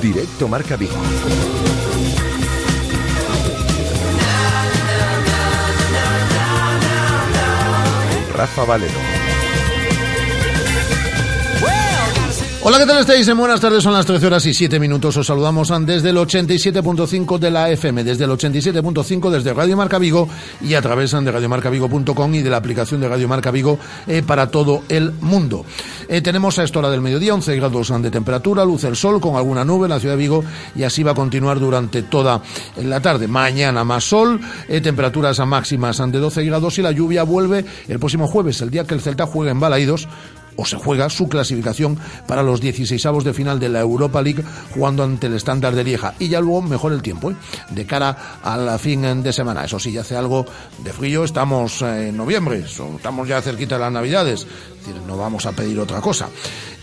Directo Marca Vigo. Rafa Valero. Hola, ¿qué tal estáis? Buenas tardes, son las 13 horas y 7 minutos. Os saludamos desde el 87.5 de la FM, desde el 87.5 desde Radio Marca Vigo y a través de radiomarcavigo.com y de la aplicación de Radio Marca Vigo eh, para todo el mundo. Eh, tenemos a esta hora del mediodía 11 grados de temperatura, luz el sol con alguna nube en la ciudad de Vigo y así va a continuar durante toda la tarde. Mañana más sol, eh, temperaturas máximas de 12 grados y la lluvia vuelve el próximo jueves, el día que el Celta juega en Balaídos o se juega su clasificación para los 16 de final de la Europa League jugando ante el estándar de Lieja. Y ya luego mejor el tiempo, ¿eh? de cara al fin de semana. Eso sí, ya hace algo de frío, estamos en noviembre, estamos ya cerquita de las Navidades, es decir, no vamos a pedir otra cosa.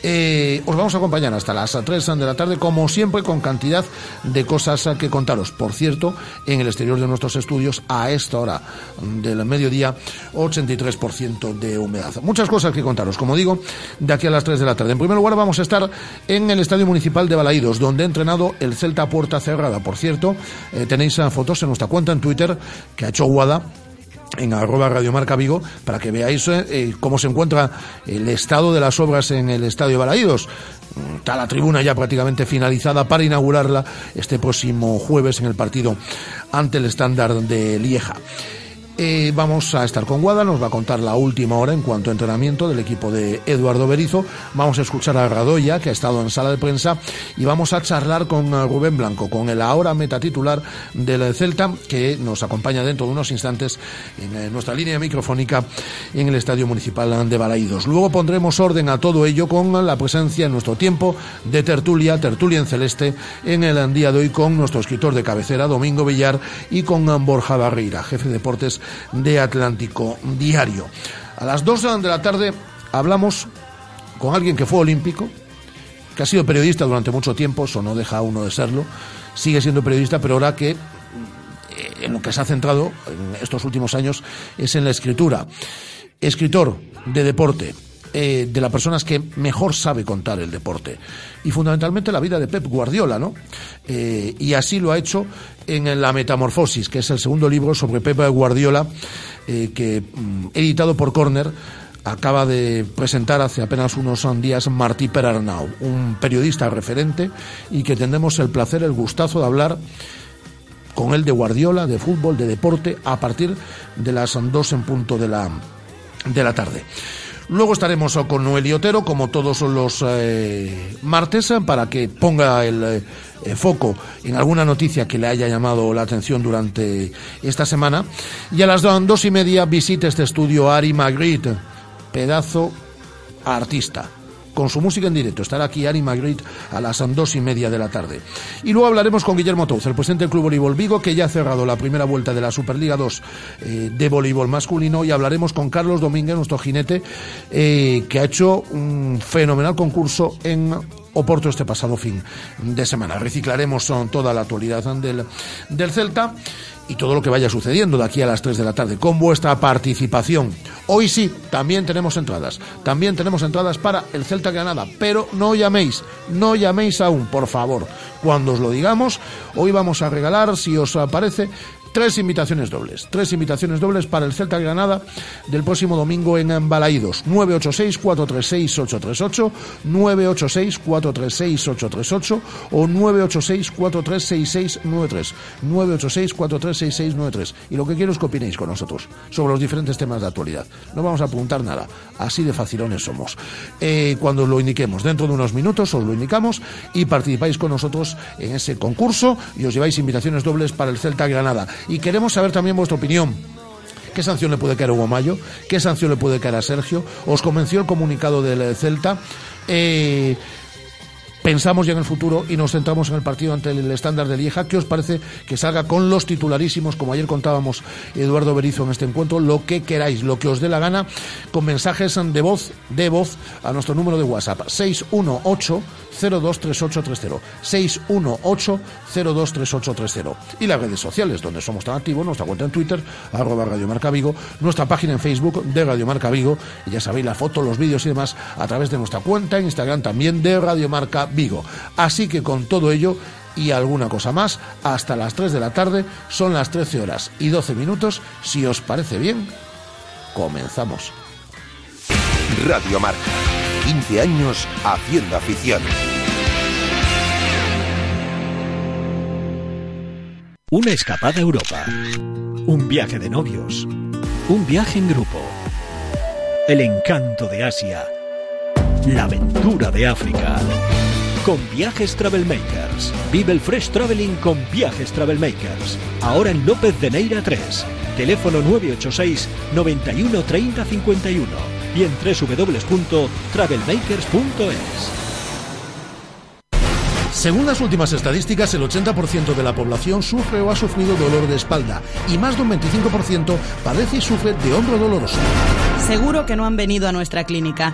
Eh, os vamos a acompañar hasta las 3 de la tarde, como siempre, con cantidad de cosas que contaros. Por cierto, en el exterior de nuestros estudios, a esta hora del mediodía, 83% de humedad. Muchas cosas que contaros, como digo, de aquí a las 3 de la tarde. En primer lugar, vamos a estar en el Estadio Municipal de Balaídos, donde ha entrenado el Celta Puerta Cerrada. Por cierto, eh, tenéis fotos en nuestra cuenta en Twitter que ha hecho Guada en arroba Radio Marca Vigo para que veáis eh, eh, cómo se encuentra el estado de las obras en el Estadio Balaídos. Mm, está la tribuna ya prácticamente finalizada para inaugurarla este próximo jueves en el partido ante el estándar de Lieja. Eh, vamos a estar con Guada, nos va a contar la última hora en cuanto a entrenamiento del equipo de Eduardo Berizo. Vamos a escuchar a Radoya, que ha estado en sala de prensa, y vamos a charlar con eh, Rubén Blanco, con el ahora meta titular del Celta, que nos acompaña dentro de unos instantes en eh, nuestra línea microfónica en el Estadio Municipal de Balaídos. Luego pondremos orden a todo ello con la presencia en nuestro tiempo de tertulia, tertulia en celeste, en el día de hoy con nuestro escritor de cabecera, Domingo Villar, y con Borja Barreira, jefe de deportes de Atlántico Diario. A las 2 de la tarde hablamos con alguien que fue olímpico, que ha sido periodista durante mucho tiempo, eso no deja uno de serlo, sigue siendo periodista, pero ahora que eh, en lo que se ha centrado en estos últimos años es en la escritura. Escritor de deporte, eh, de las personas que mejor sabe contar el deporte y fundamentalmente la vida de Pep Guardiola, ¿no? Eh, y así lo ha hecho en La Metamorfosis, que es el segundo libro sobre Pep Guardiola, eh, que mm, editado por Corner acaba de presentar hace apenas unos días Martí Perarnau, un periodista referente y que tendremos el placer, el gustazo de hablar con él de Guardiola, de fútbol, de deporte, a partir de las dos en punto de la, de la tarde. Luego estaremos con Noel Otero, como todos los eh, martes, para que ponga el eh, foco en alguna noticia que le haya llamado la atención durante esta semana. Y a las dos y media visite este estudio Ari Magritte, pedazo artista con su música en directo. Estará aquí Ari Magritte a las dos y media de la tarde. Y luego hablaremos con Guillermo Touz, el presidente del Club Voleibol Vigo, que ya ha cerrado la primera vuelta de la Superliga 2 eh, de voleibol masculino. Y hablaremos con Carlos Domínguez, nuestro jinete, eh, que ha hecho un fenomenal concurso en Oporto este pasado fin de semana. Reciclaremos toda la actualidad del, del Celta y todo lo que vaya sucediendo de aquí a las 3 de la tarde con vuestra participación. Hoy sí, también tenemos entradas. También tenemos entradas para el Celta Granada, pero no llaméis, no llaméis aún, por favor. Cuando os lo digamos, hoy vamos a regalar, si os parece, tres invitaciones dobles. Tres invitaciones dobles para el Celta Granada del próximo domingo en Balaídos. 986-436-838, 986-436-838 o 986-436693. 986-436693. Y lo que quiero es que opinéis con nosotros sobre los diferentes temas de actualidad. No vamos a apuntar nada. Así de facilones somos. Eh, cuando lo indiquemos, dentro de unos minutos os lo indicamos y participáis con nosotros en ese concurso y os lleváis invitaciones dobles para el Celta Granada y queremos saber también vuestra opinión. ¿Qué sanción le puede caer a Hugo Mayo? ¿Qué sanción le puede caer a Sergio? ¿Os convenció el comunicado del Celta? Eh, pensamos ya en el futuro y nos centramos en el partido ante el estándar de Lieja. ¿Qué os parece que salga con los titularísimos, como ayer contábamos Eduardo Berizo en este encuentro, lo que queráis, lo que os dé la gana, con mensajes de voz, de voz a nuestro número de WhatsApp 618 023830 618 023830 y las redes sociales donde somos tan activos, nuestra cuenta en Twitter, arroba Radio Marca Vigo, nuestra página en Facebook de Radio Marca Vigo, y ya sabéis la foto, los vídeos y demás a través de nuestra cuenta en Instagram también de Radio Marca Vigo. Así que con todo ello y alguna cosa más, hasta las 3 de la tarde, son las 13 horas y 12 minutos, si os parece bien, comenzamos. Radio Marca. 15 años haciendo afición. Una escapada a Europa. Un viaje de novios. Un viaje en grupo. El encanto de Asia. La aventura de África. Con Viajes Travelmakers. Vive el Fresh Traveling con Viajes Travelmakers. Ahora en López de Neira 3. Teléfono 986 91 30 51 y en www.travelmakers.es. Según las últimas estadísticas, el 80% de la población sufre o ha sufrido dolor de espalda y más de un 25% padece y sufre de hombro doloroso. Seguro que no han venido a nuestra clínica.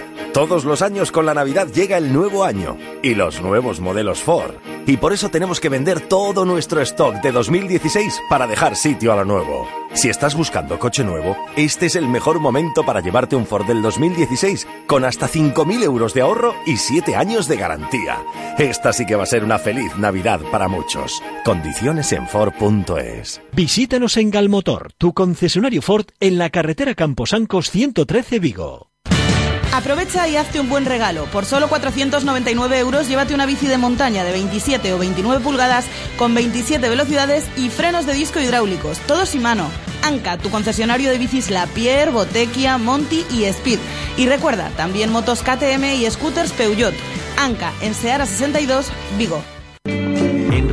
Todos los años con la Navidad llega el nuevo año y los nuevos modelos Ford. Y por eso tenemos que vender todo nuestro stock de 2016 para dejar sitio a lo nuevo. Si estás buscando coche nuevo, este es el mejor momento para llevarte un Ford del 2016 con hasta 5.000 euros de ahorro y 7 años de garantía. Esta sí que va a ser una feliz Navidad para muchos. Condiciones en Ford.es. Visítanos en Galmotor, tu concesionario Ford en la carretera Camposancos 113 Vigo. Aprovecha y hazte un buen regalo. Por solo 499 euros llévate una bici de montaña de 27 o 29 pulgadas con 27 velocidades y frenos de disco hidráulicos, todos sin mano. Anca, tu concesionario de bicis La Pierre, Botequia, Monty y Speed. Y recuerda, también motos KTM y scooters Peugeot. Anca, en Seara 62, Vigo.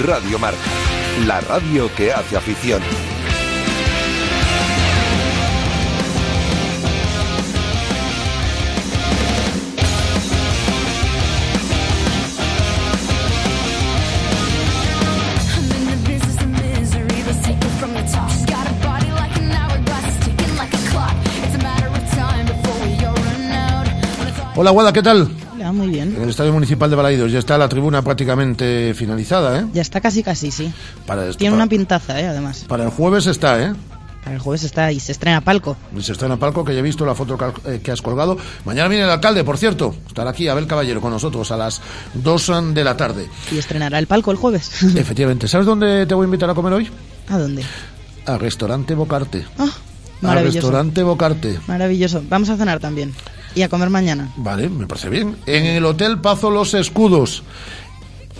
Radio Marca. La radio que hace afición. Hola, Guada, ¿qué tal? Hola, muy bien. En el Estadio Municipal de Balaidos ya está la tribuna prácticamente finalizada, ¿eh? Ya está casi casi, sí. Para, esto- Tiene para- una pintaza, ¿eh? Además. para el jueves está, ¿eh? Para el jueves está y se estrena palco. Y se está en el palco, que ya he visto la foto cal- eh, que has colgado. Mañana viene el alcalde, por cierto. Estará aquí Abel Caballero con nosotros a las 2 de la tarde. Y estrenará el palco el jueves. Efectivamente. ¿Sabes dónde te voy a invitar a comer hoy? ¿A dónde? Al restaurante Bocarte. Ah, Al maravilloso. restaurante Bocarte. Maravilloso. Vamos a cenar también. Y a comer mañana. Vale, me parece bien. En el Hotel Pazo Los Escudos.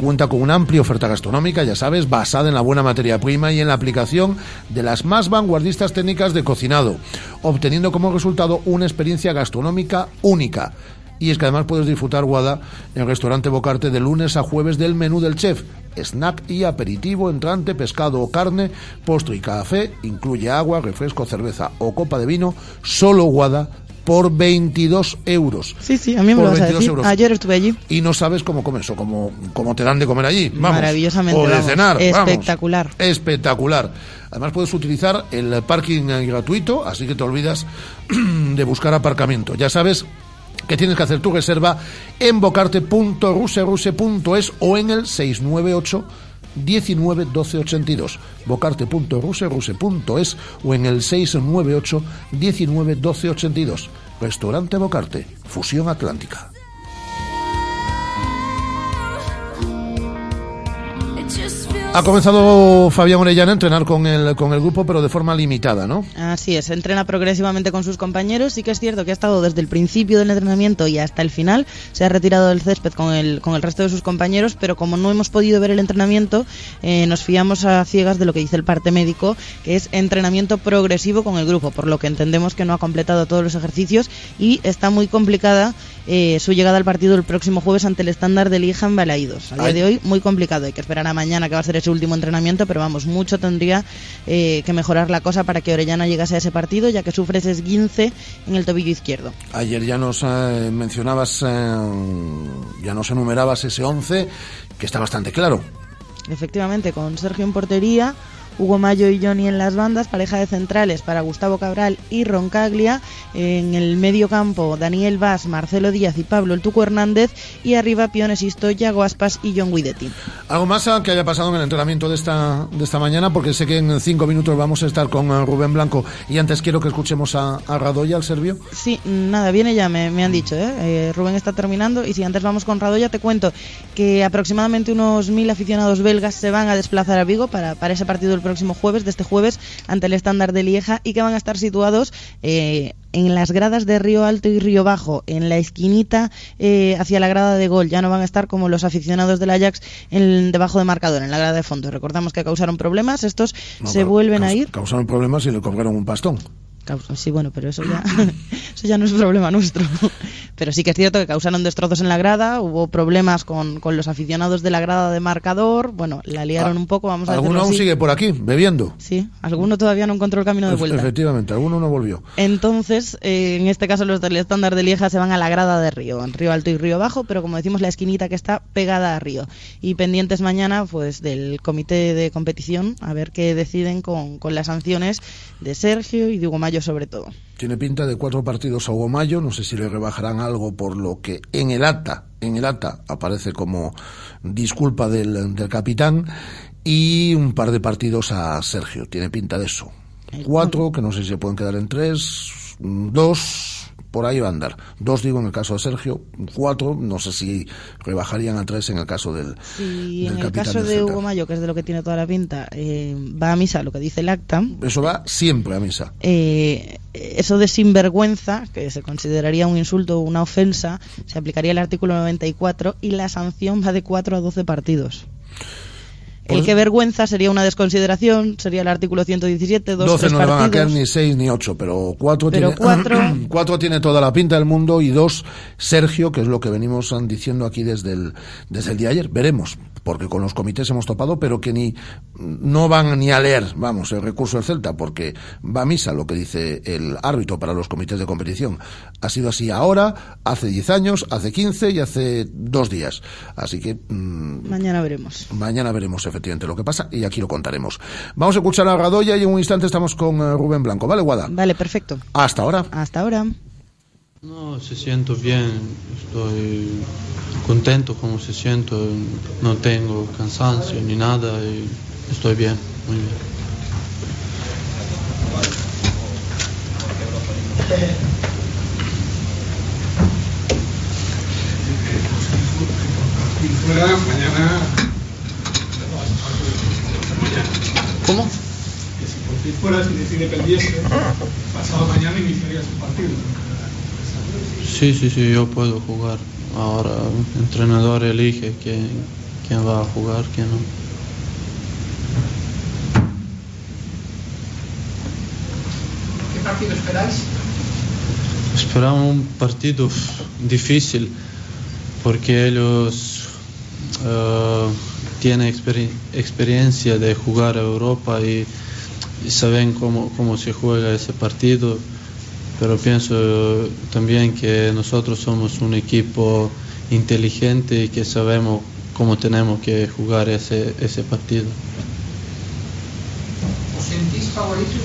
Cuenta con una amplia oferta gastronómica, ya sabes, basada en la buena materia prima y en la aplicación de las más vanguardistas técnicas de cocinado, obteniendo como resultado una experiencia gastronómica única. Y es que además puedes disfrutar, Guada, en el restaurante Bocarte de lunes a jueves del menú del chef. Snack y aperitivo, entrante, pescado o carne, postre y café, incluye agua, refresco, cerveza o copa de vino, solo Guada por 22 euros. Sí, sí, a mí me Por lo vas a 22 decir. euros. Ayer estuve allí. Y no sabes cómo comes o cómo, cómo te dan de comer allí. Vamos. Maravillosamente, O de vamos. cenar. vamos. Espectacular. Espectacular. Además puedes utilizar el parking gratuito, así que te olvidas de buscar aparcamiento. Ya sabes que tienes que hacer tu reserva en bocarte.ruseruse.es o en el 698 19 12 82 bocarte.ruseruse.es o en el 698 19 12 82 Restaurante Bocarte, Fusión Atlántica. Ha comenzado Fabián Orellana a entrenar con el, con el grupo, pero de forma limitada, ¿no? Así es, entrena progresivamente con sus compañeros. Sí que es cierto que ha estado desde el principio del entrenamiento y hasta el final. Se ha retirado del césped con el, con el resto de sus compañeros, pero como no hemos podido ver el entrenamiento, eh, nos fiamos a ciegas de lo que dice el parte médico, que es entrenamiento progresivo con el grupo, por lo que entendemos que no ha completado todos los ejercicios y está muy complicada eh, su llegada al partido el próximo jueves ante el estándar de Lieja en Balaídos. A día de hoy, muy complicado. Hay que esperar a mañana, que va a ser ese último entrenamiento, pero vamos, mucho tendría eh, que mejorar la cosa para que Orellana llegase a ese partido, ya que sufre ese esguince en el tobillo izquierdo. Ayer ya nos eh, mencionabas, eh, ya nos enumerabas ese 11, que está bastante claro. Efectivamente, con Sergio en portería, Hugo Mayo y Johnny en las bandas, pareja de centrales para Gustavo Cabral y Roncaglia, en el medio campo Daniel Vaz, Marcelo Díaz y Pablo El Tuco Hernández, y arriba Piones Istoya, Guaspas y John Guidetti. Algo más ah, que haya pasado en el entrenamiento de esta, de esta mañana, porque sé que en cinco minutos vamos a estar con eh, Rubén Blanco y antes quiero que escuchemos a, a Radoya, al serbio. Sí, nada, viene ya, me, me han dicho. ¿eh? Eh, Rubén está terminando y si antes vamos con Radoya, te cuento que aproximadamente unos mil aficionados belgas se van a desplazar a Vigo para, para ese partido el próximo jueves, de este jueves, ante el estándar de Lieja y que van a estar situados eh, en las gradas de Río Alto y Río Bajo, en la esquinita eh, hacia la grada de gol. Ya no van a estar como los aficionados del Ajax en, debajo de marcador, en la grada de fondo. Recordamos que causaron problemas, estos No, se vuelven a ir. Causaron problemas y le cobraron un pastón. Causa- Sí, bueno, pero eso ya, eso ya no es problema nuestro. Pero sí que es cierto que causaron destrozos en la grada, hubo problemas con, con los aficionados de la grada de marcador, bueno, la liaron Ah, un poco, vamos a Alguno aún así. sigue por aquí, bebiendo. Sí, alguno todavía no encontró el camino de vuelta. Efectivamente, alguno no volvió. Entonces, eh, en este caso los del estándar de Lieja se van a la grada de Río, en Río Alto y Río Bajo, pero como decimos la esquinita que está pegada a Río. Y pendientes mañana pues del comité de competición a ver qué deciden con, con las sanciones de Sergio y de Hugo Mayo sobre todo. Tiene pinta de cuatro partidos a Hugo Mayo, no sé si le rebajarán algo por lo que en el acta, en el acta aparece como disculpa del, del capitán. Y un par de partidos a Sergio, tiene pinta de eso. Cuatro, que no sé si se pueden quedar en tres, dos, por ahí va a andar. Dos digo en el caso de Sergio, cuatro, no sé si rebajarían a tres en el caso del, del en el caso de. Hugo Mayo, que es de lo que tiene toda la pinta, eh, va a misa lo que dice el acta. Eso va siempre a misa. Eh, eso de sinvergüenza, que se consideraría un insulto o una ofensa, se aplicaría el artículo 94 y la sanción va de 4 a 12 partidos. El Pues- que vergüenza sería una desconsideración, sería el artículo 117, dos, 12 tres no le van a caer partidos. ni 6 ni 8, pero 4 Pero tiene, cuatro- cuatro tiene toda la pinta del mundo y dos Sergio, que es lo que venimos ah, diciendo aquí desde el, desde el día de ayer. Veremos, porque con los comités hemos topado, pero que ni no van ni a leer, vamos, el recurso del Celta, porque va a misa lo que dice el árbitro para los comités de competición. Ha sido así ahora, hace 10 años, hace 15 y hace dos días. Así que mm, Mañana veremos. Mañana veremos efectivamente lo que pasa y aquí lo contaremos. Vamos a escuchar a Radoya y en un instante estamos con eh, Rubén Blanco. ¿Vale, Guada? Vale, perfecto. Hasta ahora. Hasta ahora. No, se siento bien, estoy contento como se siento, no tengo cansancio ni nada y estoy bien, muy bien. ¿Cómo? Que si por ti fuera, si decide pendiente, pasado mañana iniciarías el partido. Sí, sí, sí, yo puedo jugar. Ahora el entrenador elige quién, quién va a jugar, quién no. ¿Qué partido esperáis? Esperamos un partido difícil porque ellos eh, tienen experi- experiencia de jugar a Europa y, y saben cómo, cómo se juega ese partido. Pero pienso también que nosotros somos un equipo inteligente y que sabemos cómo tenemos que jugar ese, ese partido. ¿Os sentís favoritos?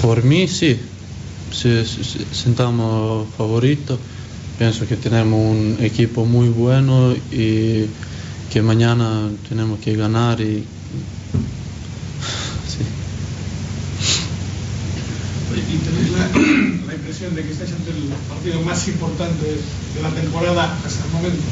Por mí sí, sí, sentamos favoritos. Pienso que tenemos un equipo muy bueno y que mañana tenemos que ganar y Y tenéis la, la impresión de que estáis ante el partido más importante de la temporada hasta el momento.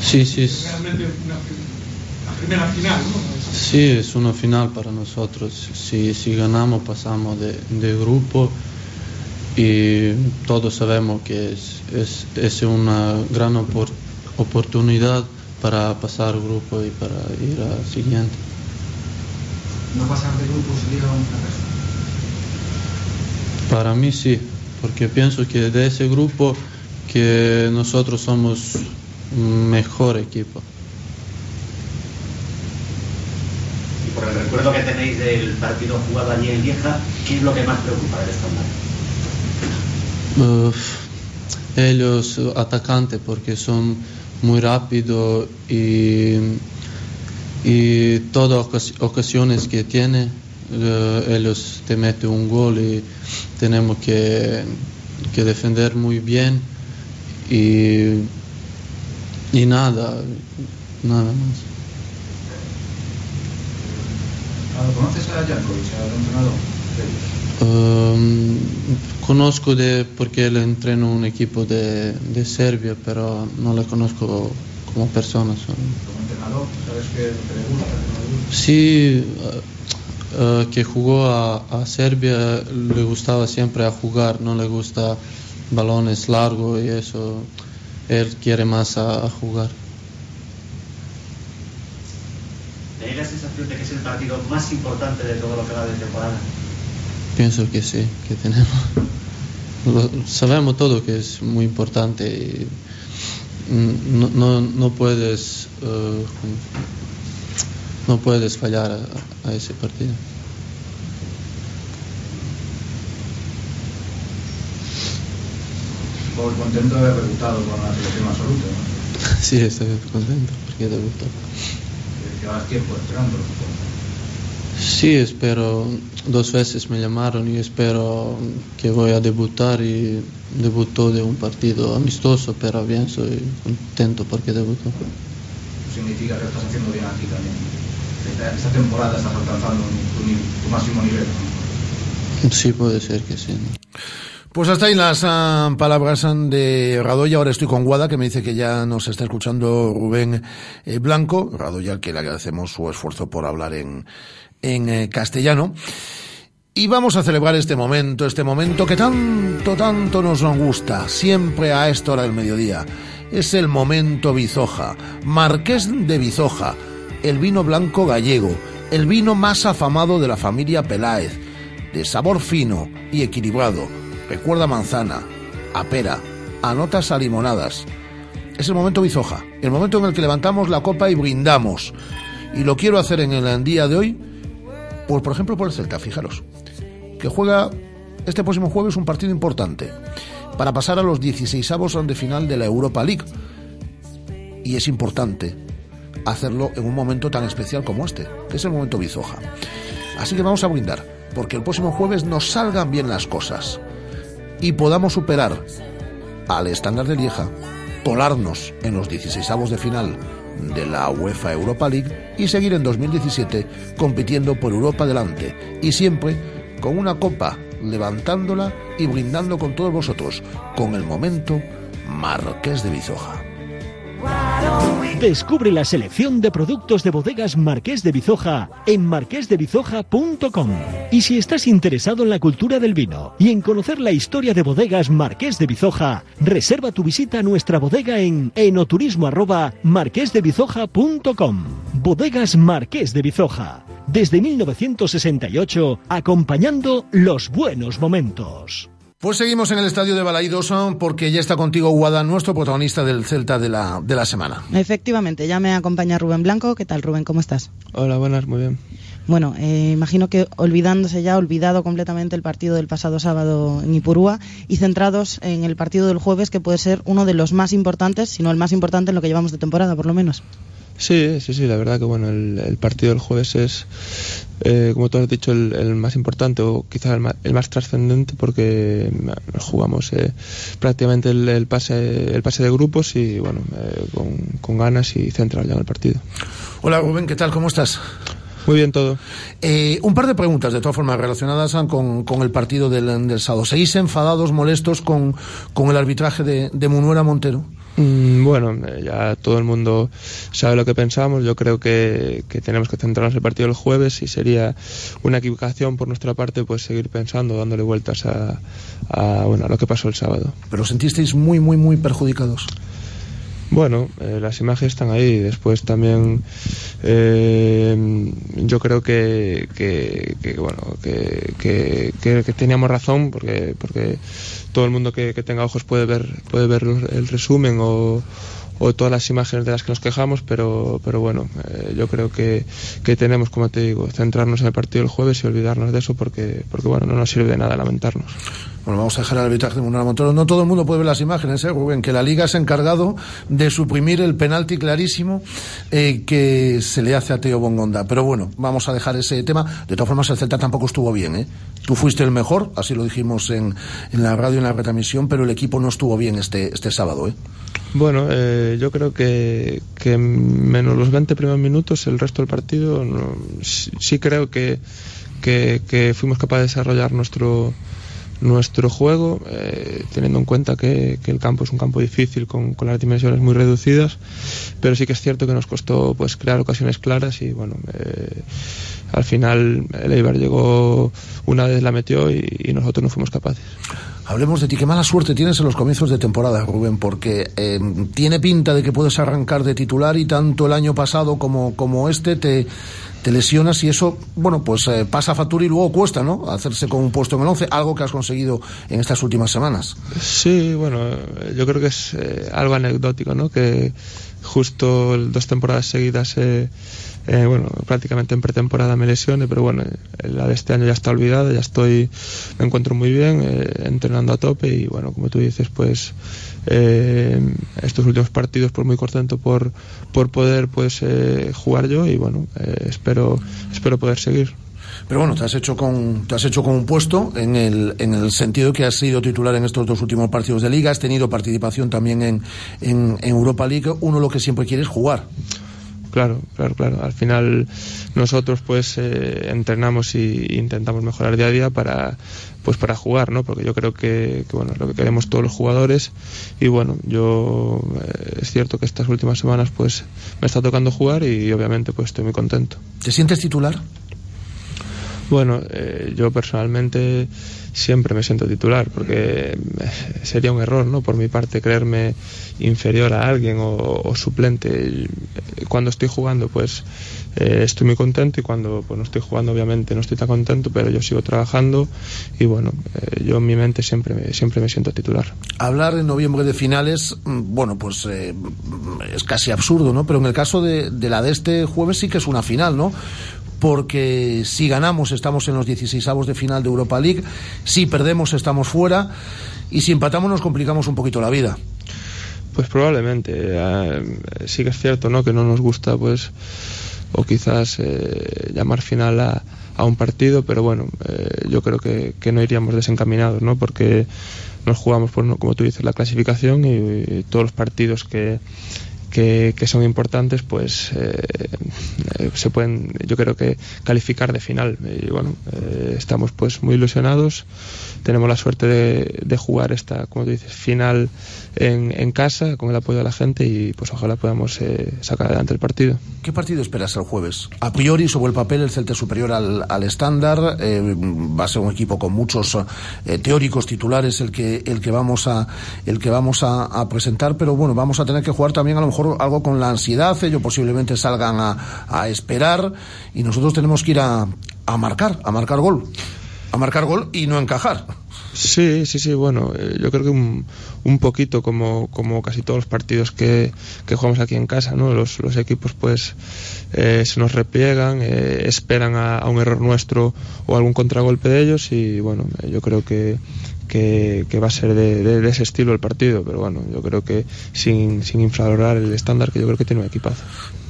Sí, sí, sí. Realmente una, la primera final, ¿no? Es- Sí, es una final para nosotros. Si, si ganamos pasamos de, de grupo y todos sabemos que es, es, es una gran opor- oportunidad para pasar grupo y para ir al siguiente. No pasar de grupo sería un fracaso. Para mí sí, porque pienso que de ese grupo que nosotros somos mejor equipo. Y por el recuerdo que tenéis del partido jugado allí en Lieja, ¿qué es lo que más preocupa del estándar? Ellos atacantes porque son muy rápidos y, y todas ocas- ocasiones que tiene eh, ellos te meten un gol y tenemos que, que defender muy bien y, y nada, nada más. Ah, ¿Conoces a Jankovic, al entrenador? Um, conozco de porque él entrena un equipo de, de Serbia, pero no le conozco como persona. solo. Como entrenador, ¿sabes qué que qué le gusta? Sí, uh, uh, que jugó a, a Serbia, le gustaba siempre a jugar, no le gusta balones largos y eso. Él quiere más a, a jugar. ¿Tenéis la sensación de que es el partido más importante de todo lo que va de temporada? Pienso que sí, que tenemos. Lo- sabemos todo que es muy importante y mm, no, no, no puedes eh, no puedes fallar a, a ese partido. Que contento de haber debutado con la selección absoluta, ¿no? Sí, estoy contento porque debutó. Que Llevas tiempo supongo. Sí, espero, dos veces me llamaron y espero que voy a debutar y debutó de un partido amistoso, pero bien, soy contento porque debutó. Significa que estás haciendo bien aquí también. Esta, esta temporada estás alcanzando tu, máximo nivel. Sí, puede ser que sí. ¿no? Pues hasta ahí las ah, palabras ah, de Radoya. Ahora estoy con Guada, que me dice que ya nos está escuchando Rubén eh, Blanco. Radoya, al que le agradecemos su esfuerzo por hablar en, en eh, castellano. Y vamos a celebrar este momento, este momento que tanto, tanto nos gusta, siempre a esta hora del mediodía. Es el momento Bizoja, Marqués de Bizoja, el vino blanco gallego, el vino más afamado de la familia Peláez, de sabor fino y equilibrado. Recuerda manzana, a pera, a notas limonadas. Es el momento Bizoja, el momento en el que levantamos la copa y brindamos. Y lo quiero hacer en el día de hoy, por ejemplo por el Celta, fijaros, que juega este próximo jueves un partido importante para pasar a los 16 de final de la Europa League. Y es importante hacerlo en un momento tan especial como este, que es el momento Bizoja. Así que vamos a brindar, porque el próximo jueves nos salgan bien las cosas y podamos superar al estándar de Lieja, colarnos en los 16 de final de la UEFA Europa League y seguir en 2017 compitiendo por Europa adelante y siempre con una copa levantándola y brindando con todos vosotros con el momento Marqués de Bizoja. Descubre la selección de productos de bodegas Marqués de Bizoja en marquesdebizoja.com. Y si estás interesado en la cultura del vino y en conocer la historia de bodegas Marqués de Bizoja, reserva tu visita a nuestra bodega en enoturismo arroba marquesdebizoja.com. Bodegas Marqués de Bizoja. Desde 1968, acompañando los buenos momentos. Pues seguimos en el estadio de Balaidos porque ya está contigo Guada, nuestro protagonista del Celta de la, de la semana. Efectivamente, ya me acompaña Rubén Blanco. ¿Qué tal, Rubén? ¿Cómo estás? Hola, buenas, muy bien. Bueno, eh, imagino que olvidándose ya, olvidado completamente el partido del pasado sábado en Ipurúa y centrados en el partido del jueves, que puede ser uno de los más importantes, si no el más importante en lo que llevamos de temporada, por lo menos. Sí, sí, sí, la verdad que bueno, el, el partido del jueves es, eh, como tú has dicho, el, el más importante o quizás el más, el más trascendente porque jugamos eh, prácticamente el, el pase el pase de grupos y bueno, eh, con, con ganas y centrado ya en el partido. Hola Rubén, ¿qué tal? ¿Cómo estás? Muy bien todo. Eh, un par de preguntas, de todas formas, relacionadas con, con el partido del, del sábado. ¿Seguís enfadados, molestos con, con el arbitraje de, de Munuera Montero? Mm, Bueno, eh, ya todo el mundo sabe lo que pensamos. Yo creo que, que tenemos que centrarnos en el partido del jueves y sería una equivocación por nuestra parte pues seguir pensando, dándole vueltas a, a, bueno, a lo que pasó el sábado. Pero os sentisteis muy, muy, muy perjudicados. Bueno, eh, las imágenes están ahí. Después también eh, yo creo que, que, que, bueno que, que, teníamos razón porque porque todo el mundo que, tenga ojos puede ver puede ver el resumen o, o todas las imágenes de las que nos quejamos, pero pero bueno, eh, yo creo que, que tenemos, como te digo, centrarnos en el partido del jueves y olvidarnos de eso porque porque bueno no nos sirve de nada lamentarnos. Bueno, vamos a dejar el arbitraje de Munera Montoro. No todo el mundo puede ver las imágenes, ¿eh, Rubén? Que la Liga se ha encargado de suprimir el penalti clarísimo eh, que se le hace a Teo Bongonda. Pero bueno, vamos a dejar ese tema. De todas formas, el Celta tampoco estuvo bien, ¿eh? Tú fuiste el mejor, así lo dijimos en, en la radio, en la retransmisión, pero el equipo no estuvo bien este, este sábado, ¿eh? Bueno, eh, yo creo que, que menos los 20 primeros minutos, el resto del partido, no- sí, creo que, fuimos capaces de desarrollar nuestro nuestro juego, eh, teniendo en cuenta que, el campo es un campo difícil con, con las dimensiones muy reducidas, pero sí que es cierto que nos costó pues crear ocasiones claras y bueno, eh, al final el Eibar llegó una vez la metió y nosotros no fuimos capaces. Hablemos de ti. Qué mala suerte tienes en los comienzos de temporada, Rubén, porque eh, tiene pinta de que puedes arrancar de titular y tanto el año pasado como, como este te, te lesionas y eso, bueno, pues eh, pasa factura y luego cuesta, ¿no? Hacerse con un puesto en el 11, algo que has conseguido en estas últimas semanas. Sí, bueno, eh, yo creo que es eh, algo anecdótico, ¿no? Que justo dos temporadas seguidas, eh, eh, bueno, prácticamente en pretemporada me lesione, pero bueno, eh, la de este año ya está olvidada, ya estoy, me encuentro muy bien, eh, entrenando a tope y bueno, como tú dices, pues eh, estos últimos partidos pues muy contento por, por poder pues eh, jugar yo y bueno, eh, espero, espero poder seguir. Pero bueno, te has hecho con, te has hecho con un puesto en el, en el sentido que has sido titular en estos dos últimos partidos de liga, has tenido participación también en, en, en Europa League. Uno lo que siempre quiere es jugar. Claro, claro, claro. Al final nosotros pues eh, entrenamos y intentamos mejorar día a día para pues para jugar, ¿no? Porque yo creo que, que, bueno, es lo que queremos todos los jugadores y bueno, yo eh, es cierto que estas últimas semanas pues me está tocando jugar y obviamente pues estoy muy contento. ¿Te sientes titular? Bueno, eh, yo personalmente siempre me siento titular porque sería un error, ¿no? Por mi parte creerme inferior a alguien o, suplente. Cuando estoy jugando, pues eh, estoy muy contento y cuando pues, no estoy jugando, obviamente no estoy tan contento, pero yo sigo trabajando y bueno, eh, yo en mi mente siempre me, siempre me siento titular. Hablar en noviembre de finales, mm, bueno, pues eh, es casi absurdo, ¿no? Pero en el caso de, de la de este jueves sí que es una final, ¿no? Porque si ganamos estamos en los 16 de final de Europa League, si perdemos estamos fuera y si empatamos nos complicamos un poquito la vida. Pues probablemente. eh, sí que es cierto, ¿no? Que no nos gusta, pues, o quizás eh, llamar final a, a un partido, pero bueno, eh, yo creo que, que no iríamos desencaminados, ¿no? Porque nos jugamos, por, como tú dices, la clasificación y todos los partidos que, que, que son importantes, pues eh, se pueden, yo creo que calificar de final. Y bueno, eh, estamos pues muy ilusionados. Tenemos la suerte de, de jugar esta, como tú dices, final en, en casa con el apoyo de la gente y pues ojalá podamos eh, sacar adelante el partido. ¿Qué partido esperas el jueves? A priori, sobre el papel, el Celta superior al, al estándar. eh, va a ser un equipo con muchos eh, teóricos titulares el que, el que vamos, a, el que vamos a, a presentar, pero bueno, vamos a tener que jugar también a lo mejor algo con la ansiedad. Ellos posiblemente salgan a, a esperar y nosotros tenemos que ir a, a marcar, a marcar gol. A marcar gol y no encajar. Sí, sí, sí, bueno, eh, yo creo que un, un poquito como, como casi todos los partidos que, que jugamos aquí en casa, ¿no? Los, los equipos pues eh, se nos repliegan, eh, esperan a, a un error nuestro o algún contragolpe de ellos y bueno, eh, yo creo que, que, que va a ser de, de- ese estilo el partido, pero bueno, yo creo que sin, sin infravalorar el estándar que yo creo que tiene un equipazo.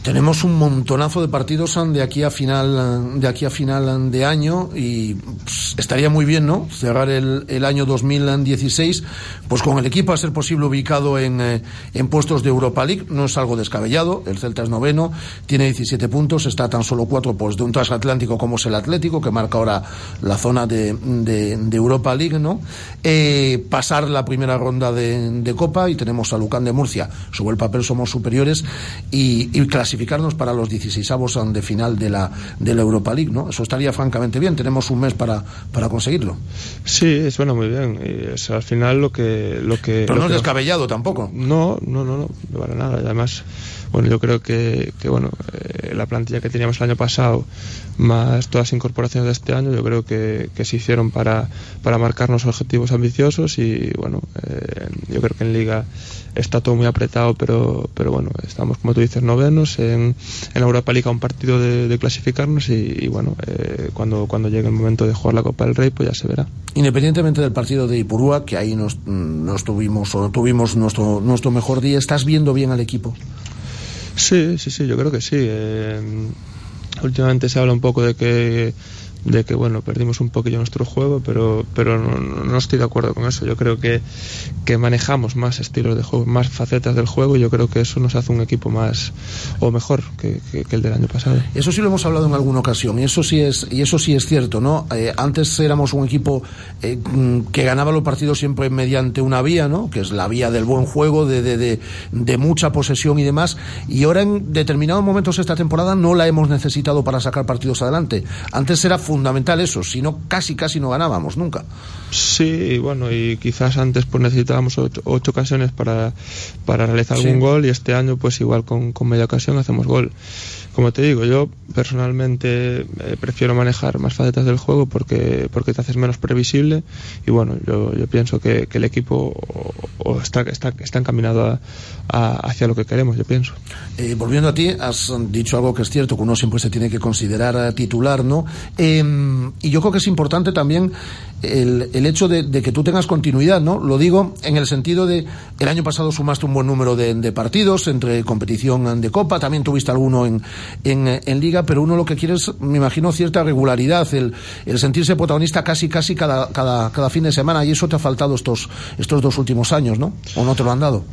Tenemos un montonazo de partidos de aquí a final de aquí a final de año y pues, estaría muy bien, ¿no? Cerrar el, el, año 2016 pues con el equipo a ser posible ubicado en, eh, en puestos de Europa League, no es algo descabellado, el Celta es noveno, tiene 17 puntos, está tan solo cuatro pues de un transatlántico como es el Atlético que marca ahora la zona de, de, Europa League, ¿no? Eh, pasar la primera ronda de, de Copa y tenemos a Lucán de Murcia, sobre el papel somos superiores y, y clasificarnos para los 16 avos de final de la, de la Europa League, ¿no? Eso estaría francamente bien. Tenemos un mes para, para conseguirlo. Sí, suena muy bien. Y es al final lo que. Lo que Pero lo no que es descabellado tampoco. No, no, no, no, no para nada. Además, bueno, yo creo que, que bueno, eh, la plantilla que teníamos el año pasado, más todas las incorporaciones de este año, yo creo que, que se hicieron para, para marcarnos objetivos ambiciosos y, bueno, eh, yo creo que en Liga está todo muy apretado, pero, pero bueno, estamos, como tú dices, novenos. En, en Europa League a un partido de, clasificarnos y, y bueno, eh, cuando, cuando llegue el momento de jugar la Copa del Rey, pues ya se verá. Independientemente del partido de Ipurúa, que ahí nos, nos tuvimos o tuvimos nuestro, nuestro mejor día, ¿estás viendo bien al equipo? Sí, sí, sí, yo creo que sí. Eh, últimamente se habla un poco de que de que bueno perdimos un poquillo nuestro juego pero pero no, no, estoy de acuerdo con eso. Yo creo que, que manejamos más estilos de juego más facetas del juego y yo creo que eso nos hace un equipo más o mejor que, que, el del año pasado. Eso sí lo hemos hablado en alguna ocasión y eso sí es y eso sí es cierto no eh, antes éramos un equipo eh, que ganaba los partidos siempre mediante una vía no que es la vía del buen juego de, de, de, de mucha posesión y demás y ahora en determinados momentos esta temporada no la hemos necesitado para sacar partidos adelante. Antes era fundamental eso, si no casi casi no ganábamos nunca. Sí, bueno, y quizás antes pues necesitábamos ocho, ocho ocasiones para, para realizar sí. algún gol y este año pues igual con, con media ocasión hacemos gol. Como te digo, yo personalmente eh, prefiero manejar más facetas del juego porque, porque te haces menos previsible y bueno, yo, pienso que, el equipo o, o está, está, está encaminado a, hacia lo que queremos, yo pienso. Eh, volviendo a ti, has dicho algo que es cierto, que uno siempre se tiene que considerar titular, ¿no? Eh, y yo creo que es importante también el, el hecho de, que tú tengas continuidad, ¿no? Lo digo en el sentido de el año pasado sumaste un buen número de, partidos entre competición de Copa, también tuviste alguno en, en, en, Liga, pero uno lo que quiere es, me imagino, cierta regularidad, el, el sentirse protagonista casi, casi cada, cada, cada fin de semana, y eso te ha faltado estos, estos dos últimos años, ¿no? ¿O no te lo han dado?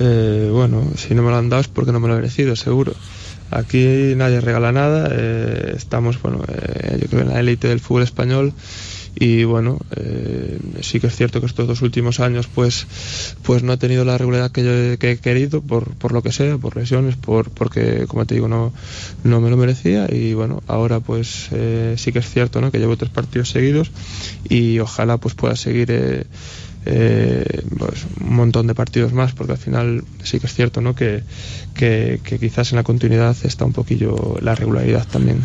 Eh, bueno, si no me lo han dado es porque no me lo he merecido, seguro. Aquí nadie regala nada, eh, estamos, bueno, eh, yo creo en la élite del fútbol español y bueno, eh, sí que es cierto que estos dos últimos años pues, pues no he tenido la regularidad que yo que he querido por, por lo que sea, por lesiones, por, porque como te digo no, no me lo merecía y bueno, ahora pues eh, sí que es cierto ¿no? que llevo tres partidos seguidos y ojalá pues pueda seguir eh, eh, pues, un montón de partidos más, porque al final sí que es cierto ¿no? que, que, que quizás en la continuidad está un poquillo la regularidad también.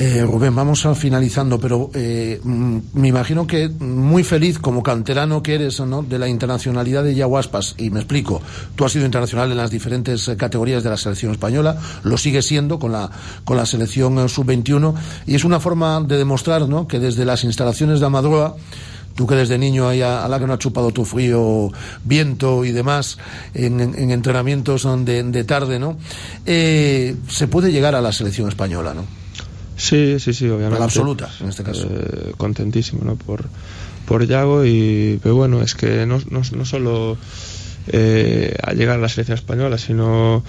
Eh, Rubén, vamos a finalizando, pero eh, me imagino que muy feliz como canterano que eres ¿no? de la internacionalidad de Yaguaspas, y me explico, tú has sido internacional en las diferentes categorías de la selección española, lo sigue siendo con la, con la selección sub-21, y es una forma de demostrar ¿no? que desde las instalaciones de Amadroa, tú que desde niño ahí a, a, la que no ha chupado tu frío viento y demás en, en, en entrenamientos de, de, tarde, ¿no? Eh, se puede llegar a la selección española, ¿no? Sí, sí, sí, obviamente. La absoluta, en este caso. Eh, contentísimo, ¿no? Por, por Yago y, pero bueno, es que no, no, no solo eh, a llegar a la selección española, sino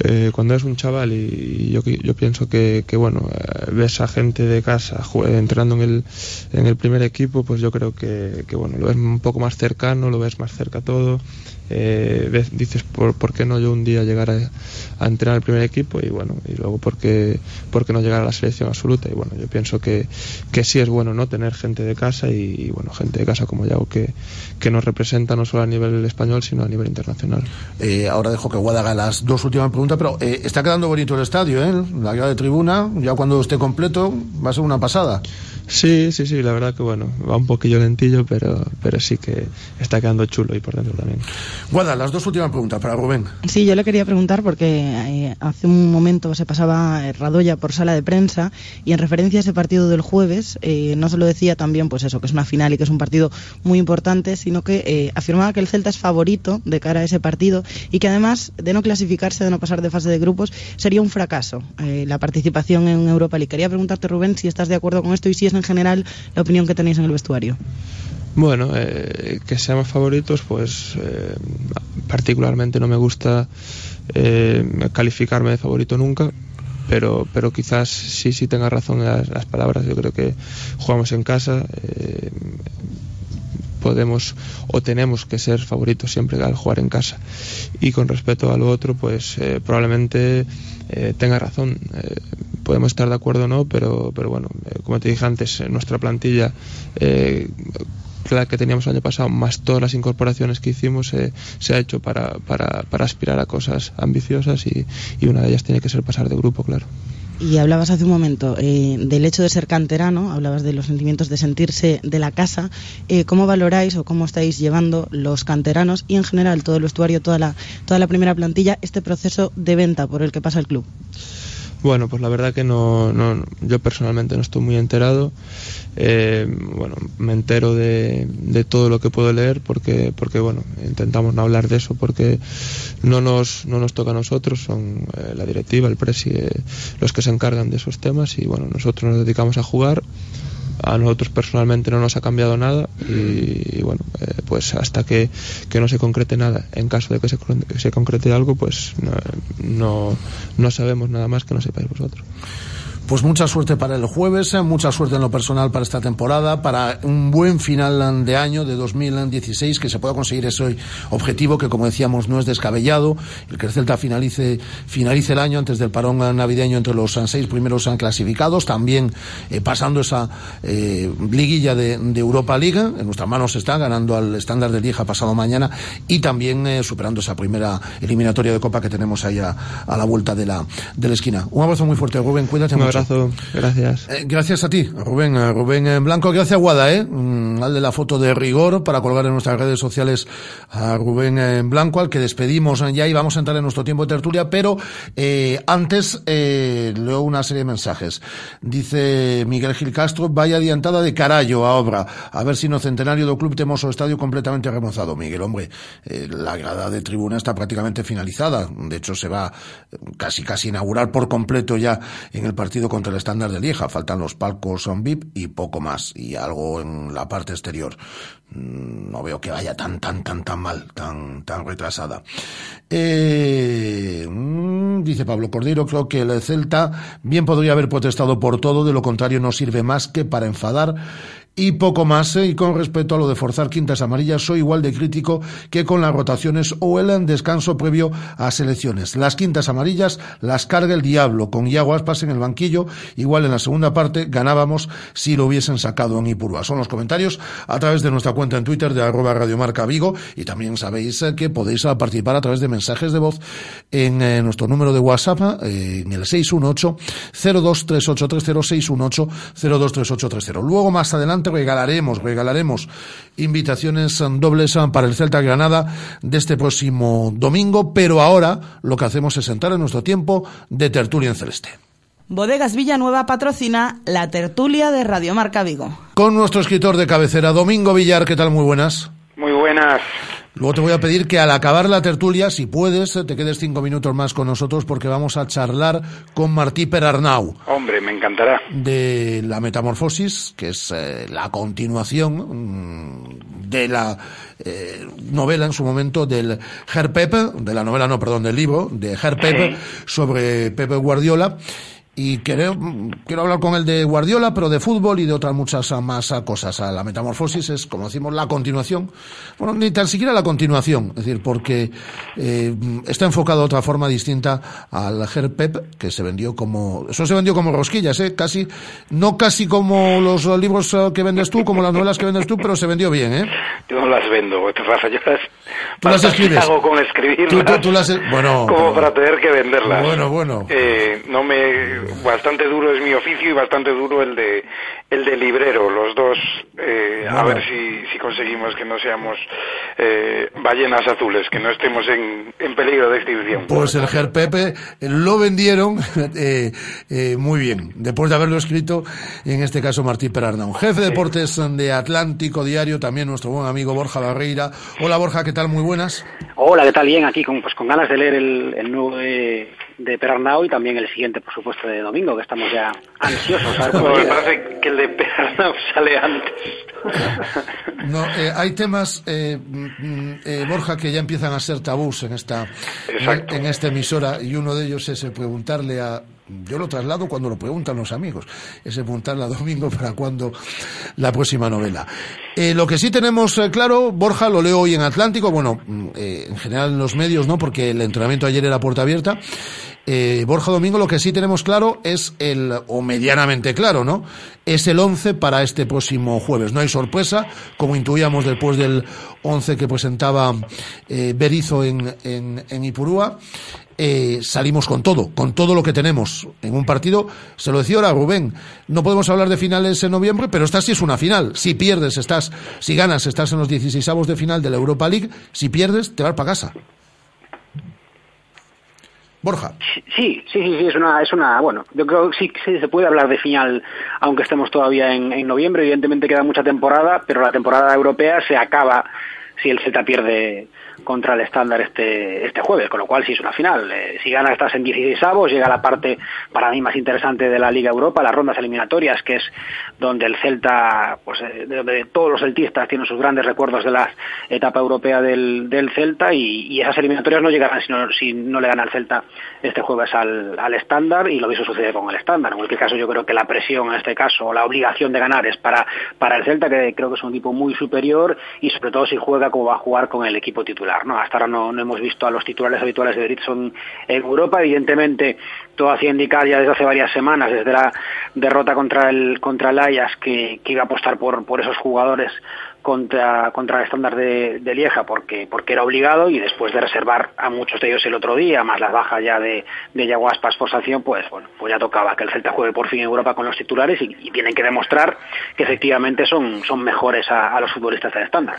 eh, cuando eres un chaval y, yo, yo pienso que, que bueno, eh, ves a gente de casa entrenando en el, en el primer equipo, pues yo creo que, que bueno, lo ves un poco más cercano, lo ves más cerca todo. Eh, ves, dices por, por qué no yo un día llegar a, a, entrenar el primer equipo y bueno y luego por qué, por qué no llegar a la selección absoluta y bueno yo pienso que, que sí es bueno no tener gente de casa y, y bueno gente de casa como Yago que, que nos representa no solo a nivel español sino a nivel internacional. Eh, ahora dejo que Guada haga las dos últimas preguntas pero eh, está quedando bonito el estadio ¿eh? la guía de tribuna ya cuando esté completo va a ser una pasada Sí, sí, sí, la verdad que bueno, va un poquillo lentillo, pero, pero sí que está quedando chulo y por dentro también. Guada, las dos últimas preguntas para Rubén. Sí, yo le quería preguntar porque eh, hace un momento se pasaba Radoya por sala de prensa y en referencia a ese partido del jueves, eh, no se lo decía también, pues eso, que es una final y que es un partido muy importante, sino que eh, afirmaba que el Celta es favorito de cara a ese partido y que además de no clasificarse, de no pasar pasar de fase de grupos, sería un fracaso eh, la participación en Europa League. Quería preguntarte, Rubén, si estás de acuerdo con esto y si es en general la opinión que tenéis en el vestuario. Bueno, eh, que seamos favoritos, pues eh, particularmente no me gusta eh, calificarme de favorito nunca, pero, pero quizás sí, sí tenga razón en las, palabras. Yo creo que jugamos en casa, eh, podemos o tenemos que ser favoritos siempre al jugar en casa. Y con respecto a lo otro, pues eh, probablemente eh, tenga razón. Eh, podemos estar de acuerdo o no, pero, pero bueno, eh, como te dije antes, nuestra plantilla la que teníamos el año pasado, más todas las incorporaciones que hicimos, eh, se ha hecho para, para, para aspirar a cosas ambiciosas y, y una de ellas tiene que ser pasar de grupo, claro. Y hablabas hace un momento eh, del hecho de ser canterano, hablabas de los sentimientos de sentirse de la casa. Eh, ¿Cómo valoráis o cómo estáis llevando los canteranos y en general todo el vestuario, toda la, toda la primera plantilla, este proceso de venta por el que pasa el club? Bueno, pues la verdad que no, no yo personalmente no estoy muy enterado. Eh, bueno, me entero de, de, todo lo que puedo leer porque, porque bueno, intentamos no hablar de eso porque no nos, no nos toca a nosotros, son eh, la directiva, el presi, eh, los que se encargan de esos temas y bueno, nosotros nos dedicamos a jugar. A nosotros personalmente no nos ha cambiado nada y, bueno, eh, pues hasta que, que, no se concrete nada, en caso de que se, que se concrete algo, pues no, no, no sabemos nada más que no sepáis vosotros. Pues mucha suerte para el jueves, eh, mucha suerte en lo personal para esta temporada, para un buen final de año de 2016, que se pueda conseguir ese objetivo que, como decíamos, no es descabellado, el que el Celta finalice, finalice el año antes del parón navideño entre los seis primeros clasificados, también eh, pasando esa eh, liguilla de, de, Europa League, en nuestras manos está, ganando al estándar de Lieja pasado mañana y también eh, superando esa primera eliminatoria de Copa que tenemos ahí a, a la vuelta de la, de la esquina. Un abrazo muy fuerte, Rubén, cuídate mucho. Abrazo, gracias. Eh, gracias a ti, Rubén, Rubén Blanco, gracias Guada, eh, mm, al de la foto de rigor para colgar en nuestras redes sociales a Rubén Blanco, al que despedimos ya y vamos a entrar en nuestro tiempo de tertulia, pero eh, antes eh, leo una serie de mensajes. Dice Miguel Gil Castro, vaya adiantada de carallo a obra, a ver si no centenario do club temos o estadio completamente remozado. Miguel, hombre, eh, la grada de tribuna está prácticamente finalizada, de hecho se va casi casi inaugurar por completo ya en el partido contra el estándar de Lieja. Faltan los palcos son VIP y poco más. Y algo en la parte exterior. No veo que vaya tan, tan, tan, tan mal, tan, tan retrasada. Eh, dice Pablo Cordero, creo que el Celta bien podría haber protestado por todo, de lo contrario no sirve más que para enfadar y poco más. ¿eh? Y con respecto a lo de forzar quintas amarillas, soy igual de crítico que con las rotaciones o el descanso previo a selecciones. Las quintas amarillas las carga el diablo, con Iago Aspas en el banquillo. Igual en la segunda parte ganábamos si lo hubiesen sacado en Ipurúa. Son los comentarios a través de nuestra cuenta en Twitter de arroba Radiomarca Vigo y también sabéis que podéis participar a través de mensajes de voz en eh, nuestro número de WhatsApp eh, en el 618 023830 618 023830. Luego más adelante regalaremos, regalaremos invitaciones dobles para el Celta Granada de este próximo domingo, pero ahora lo que hacemos es entrar en nuestro tiempo de tertulia en celeste. Bodegas Villanueva patrocina la tertulia de Radio Marca Vigo. Con nuestro escritor de cabecera, Domingo Villar, ¿qué tal? Muy buenas. Muy buenas. Luego te voy a pedir que al acabar la tertulia, si puedes, te quedes cinco minutos más con nosotros porque vamos a charlar con Martí Perarnau. Hombre, me encantará. De la Metamorfosis, que es eh, la continuación mmm, de la eh, novela en su momento del Herr Pepe, de la novela, no, perdón, del libro, de Herr Pepe, sí. sobre Pepe Guardiola y quiero, quiero hablar con él de Guardiola, pero de fútbol y de otras muchas más cosas. La metamorfosis es, como decimos, la continuación. Bueno, ni tan siquiera la continuación, es decir, porque eh, está enfocado de otra forma distinta al Pep, que se vendió como, eso se vendió como rosquillas, ¿eh? Casi, no casi como los libros que vendes tú, como las novelas que vendes tú, pero se vendió bien, ¿eh? Yo no las vendo, Rafa, yo las, tú las escribes. hago con escribirlas. Tú, tú, tú las, bueno, como pero, para tener que venderlas. Bueno, bueno. Eh, no me bastante duro es mi oficio y bastante duro el de el de librero. Los dos, eh, a ver si, si conseguimos que no seamos eh, ballenas azules, que no estemos en, en peligro de extinción. Pues el Ger Pepe lo vendieron eh, eh, muy bien, después de haberlo escrito, en este caso Martín Perarnau. Jefe de deportes de Atlántico Diario, también nuestro buen amigo Borja Barreira. Hola Borja, ¿qué tal? Muy buenas. Hola, ¿qué tal? Bien, aquí con, pues, con ganas de leer el, el nuevo de, de Perarnau y también el siguiente, por supuesto, de domingo, que estamos ya ansiosos a ver cómo me parece que el de Pernau sale antes. No, eh, hay temas, eh, mm, eh, Borja, que ya empiezan a ser tabús en esta, Exacto. en esta emisora y uno de ellos es el preguntarle a, yo lo traslado cuando lo preguntan los amigos, es el preguntarle a Domingo para cuándo la próxima novela. Eh, lo que sí tenemos eh, claro, Borja, lo leo hoy en Atlántico, bueno, mm, eh, en general en los medios, ¿no? Porque el entrenamiento ayer era puerta abierta. Eh, Borja Domingo, lo que sí tenemos claro es el, o medianamente claro, ¿no? Es el 11 para este próximo jueves. No hay sorpresa, como intuíamos después del 11 que presentaba eh, Berizo en, en, Ipurúa. Eh, salimos con todo, con todo lo que tenemos en un partido. Se lo decía ahora Rubén, no podemos hablar de finales en noviembre, pero esta sí es una final. Si pierdes, estás, si ganas, estás en los 16 de final de la Europa League. Si pierdes, te vas para casa. Borja. Sí, sí, sí, sí, es una, es una, bueno, yo creo que sí, sí se puede hablar de final, aunque estemos todavía en, en noviembre, evidentemente queda mucha temporada, pero la temporada europea se acaba si el Celta pierde contra el estándar este, este jueves, con lo cual sí es una final. Eh, si gana estás en 16 avos, llega la parte para mí más interesante de la Liga Europa, las rondas eliminatorias, que es donde el Celta, pues eh, de donde todos los celtistas tienen sus grandes recuerdos de la etapa europea del, del Celta y, y esas eliminatorias no llegarán si no, si no le gana el Celta este jueves al, al estándar y lo mismo sucede con el estándar. En cualquier caso yo creo que la presión en este caso, o la obligación de ganar es para, para el Celta, que creo que es un equipo muy superior y sobre todo si juega como va a jugar con el equipo titular. ¿no? Hasta ahora no, hemos visto a los titulares habituales de Berizson en Europa. Evidentemente, todo hacía indicar ya desde hace varias semanas, desde la derrota contra el, contra el Ajax, que, iba a apostar por, por esos jugadores contra, contra el estándar de, de Lieja porque, porque era obligado y después de reservar a muchos de ellos el otro día, más las bajas ya de, de Yago Aspas por sanción, pues bueno, pues ya tocaba que el Celta juegue por fin en Europa con los titulares y, y tienen que demostrar que efectivamente son, son mejores a, a los futbolistas del estándar.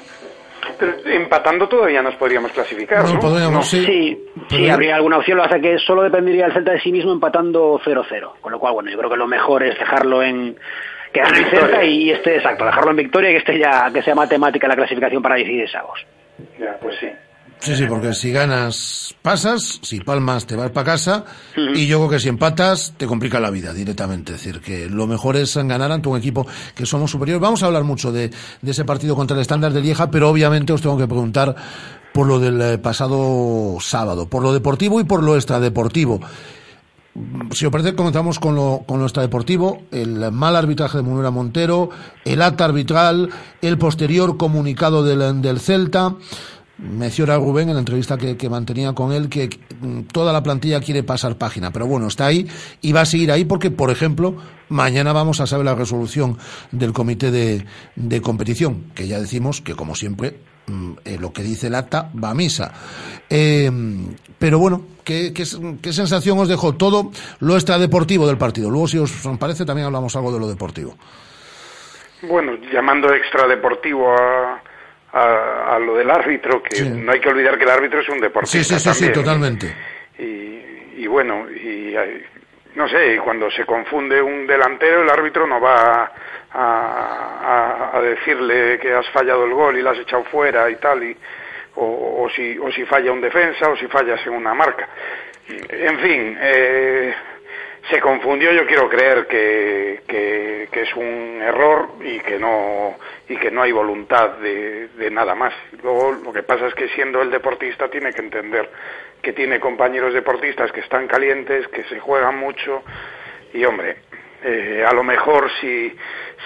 Pero empatando todavía nos podríamos clasificar, ¿no? No, podríamos, No. sí. Sí, habría alguna opción, lo hace que solo dependería el Celta de sí mismo empatando 0-0. Con lo cual, bueno, yo creo que lo mejor es dejarlo en que el Celta y esté, exacto, dejarlo en victoria y que esté ya, que sea matemática la clasificación para 16 avos. Ya, pues sí. Sí, sí, porque si ganas, pasas, si palmas, te vas para casa, y yo creo que si empatas, te complica la vida directamente. Es decir, que lo mejor es ganar ante un equipo que somos superiores. Vamos a hablar mucho de, de ese partido contra el estándar de Lieja, pero obviamente os tengo que preguntar por lo del eh, pasado sábado, por lo deportivo y por lo extradeportivo. Si os parece, comenzamos con lo, con lo extradeportivo, el mal arbitraje de Munera Montero, el acta arbitral, el posterior comunicado del, del Celta. Menciona Rubén en la entrevista que, mantenía con él que mm, toda la plantilla quiere pasar página, pero bueno, está ahí y va a seguir ahí porque, por ejemplo, mañana vamos a saber la resolución del comité de, competición, que ya decimos que, como siempre, mm, eh, lo que dice el acta va a misa. Eh, pero bueno, ¿qué, qué, qué sensación os dejó todo lo extradeportivo del partido? Luego, si os parece, también hablamos algo de lo deportivo. Bueno, llamando extradeportivo a, a, a lo del árbitro, que Sí. no hay que olvidar que el árbitro es un deportista Sí, sí, sí, sí, también. totalmente. Y, y bueno, y hay- no sé, cuando se confunde un delantero, el árbitro no va a, a- a decirle que has fallado el gol y lo has echado fuera y tal, y, o, o si, o si falla un defensa o si fallas en una marca. En fin, eh, se confundió, yo quiero creer que, que, que es un error y que no y que no hay voluntad de, de nada más. Luego lo que pasa es que siendo el deportista tiene que entender que tiene compañeros deportistas que están calientes, que se juegan mucho y hombre, eh, a lo mejor si,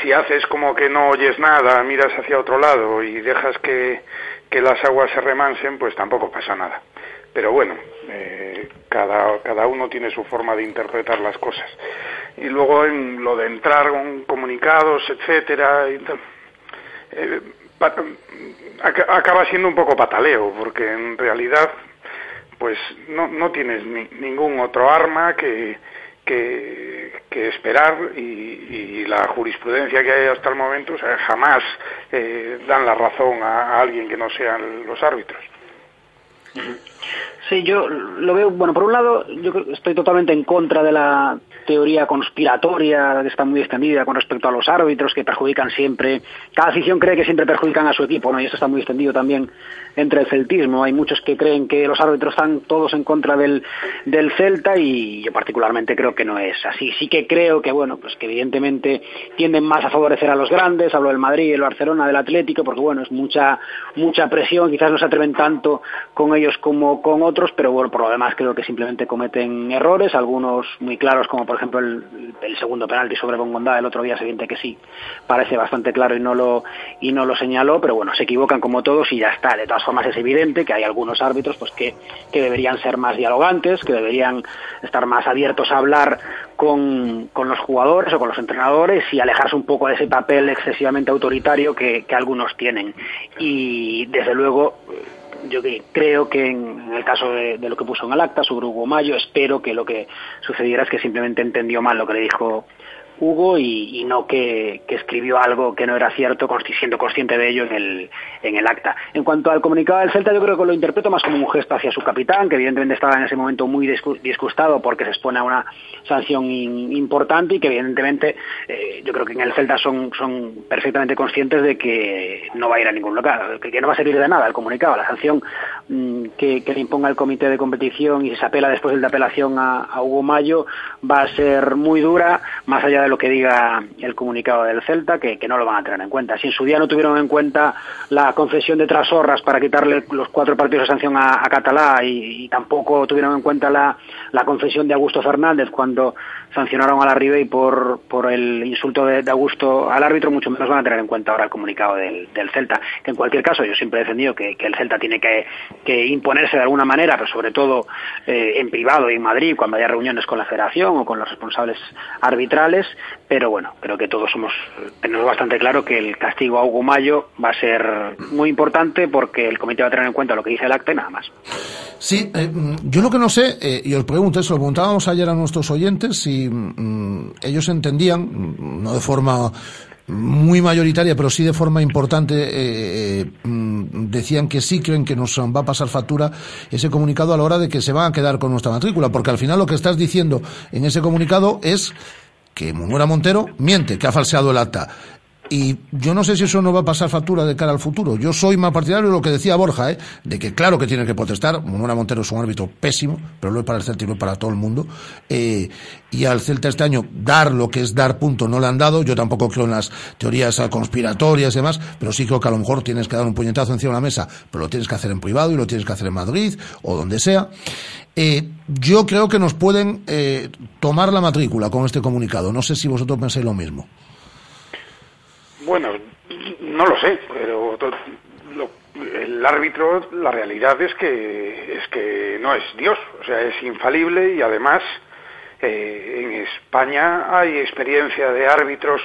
si haces como que no oyes nada, miras hacia otro lado y dejas que, que las aguas se remansen, pues tampoco pasa nada. Pero bueno, eh, cada, cada uno tiene su forma de interpretar las cosas. Y luego en lo de entrar con comunicados, etcétera, y tal, eh, acaba siendo un poco pataleo, porque en realidad pues no, no tienes ni- ningún otro arma que, que, esperar y, la jurisprudencia que hay hasta el momento, o sea, jamás eh, dan la razón a alguien que no sean los árbitros. Sí, yo lo veo, bueno, por un lado, yo estoy totalmente en contra de la teoría conspiratoria que está muy extendida con respecto a los árbitros que perjudican siempre. Cada afición cree que siempre perjudican a su equipo, ¿no? Y eso está muy extendido también entre el celtismo. Hay muchos que creen que los árbitros están todos en contra del, del Celta y yo particularmente creo que no es así. Sí que creo que, bueno, pues que evidentemente tienden más a favorecer a los grandes, hablo del Madrid, el Barcelona, del Atlético, porque bueno, es mucha, mucha presión, quizás no se atreven tanto con ellos como con otros, pero bueno, por lo demás creo que simplemente cometen errores, algunos muy claros, como por ejemplo el, el segundo penalti sobre Bongondá el otro día, es evidente que sí, parece bastante claro y no lo y no lo señaló, pero bueno, se equivocan como todos y ya está. De todas formas es evidente que hay algunos árbitros pues que, que deberían ser más dialogantes, que deberían estar más abiertos a hablar con, con los jugadores o con los entrenadores y alejarse un poco de ese papel excesivamente autoritario que algunos tienen. Y desde luego yo creo que en, el caso de, de lo que puso en el acta sobre Hugo Mayo, espero que lo que sucediera es que simplemente entendió mal lo que le dijo Hugo y, no que, escribió algo que no era cierto, siendo consciente de ello en el, en el acta. En cuanto al comunicado del Celta, yo creo que lo interpreto más como un gesto hacia su capitán, que evidentemente estaba en ese momento muy disgu- disgustado porque se expone a una sanción importante y que evidentemente eh, yo creo que en el Celta son, son perfectamente conscientes de que no va a ir a ningún lugar, que, no va a servir de nada el comunicado. La sanción mm, que, le imponga el comité de competición y se apela después de apelación a, a Hugo Mayo va a ser muy dura, más allá de lo que diga el comunicado del Celta, que, no lo van a tener en cuenta. Si en su día no tuvieron en cuenta la concesión de Trasorras para quitarle los cuatro partidos de sanción a, Catalá y, y tampoco tuvieron en cuenta la, la concesión de Augusto Fernández cuando sancionaron a la Ribey por, por el insulto de, de Augusto al árbitro, mucho menos van a tener en cuenta ahora el comunicado del, del Celta. Que en cualquier caso, yo siempre he defendido que, el Celta tiene que, que imponerse de alguna manera, pero sobre todo eh, en privado y en Madrid, cuando haya reuniones con la Federación o con los responsables arbitrales. Pero bueno, creo que todos somos tenemos bastante claro que el castigo a Hugo Mayo va a ser muy importante porque el comité va a tener en cuenta lo que dice el acta y nada más. Sí, eh, yo lo que no sé, eh, y os pregunto eso, lo preguntábamos ayer a nuestros oyentes si mm, ellos entendían, mm, no de forma muy mayoritaria, pero sí de forma importante, eh, eh, mm, decían que sí creen que nos va a pasar factura ese comunicado a la hora de que se van a quedar con nuestra matrícula, porque al final lo que estás diciendo en ese comunicado es que Munuera Montero miente, que ha falseado el acta. Y yo no sé si eso no va a pasar factura de cara al futuro. Yo soy más partidario de lo que decía Borja, ¿eh? de que claro que tiene que protestar. Munuera Montero es un árbitro pésimo, pero lo es para el Celta y lo es para todo el mundo. Eh, y al Celta este año dar lo que es dar punto no le han dado. Yo tampoco creo en las teorías conspiratorias y demás, pero sí creo que a lo mejor tienes que dar un puñetazo encima de la mesa, pero lo tienes que hacer en privado y lo tienes que hacer en Madrid o donde sea. Eh, yo creo que nos pueden eh, tomar la matrícula con este comunicado. No sé si vosotros pensáis lo mismo. Bueno, no lo sé, pero lo- el árbitro, la realidad es que es que no es Dios, o sea, es infalible y además eh, en España hay experiencia de árbitros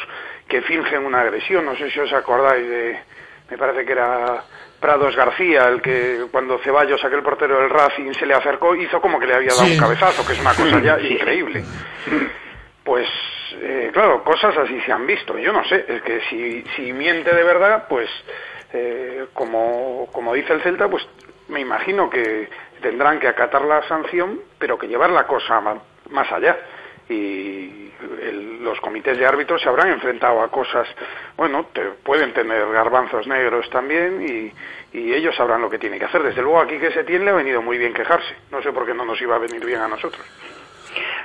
que fingen una agresión. No sé si os acordáis de, me parece que era Prados García, el que cuando Ceballos, aquel portero del Racing, se le acercó, hizo como que le había dado Sí. un cabezazo, que es una cosa ya increíble. Pues, eh, claro, cosas así se han visto. Yo no sé, es que si, si miente de verdad, pues, eh, como, como dice el Celta, pues me imagino que tendrán que acatar la sanción, pero que llevar la cosa más allá. Y el- los comités de árbitros se habrán enfrentado a cosas, bueno, te- pueden tener garbanzos negros también y, y ellos sabrán lo que tienen que hacer. Desde luego aquí que se tiene le ha venido muy bien quejarse. No sé por qué no nos iba a venir bien a nosotros.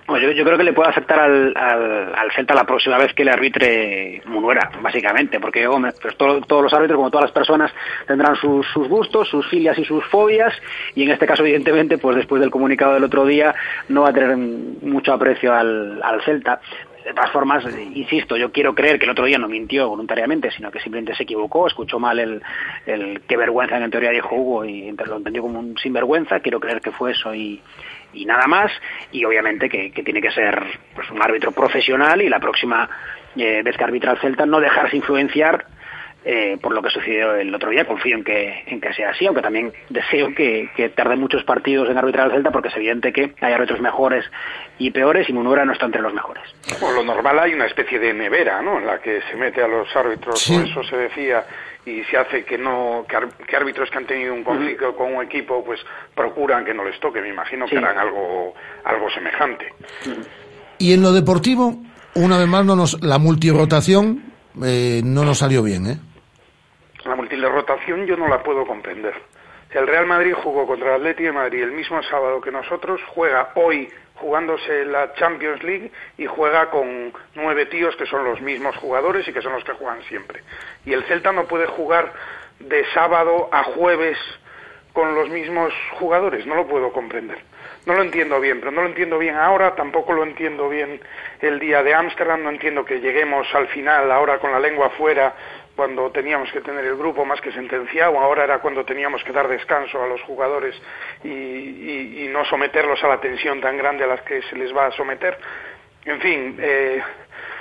Bueno, yo, yo creo que le puede afectar al, al, Celta la próxima vez que le arbitre Munuera, básicamente, porque pues todo- todos los árbitros, como todas las personas, tendrán sus, sus gustos, sus filias y sus fobias, y en este caso, evidentemente, pues después del comunicado del otro día, no va a tener mucho aprecio al, al Celta. De todas formas, insisto, yo quiero creer que el otro día no mintió voluntariamente, sino que simplemente se equivocó, escuchó mal el, el qué vergüenza en teoría dijo Hugo y lo entendió como un sinvergüenza. Quiero creer que fue eso y, y nada más. Y obviamente que, que tiene que ser pues, un árbitro profesional y la próxima eh, vez que arbitra el Celta no dejarse influenciar eh, por lo que sucedió el otro día. Confío en que, en que sea así, aunque también deseo que, que tarde muchos partidos en arbitrar al Celta porque es evidente que hay árbitros mejores y peores y Munura no está entre los mejores. Por lo normal hay una especie de nevera, ¿no? En la que se mete a los árbitros, Sí. o eso se decía, y se hace que no, que, ar- que árbitros que han tenido un conflicto con un equipo, pues procuran que no les toque. Me imagino que Sí. harán algo, algo semejante. Y en lo deportivo, una vez más, no nos, la multirotación eh, no nos salió bien, ¿eh? La multirotación yo no la puedo comprender. El Real Madrid jugó contra el Atleti de Madrid el mismo sábado que nosotros, juega hoy jugándose la Champions League y juega con nueve tíos que son los mismos jugadores y que son los que juegan siempre. Y el Celta no puede jugar de sábado a jueves con los mismos jugadores, no lo puedo comprender. No lo entiendo bien, pero no lo entiendo bien ahora, tampoco lo entiendo bien el día de Ámsterdam, no entiendo que lleguemos al final ahora con la lengua afuera cuando teníamos que tener el grupo más que sentenciado, ahora era cuando teníamos que dar descanso a los jugadores y, no someterlos a la tensión tan grande a la que se les va a someter. En fin, eh,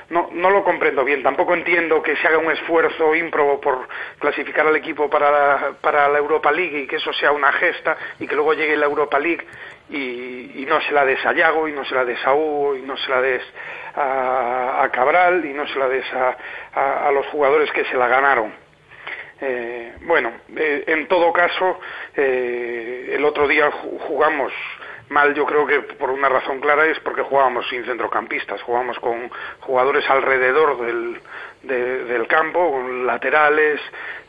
no, no lo comprendo bien. Tampoco entiendo que se haga un esfuerzo ímprobo por clasificar al equipo para la, para la Europa League y que eso sea una gesta y que luego llegue la Europa League y, y no se la des a Yago y no se la des a Hugo y no se la des a, Cabral y no se la des a, a- a los jugadores que se la ganaron. Eh, bueno, eh, en todo caso, eh, el otro día ju- jugamos mal, yo creo que por una razón clara es porque jugábamos sin centrocampistas, jugábamos con jugadores alrededor del, de- del campo, con laterales,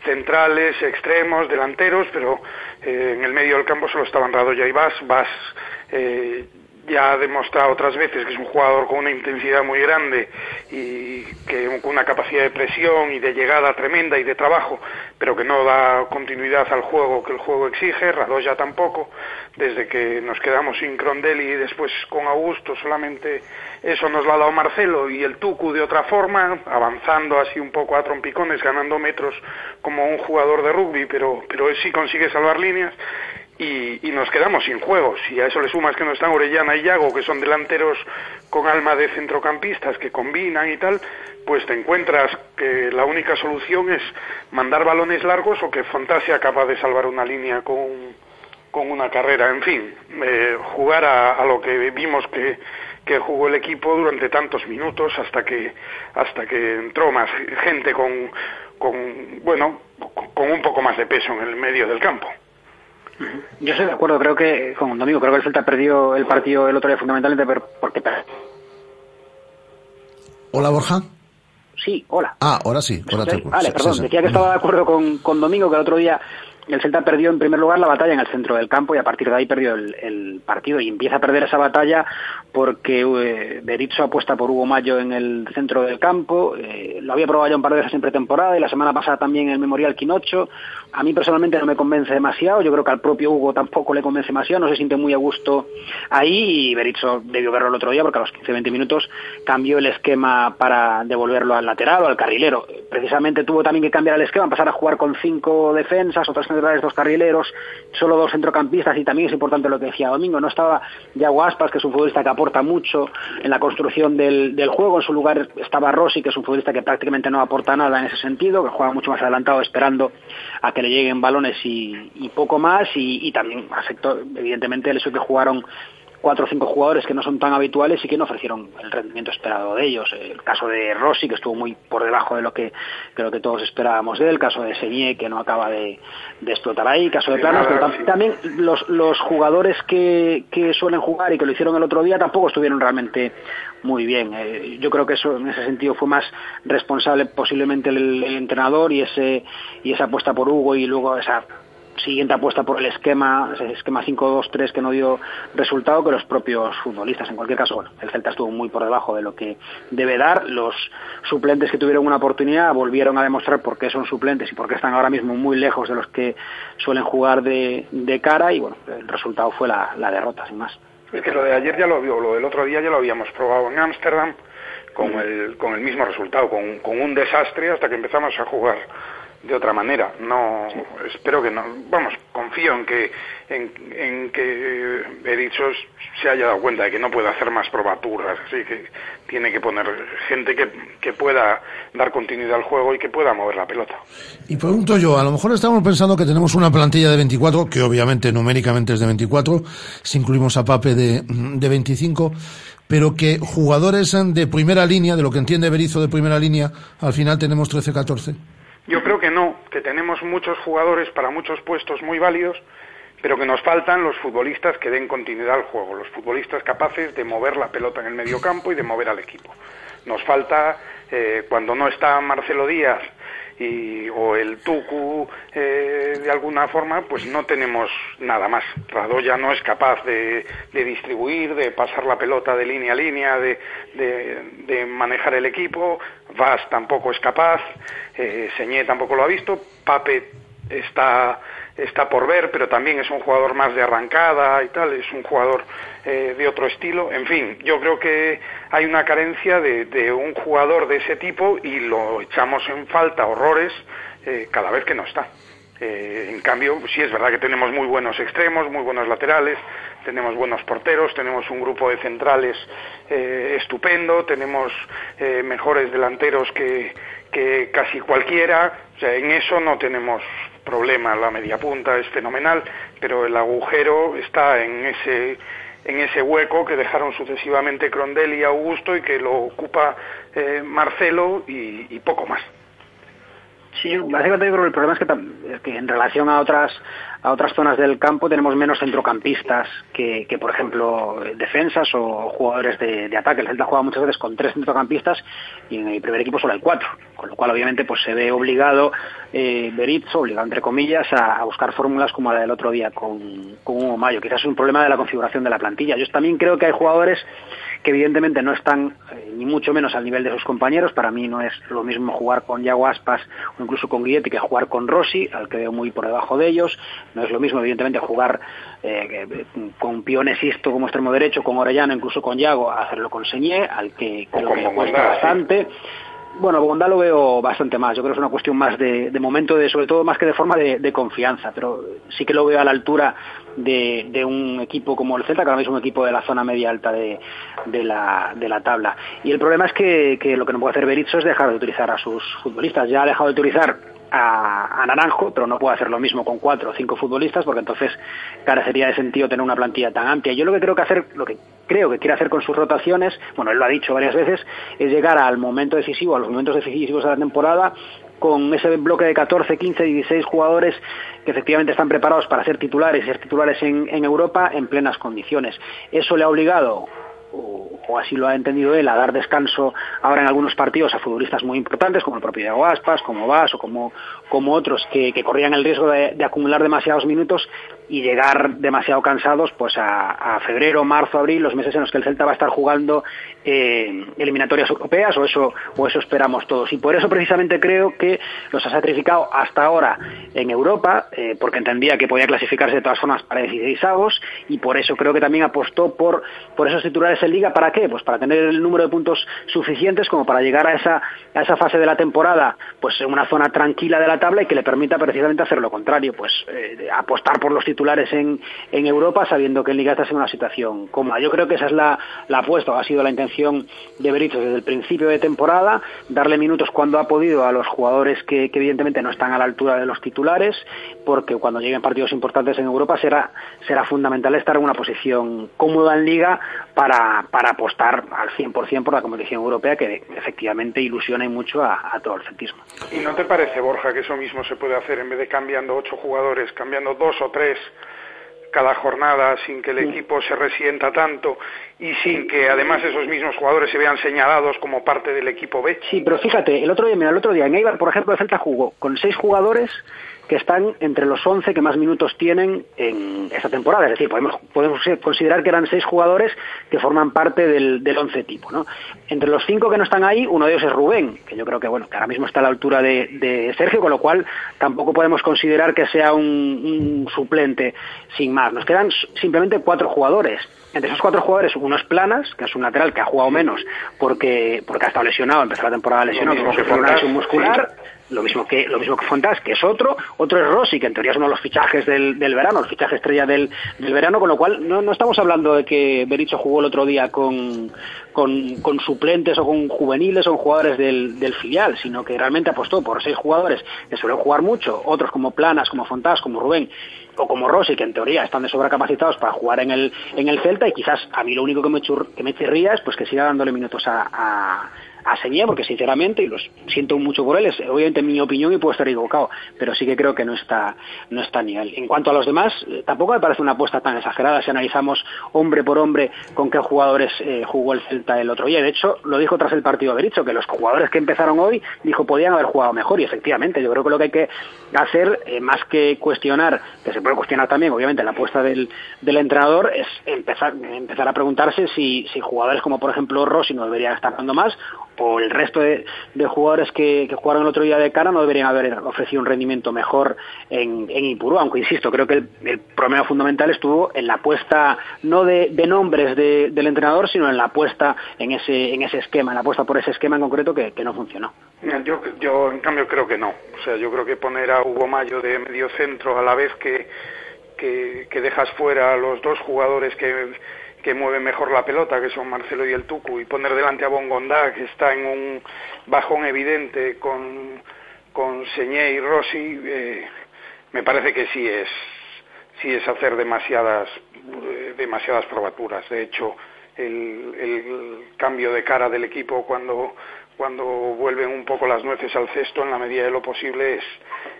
centrales, extremos, delanteros, pero eh, en el medio del campo solo estaban Radoya y Vas. Vas eh, ya ha demostrado otras veces que es un jugador con una intensidad muy grande y que con una capacidad de presión y de llegada tremenda y de trabajo, pero que no da continuidad al juego que el juego exige, Radoya tampoco, desde que nos quedamos sin Crondelli y después con Augusto solamente eso nos lo ha dado Marcelo y el Tucu de otra forma, avanzando así un poco a trompicones, ganando metros como un jugador de rugby, pero, pero él sí consigue salvar líneas y, y nos quedamos sin juegos. Y a eso le sumas que no están Orellana y Yago, que son delanteros con alma de centrocampistas que combinan y tal, pues te encuentras que la única solución es mandar balones largos o que Fontá sea capaz de salvar una línea con, con una carrera. En fin, eh, jugar a, a lo que vimos que, que jugó el equipo durante tantos minutos hasta que hasta que entró más gente con, con bueno con un poco más de peso en el medio del campo. Yo estoy de acuerdo, creo que con Domingo, creo que el Celta perdió el partido el otro día fundamentalmente porque Hola, Borja. sí, hola. Ah, ahora sí. Ahora te- Vale, perdón, sí, sí. decía que estaba de acuerdo con, con Domingo, que el otro día el Celta perdió en primer lugar la batalla en el centro del campo y a partir de ahí perdió el, partido. Y empieza a perder esa batalla porque eh, Berizzo apuesta por Hugo Mayo en el centro del campo, eh, lo había probado ya un par de veces en pretemporada y la semana pasada también en el Memorial Quinocho, a mí personalmente no me convence demasiado, yo creo que al propio Hugo tampoco le convence demasiado, no se siente muy a gusto ahí y Berizzo debió verlo el otro día porque a los 15-20 minutos cambió el esquema para devolverlo al lateral o al carrilero. Precisamente tuvo también que cambiar el esquema, pasar a jugar con cinco defensas, otros centrales, dos carrileros, solo dos centrocampistas y también es importante lo que decía Domingo, no estaba Yago Aspas, que es un futbolista que aporta mucho en la construcción del, juego, en su lugar estaba Rossi, que es un futbolista que prácticamente no aporta nada en ese sentido, que juega mucho más adelantado esperando a que le lleguen balones y, poco más. Y, también afectó evidentemente el hecho que jugaron cuatro o cinco jugadores que no son tan habituales y que no ofrecieron el rendimiento esperado de ellos. El caso de Rossi, que estuvo muy por debajo de lo que creo que todos esperábamos de él, el caso de Señé, que no acaba de, de explotar ahí, el caso de Planos, pero tam- también los, los jugadores que, que suelen jugar y que lo hicieron el otro día tampoco estuvieron realmente muy bien. Eh, yo creo que eso en ese sentido fue más responsable posiblemente el, el entrenador y ese y esa apuesta por Hugo y luego esa siguiente apuesta por el esquema, esquema 5-2-3 que no dio resultado que los propios futbolistas. En cualquier caso, bueno, el Celta estuvo muy por debajo de lo que debe dar. Los suplentes que tuvieron una oportunidad volvieron a demostrar por qué son suplentes y por qué están ahora mismo muy lejos de los que suelen jugar de, de cara y bueno, el resultado fue la, derrota, sin más. Es que lo de ayer ya lo vio, lo del otro día ya lo habíamos probado en Ámsterdam con el, con el mismo resultado, con un desastre hasta que empezamos a jugar de otra manera. No, espero que no. Vamos, confío en que en, en que Berizzo se haya dado cuenta de que no puede hacer más probaturas, así que tiene que poner gente que, que pueda dar continuidad al juego y que pueda mover la pelota. Y pregunto yo, a lo mejor estamos pensando que tenemos una plantilla de 24, que obviamente numéricamente es de 24, si incluimos a Pape de, de 25, pero que jugadores de primera línea, de lo que entiende Berizzo de primera línea, al final tenemos 13-14. Yo creo que no, que tenemos muchos jugadores para muchos puestos muy válidos, pero que nos faltan los futbolistas que den continuidad al juego, los futbolistas capaces de mover la pelota en el medio campo y de mover al equipo. Nos falta, eh, cuando no está Marcelo Díaz y, o el Tucu eh, de alguna forma, pues no tenemos nada más. Radoya no es capaz de, de distribuir, de pasar la pelota de línea a línea, de, de, de manejar el equipo. Vas tampoco es capaz, eh, Señé tampoco lo ha visto, Pape está está por ver, pero también es un jugador más de arrancada y tal, es un jugador eh, de otro estilo. En fin, yo creo que hay una carencia de, de un jugador de ese tipo y lo echamos en falta horrores eh, cada vez que no está. Eh, en cambio, sí es verdad que tenemos muy buenos extremos, muy buenos laterales, tenemos buenos porteros, tenemos un grupo de centrales eh, estupendo, tenemos eh, mejores delanteros que, que casi cualquiera. O sea, en eso no tenemos problema. La media punta es fenomenal, pero el agujero está en ese en ese hueco que dejaron sucesivamente Crondel y Augusto y que lo ocupa eh, Marcelo y poco más. Sí, básicamente yo creo el problema es que, es en relación a otras a otras zonas del campo tenemos menos centrocampistas que, que por ejemplo, defensas o jugadores de, de ataque. El Celta juega muchas veces con tres centrocampistas y en el primer equipo solo hay cuatro, con lo cual obviamente pues se ve obligado eh, Berizzo, obligado entre comillas, a, buscar fórmulas como la del otro día con, con Hugo Mayo. Quizás es un problema de la configuración de la plantilla. Yo también creo que hay jugadores que evidentemente no están eh, ni mucho menos al nivel de sus compañeros. Para mí no es lo mismo jugar con Yago Aspas o incluso con Guilletti que jugar con Rossi, al que veo muy por debajo de ellos. No es lo mismo, evidentemente, jugar eh, que- con Pione Sisto como extremo derecho, con Orellano, incluso con Yago, hacerlo con Señé, al que creo que cuesta sí. Bueno, Bondá lo veo bastante más. Yo creo que es una cuestión más de, momento, de, sobre todo más que de forma de, confianza, pero sí que lo veo a la altura de, un equipo como el Celta, que ahora mismo es un equipo de la zona media alta de, de la, de la tabla. Y el problema es que, que lo que no puede hacer Berizzo es dejar de utilizar a sus futbolistas. Ya ha dejado de utilizar a, Naranjo, pero no puede hacer lo mismo con cuatro o cinco futbolistas, porque entonces carecería de sentido tener una plantilla tan amplia. Yo lo que creo que hacer, lo que creo que quiere hacer con sus rotaciones, bueno, él lo ha dicho varias veces, es llegar al momento decisivo, a los momentos decisivos de la temporada, con ese bloque de 14, 15, 16 jugadores que efectivamente están preparados para ser titulares y ser titulares en Europa en plenas condiciones. Eso le ha obligado o, así lo ha entendido él, a dar descanso ahora en algunos partidos a futbolistas muy importantes, como el propio Diego Aspas, como Vas o como, otros que, que corrían el riesgo de, acumular demasiados minutos y llegar demasiado cansados pues a, febrero, marzo, abril, los meses en los que el Celta va a estar jugando eh, eliminatorias europeas o eso, o eso esperamos todos. Y por eso precisamente creo que los ha sacrificado hasta ahora en Europa, eh, porque entendía que podía clasificarse de todas formas para 16 avos y por eso creo que también apostó por, por esos titulares en Liga. ¿Para qué? Pues para tener el número de puntos suficientes como para llegar a esa, a esa fase de la temporada pues en una zona tranquila de la tabla y que le permita precisamente hacer lo contrario, pues eh, apostar por los titulares en, en Europa sabiendo que en Liga está en una situación cómoda. Yo creo que esa es la, la apuesta, ha sido la intención de Berizzo desde el principio de temporada, darle minutos cuando ha podido a los jugadores que evidentemente no están a la altura de los titulares, porque cuando lleguen partidos importantes en Europa será, será fundamental estar en una posición cómoda en Liga para, para apostar al 100% por la competición europea que efectivamente ilusiona y mucho a, a todo el celtismo. ¿Y no te parece, Borja, que eso mismo se puede hacer en vez de cambiando ocho jugadores, cambiando dos o tres cada jornada sin que el equipo se resienta tanto y sin que además esos mismos jugadores se vean señalados como parte del equipo B? Sí, pero fíjate, el otro día, mira, el otro día en Eibar, por ejemplo, el Celta jugó con seis jugadores que están entre los 11 que más minutos tienen en esta temporada. Es decir, podemos, podemos considerar que eran seis jugadores que forman parte del, del 11 tipo. ¿no? Entre los cinco que no están ahí, uno de ellos es Rubén, que yo creo que, bueno, que ahora mismo está a la altura de, de Sergio, con lo cual tampoco podemos considerar que sea un, un suplente sin más. Nos quedan simplemente cuatro jugadores. Entre esos cuatro jugadores, uno es Planas, que es un lateral que ha jugado menos porque, porque ha estado lesionado, empezó la temporada lesionado, tuvo que fue una lesión muscular. Lo mismo que lo mismo que Fontás, que es otro, otro es Rossi, que en teoría es uno de los fichajes del, del verano, el fichaje estrella del, del verano, con lo cual no, no estamos hablando de que Bericho jugó el otro día con, con, con suplentes o con juveniles o jugadores del, del filial, sino que realmente apostó por seis jugadores que suelen jugar mucho, otros como Planas, como Fontás, como Rubén, o como Rossi, que en teoría están de sobra capacitados para jugar en el, en el Celta, y quizás a mí lo único que me, que me chirría es pues que siga dándole minutos a, a porque sinceramente, y los siento mucho por él, es obviamente mi opinión y puedo estar equivocado, pero sí que creo que no está, no está a nivel. En cuanto a los demás, eh, tampoco me parece una apuesta tan exagerada si analizamos hombre por hombre con qué jugadores eh, jugó el Celta el otro día. De hecho, lo dijo tras el partido haber dicho que los jugadores que empezaron hoy, dijo, podían haber jugado mejor, y efectivamente, yo creo que lo que hay que hacer, eh, más que cuestionar, que se puede cuestionar también, obviamente, la apuesta del, del entrenador, es empezar, empezar a preguntarse si, si jugadores como, por ejemplo, Rossi no deberían estar dando más, o el resto de, jugadores que, jugaron el otro día de cara no deberían haber ofrecido un rendimiento mejor en, en Ipurú, aunque insisto, creo que el, problema fundamental estuvo en la apuesta no de, nombres de- del entrenador, sino en la apuesta en ese, en ese esquema, en la apuesta por ese esquema en concreto que, no funcionó. Yo, yo, en cambio, creo que no. O sea, yo creo que poner a Hugo Mayo de medio centro a la vez que, que dejas fuera a los dos jugadores que, que mueven mejor la pelota, que son Marcelo y el Tucu, y poner delante a Bongondá, que está en un bajón evidente con, con Señé y Rossi, eh, me parece que sí es, sí es hacer demasiadas, eh, demasiadas probaturas. De hecho, el, el cambio de cara del equipo cuando cuando vuelven un poco las nueces al cesto en la medida de lo posible es,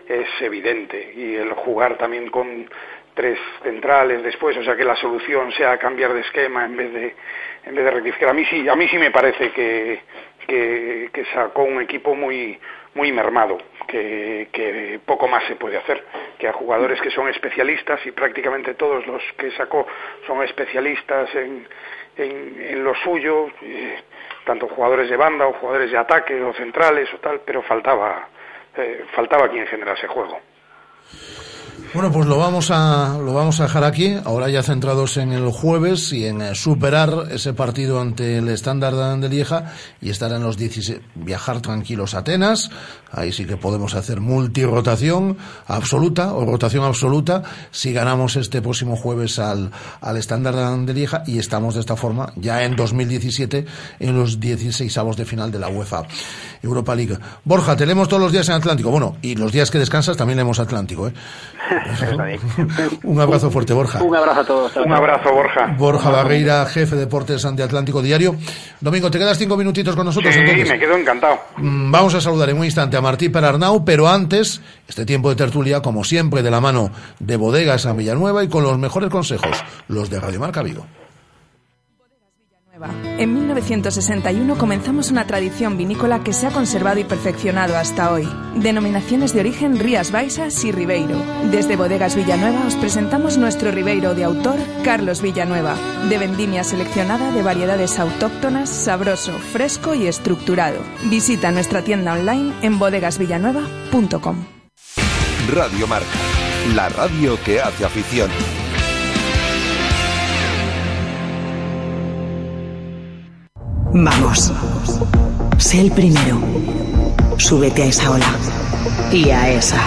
es evidente y el jugar también con tres centrales después, o sea que la solución sea cambiar de esquema en vez de en vez de rectificar. A mí sí, a mí sí me parece que, que, que sacó un equipo muy muy mermado, que, que poco más se puede hacer, que a jugadores que son especialistas y prácticamente todos los que sacó son especialistas en, en, en lo suyo, eh, tanto jugadores de banda o jugadores de ataque o centrales o tal, pero faltaba eh, faltaba quien generase juego. Bueno, pues lo vamos a lo vamos a dejar aquí. Ahora ya centrados en el jueves y en eh, superar ese partido ante el estándar de Lieja y estar en los 16, viajar tranquilos a Atenas. Ahí sí que podemos hacer multirotación absoluta o rotación absoluta si ganamos este próximo jueves al al estándar de Lieja y estamos de esta forma ya en 2017 en los 16 avos de final de la UEFA Europa League. Borja, te leemos todos los días en Atlántico. Bueno, y los días que descansas también leemos Atlántico, ¿eh? Un abrazo fuerte, Borja. Un abrazo a todos. Un abrazo, Borja. Borja Barreira, jefe de deportes ante Atlántico Diario. Domingo, ¿te quedas cinco minutitos con nosotros Sí, entonces? me quedo encantado. Mm, Vamos a saludar en un instante a Martí Perarnau, pero antes, este tiempo de tertulia, como siempre, de la mano de Bodegas San Villanueva y con los mejores consejos, los de Radio Marca Vigo. En 1961 comenzamos una tradición vinícola que se ha conservado y perfeccionado hasta hoy. Denominaciones de origen Rías Baixas y Ribeiro. Desde Bodegas Villanueva os presentamos nuestro Ribeiro de autor Carlos Villanueva, de vendimia seleccionada de variedades autóctonas, sabroso, fresco y estructurado. Visita nuestra tienda online en bodegasvillanueva.com. Radio Marca, la radio que hace afición. Vamos. Sé el primero. Súbete a esa ola. Y a esa.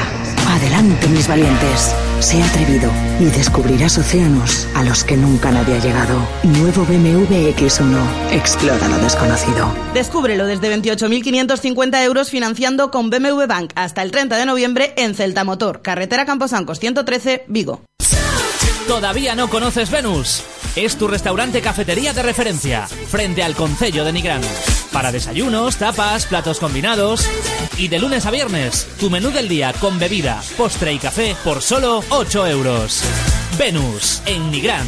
Adelante, mis valientes. Sé atrevido y descubrirás océanos a los que nunca nadie ha llegado. Nuevo BMW X1. Explora lo desconocido. Descúbrelo desde 28.550 euros financiando con BMW Bank hasta el 30 de noviembre en Celta Motor, carretera Camposancos 113, Vigo. ¿Todavía no conoces Venus? Es tu restaurante cafetería de referencia, frente al Concello de Nigrán. Para desayunos, tapas, platos combinados. Y de lunes a viernes, tu menú del día con bebida, postre y café por solo 8 euros. Venus, en Nigrán.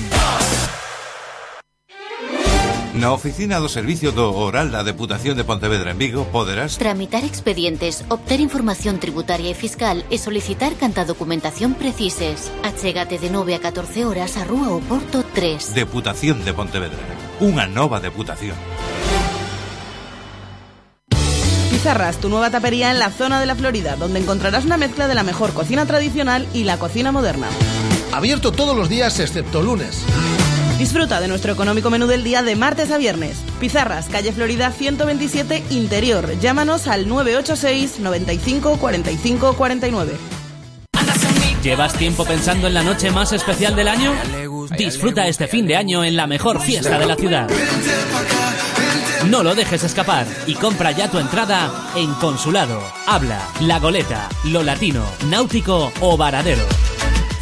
Na oficina do Servicio do Oral da Deputación de Pontevedra en Vigo poderás Tramitar expedientes, obter información tributaria e fiscal e solicitar canta documentación precises. Achégate de 9 a 14 horas a Rúa Oporto 3. Deputación de Pontevedra. Unha nova deputación. Pizarras, tu nueva tapería en la zona de la Florida, donde encontrarás una mezcla de la mejor cocina tradicional y la cocina moderna. Abierto todos los días excepto lunes. Disfruta de nuestro económico menú del día de martes a viernes. Pizarras, calle Florida 127, Interior. Llámanos al 986 95 45 49. ¿Llevas tiempo pensando en la noche más especial del año? Disfruta este fin de año en la mejor fiesta de la ciudad. No lo dejes escapar y compra ya tu entrada en Consulado, Habla, La Goleta, Lo Latino, Náutico o Varadero.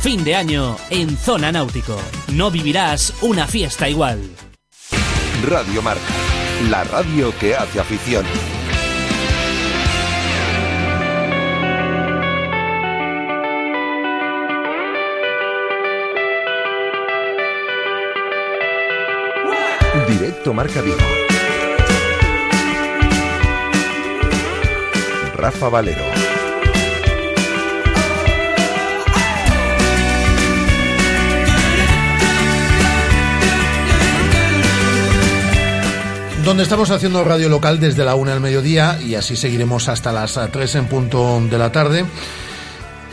Fin de año en Zona Náutico. No vivirás una fiesta igual. Radio Marca, la radio que hace afición. Directo Marca Vigo. Rafa Valero. Donde estamos haciendo radio local desde la una del mediodía y así seguiremos hasta las 3 en punto de la tarde.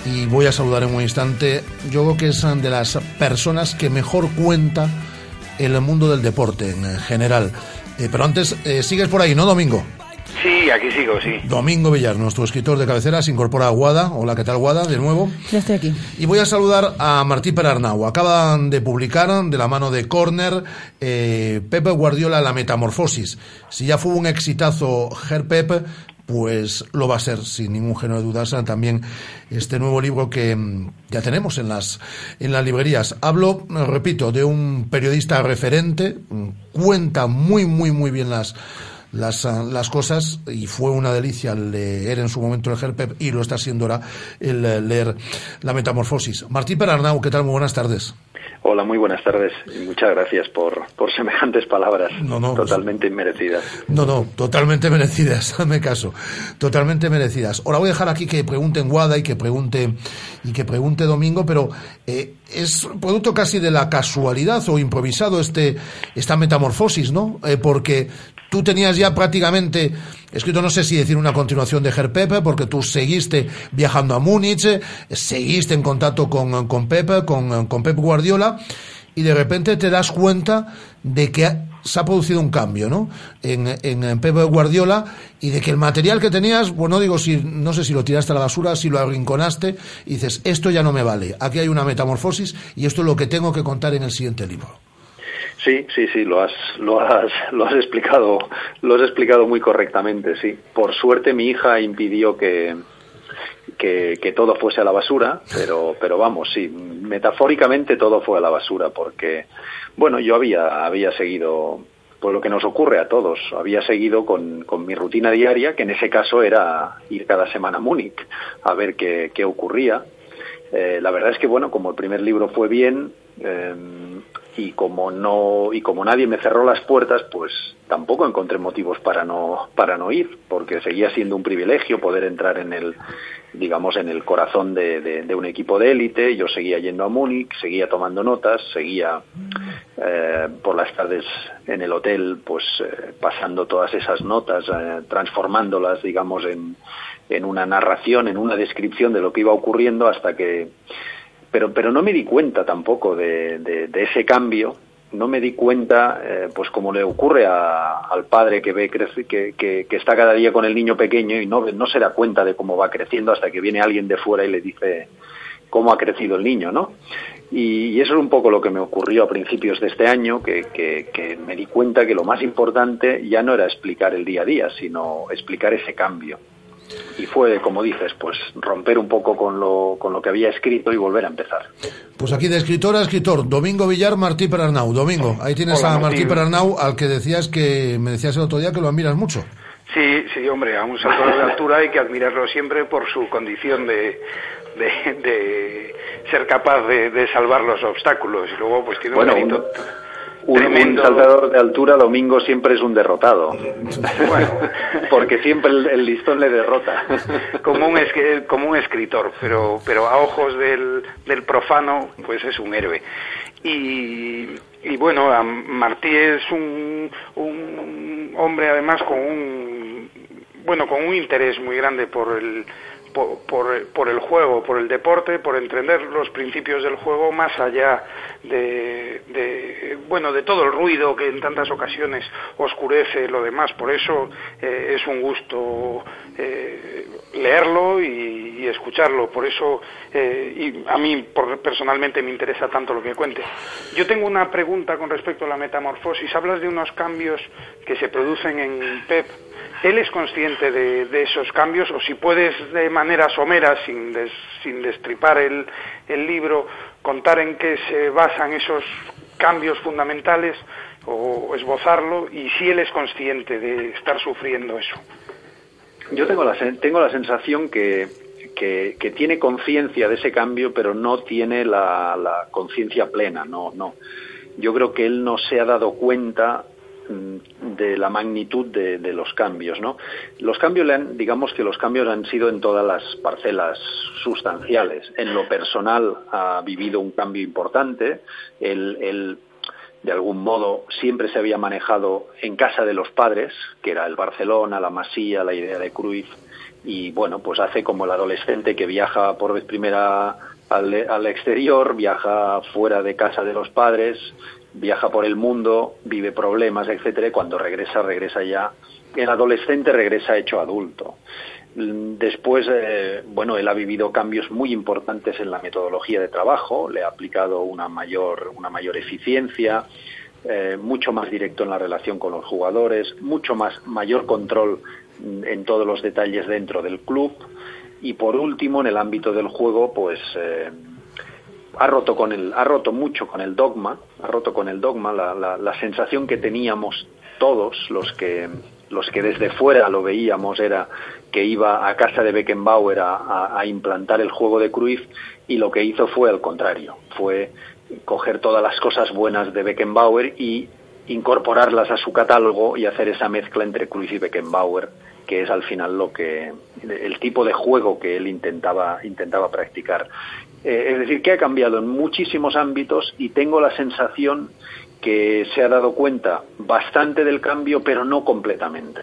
Y voy a saludar en un instante, yo creo que es de las personas que mejor cuenta el mundo del deporte en general. Eh, pero antes, eh, sigues por ahí, ¿no, Domingo? Sí, aquí sigo, sí. Domingo Villar, nuestro escritor de cabecera, se incorpora a Guada. Hola, ¿qué tal, Guada? De nuevo. Ya estoy aquí. Y voy a saludar a Martí Perarnau. Acaban de publicar, de la mano de Corner, eh, Pepe Guardiola, La Metamorfosis. Si ya fue un exitazo Ger Pepe, pues lo va a ser sin ningún género de dudas también este nuevo libro que mm, ya tenemos en las en las librerías. Hablo, repito, de un periodista referente, mm, cuenta muy muy muy bien las las, ah, las cosas y fue una delicia leer en su momento el Herpep y lo está siendo ahora el eh, leer La Metamorfosis. Martín Perarnau, ¿qué tal? Muy buenas tardes. Hola, muy buenas tardes y muchas gracias por, por semejantes palabras No, no, pues- totalmente inmerecidas. No, no, totalmente merecidas, hazme caso. Totalmente merecidas. Ahora voy a dejar aquí que pregunten Guada y que pregunte y que pregunte Domingo, pero eh, es producto casi de la casualidad o improvisado este esta metamorfosis, ¿no? Eh, porque tú tenías ya prácticamente escrito, no sé si decir una continuación de Ger Pepe, porque tú seguiste viajando a Múnich, seguiste en contacto con, con Pepe, con, con Pep Guardiola, y de repente te das cuenta de que se ha producido un cambio, ¿no? En, en, en Pepe Guardiola y de que el material que tenías, bueno, no digo si, no sé si lo tiraste a la basura, si lo arrinconaste y dices, esto ya no me vale, aquí hay una metamorfosis y esto es lo que tengo que contar en el siguiente libro. Sí, sí, sí, lo has, lo has, lo has explicado, lo has explicado muy correctamente, sí. Por suerte mi hija impidió que, que, todo fuese a la basura, pero, pero vamos, sí, metafóricamente todo fue a la basura, porque, bueno, yo había, había seguido, pues lo que nos ocurre a todos, había seguido con, con mi rutina diaria, que en ese caso era ir cada semana a Múnich a ver qué, qué ocurría. Eh, la verdad es que, bueno, como el primer libro fue bien, eh, y como no y como nadie me cerró las puertas pues tampoco encontré motivos para no para no ir porque seguía siendo un privilegio poder entrar en el digamos en el corazón de, un equipo de élite. Yo seguía yendo a Múnich seguía tomando notas seguía eh, por las tardes en el hotel pues eh, pasando todas esas notas eh, transformándolas digamos en en una narración en una descripción de lo que iba ocurriendo hasta que pero, pero no me di cuenta tampoco de, ese cambio, no me di cuenta, eh, pues como le ocurre a, al padre que ve crece, que, que, está cada día con el niño pequeño y no, no se da cuenta de cómo va creciendo hasta que viene alguien de fuera y le dice cómo ha crecido el niño, ¿no? Y, eso es un poco lo que me ocurrió a principios de este año, que me di cuenta que lo más importante ya no era explicar el día a día, sino explicar ese cambio y fue, como dices, pues romper un poco con lo, con lo que había escrito y volver a empezar. Pues aquí de escritor a escritor, Domingo Villar, Martí Perarnau. Domingo, ahí tienes Hola, a Martí. Perarnau, al que decías que me decías el otro día que lo admiras mucho. Sí, sí, hombre, a un saltador de altura hay que admirarlo siempre por su condición de, de, de ser capaz de, de salvar los obstáculos. Y luego, pues tiene Bueno, un mérito Un, un tremendo. saltador de altura, Domingo siempre es un derrotado. Porque siempre el, el listón le derrota. como un, es- como un escritor, pero, pero a ojos del, del profano, pues es un héroe. Y, y bueno, Martí es un, un hombre además con un, bueno, con un interés muy grande por el, por, por, el juego, por el deporte, por entender los principios del juego más allá de, de, bueno de todo el ruido que en tantas ocasiones oscurece lo demás. Por eso eh, es un gusto eh, leerlo y, y, escucharlo. Por eso eh, y a mí por, personalmente me interesa tanto lo que cuente. Yo tengo una pregunta con respecto a la metamorfosis. Hablas de unos cambios que se producen en Pep él es consciente de, de, esos cambios o si puedes de manera somera, sin, des, sin destripar el, el, libro, contar en qué se basan esos cambios fundamentales o esbozarlo y si él es consciente de estar sufriendo eso. Yo tengo la, tengo la sensación que, que, que tiene conciencia de ese cambio, pero no tiene la, la conciencia plena, no, no. Yo creo que él no se ha dado cuenta de la magnitud de, los cambios, ¿no? Los cambios, le han, digamos que los cambios han sido en todas las parcelas sustanciales. En lo personal ha vivido un cambio importante. El, de algún modo siempre se había manejado en casa de los padres, que era el Barcelona, la Masía, la idea de Cruyff, y bueno, pues hace como el adolescente que viaja por vez primera al exterior, viaja fuera de casa de los padres, viaja por el mundo, vive problemas, etcétera, cuando regresa, regresa ya, el adolescente regresa hecho adulto. Después, eh, bueno, él ha vivido cambios muy importantes en la metodología de trabajo, le ha aplicado una mayor, una mayor eficiencia, eh, mucho más directo en la relación con los jugadores, mucho más mayor control en todos los detalles dentro del club y por último en el ámbito del juego, pues eh, ha roto con el, ha roto mucho con el dogma, ha roto con el dogma la, la, la, sensación que teníamos todos los que los que desde fuera lo veíamos era que iba a casa de Beckenbauer a, a, implantar el juego de Cruyff y lo que hizo fue al contrario, fue coger todas las cosas buenas de Beckenbauer y incorporarlas a su catálogo y hacer esa mezcla entre Cruyff y Beckenbauer que es al final lo que el tipo de juego que él intentaba intentaba practicar eh, es decir que ha cambiado en muchísimos ámbitos y tengo la sensación que se ha dado cuenta bastante del cambio pero no completamente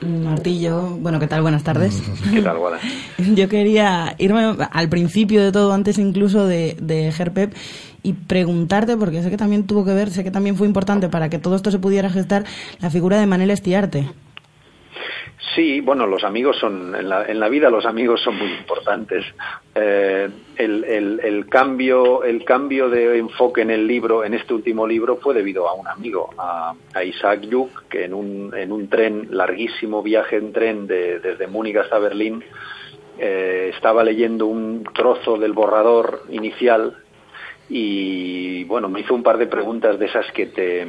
Martillo, bueno, ¿qué tal? Buenas tardes. ¿Qué tal, Guada? Yo quería irme al principio de todo, antes incluso de, de Gerpep, y preguntarte, porque sé que también tuvo que ver, sé que también fue importante para que todo esto se pudiera gestar, la figura de Manel Estiarte. Sí, bueno, los amigos son, en la, en la vida los amigos son muy importantes. Eh, el, cambio, el cambio de enfoque en el libro, en este último libro, fue debido a un amigo, a, a Isaac Yuk, que en un, en un tren, larguísimo viaje en tren de, desde Múnich hasta Berlín, eh, estaba leyendo un trozo del borrador inicial y, bueno, me hizo un par de preguntas de esas que te,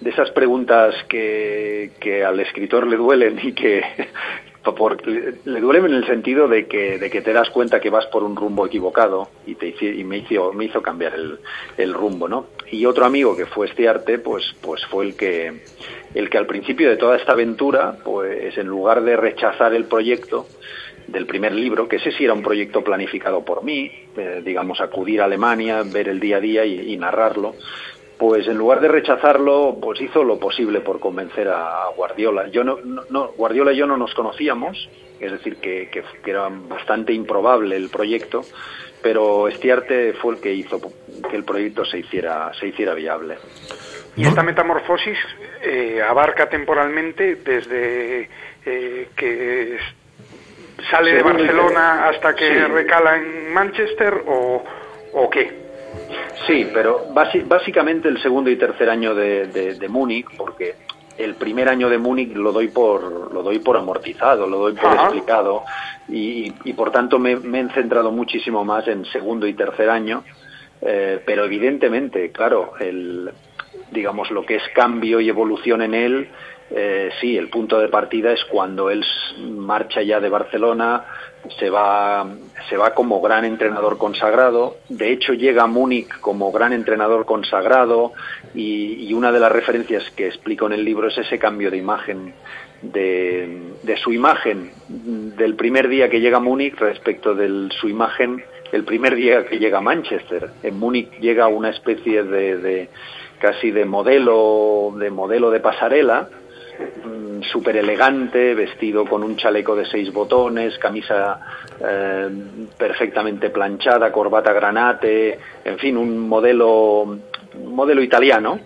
de esas preguntas que, que al escritor le duelen y que por, le duelen en el sentido de que, de que te das cuenta que vas por un rumbo equivocado y, te, y me, hizo, me hizo cambiar el, el rumbo, ¿no? Y otro amigo que fue este arte, pues, pues fue el que, el que al principio de toda esta aventura, pues en lugar de rechazar el proyecto, del primer libro, que ese sí era un proyecto planificado por mí, eh, digamos, acudir a Alemania, ver el día a día y, y narrarlo, pues en lugar de rechazarlo, pues hizo lo posible por convencer a Guardiola. Yo no, no Guardiola y yo no nos conocíamos, es decir, que, que, que, era bastante improbable el proyecto, pero Estiarte fue el que hizo que el proyecto se hiciera, se hiciera viable. Y esta metamorfosis eh, abarca temporalmente desde eh, que sale de Barcelona hasta que sí. recala en Manchester o, o qué? Sí, pero básicamente el segundo y tercer año de, de, de Múnich, porque el primer año de Múnich lo doy por lo doy por amortizado, lo doy por Ajá. explicado y, y, por tanto me, me, he centrado muchísimo más en segundo y tercer año, eh, pero evidentemente, claro, el digamos lo que es cambio y evolución en él, eh, sí, el punto de partida es cuando él marcha ya de Barcelona, se va, se va como gran entrenador consagrado, de hecho llega a Múnich como gran entrenador consagrado y, una de las referencias que explico en el libro es ese cambio de imagen, de, de su imagen del primer día que llega a Múnich respecto de su imagen el primer día que llega a Manchester. En Múnich llega una especie de, de casi de modelo, de modelo de pasarela, súper elegante, vestido con un chaleco de seis botones, camisa eh, perfectamente planchada, corbata granate, en fin, un modelo, un modelo italiano.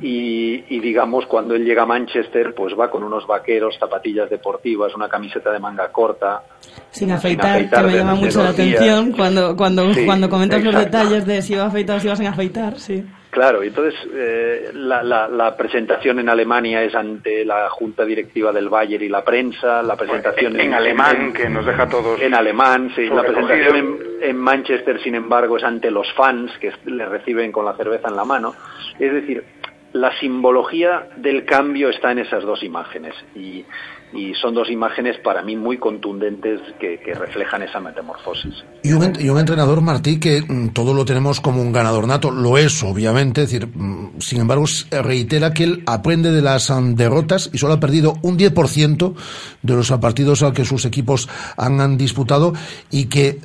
Y, y, digamos cuando él llega a Manchester pues va con unos vaqueros, zapatillas deportivas, una camiseta de manga corta, sin afeitar, que me llama mucho la atención cuando cuando Sí, cuando comentas los detalles de si iba afeitado o si iba sin afeitar, sí. Claro, entonces eh, la, la- la presentación en Alemania es ante la junta directiva del Bayern y la prensa, la presentación en alemán, que nos deja todos en alemán, sí, la presentación en, en Manchester, sin embargo, es ante los fans que le reciben con la cerveza en la mano. Es decir, la simbología del cambio está en esas dos imágenes y, y son dos imágenes para mí muy contundentes que, reflejan esa metamorfosis. Y un, un entrenador, Martí, que mm, todo lo tenemos como un ganador nato, lo es, obviamente, es decir, mm, sin embargo, reitera que él aprende de las mm, derrotas y solo ha perdido un 10% de los partidos que sus equipos han, disputado y que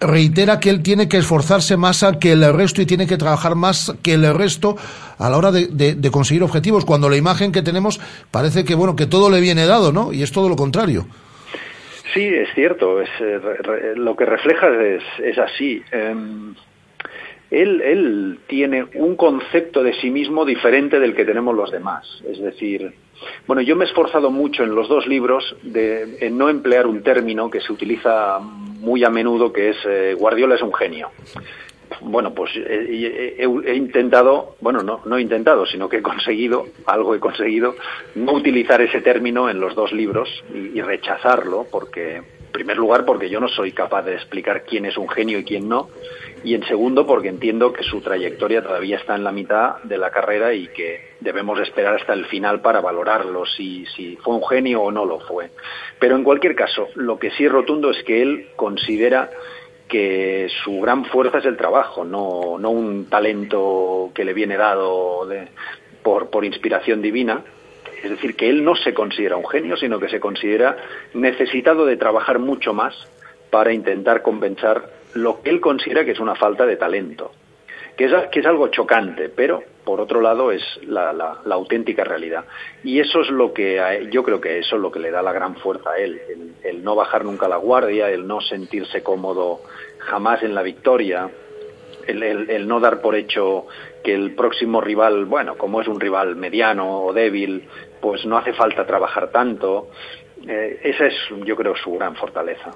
reitera que él tiene que esforzarse más que el resto y tiene que trabajar más que el resto a la hora de- de conseguir objetivos, cuando la imagen que tenemos parece que, bueno, que todo le viene dado, ¿no? Y es todo lo contrario. Sí, es cierto, es, eh, re- lo que refleja es, es así. Em, él, él tiene un concepto de sí mismo diferente del que tenemos los demás. Es decir, bueno, yo me he esforzado mucho en los dos libros de, en no emplear un término que se utiliza muy a menudo, que es eh, Guardiola es un genio. Bueno, pues eh, he, he- he intentado, bueno, no, no he intentado, sino que he conseguido, algo he conseguido, no utilizar ese término en los dos libros y, y rechazarlo, porque, en primer lugar, porque yo no soy capaz de explicar quién es un genio y quién no, y en segundo, porque entiendo que su trayectoria todavía está en la mitad de la carrera y que debemos esperar hasta el final para valorarlo, si, si fue un genio o no lo fue. Pero en cualquier caso, lo que sí es rotundo es que él considera que su gran fuerza es el trabajo, no, no un talento que le viene dado por, por inspiración divina. Es decir, que él no se considera un genio, sino que se considera necesitado de trabajar mucho más para intentar compensar lo que él considera que es una falta de talento, que es, algo chocante, pero por otro lado es la, la- la auténtica realidad. Y eso es lo que yo creo que eso es lo que le da la gran fuerza a él, el, no bajar nunca la guardia, el no sentirse cómodo jamás en la victoria, el no dar por hecho que el próximo rival, bueno, como es un rival mediano o débil, pues no hace falta trabajar tanto. Eh, esa es, yo creo, su gran fortaleza.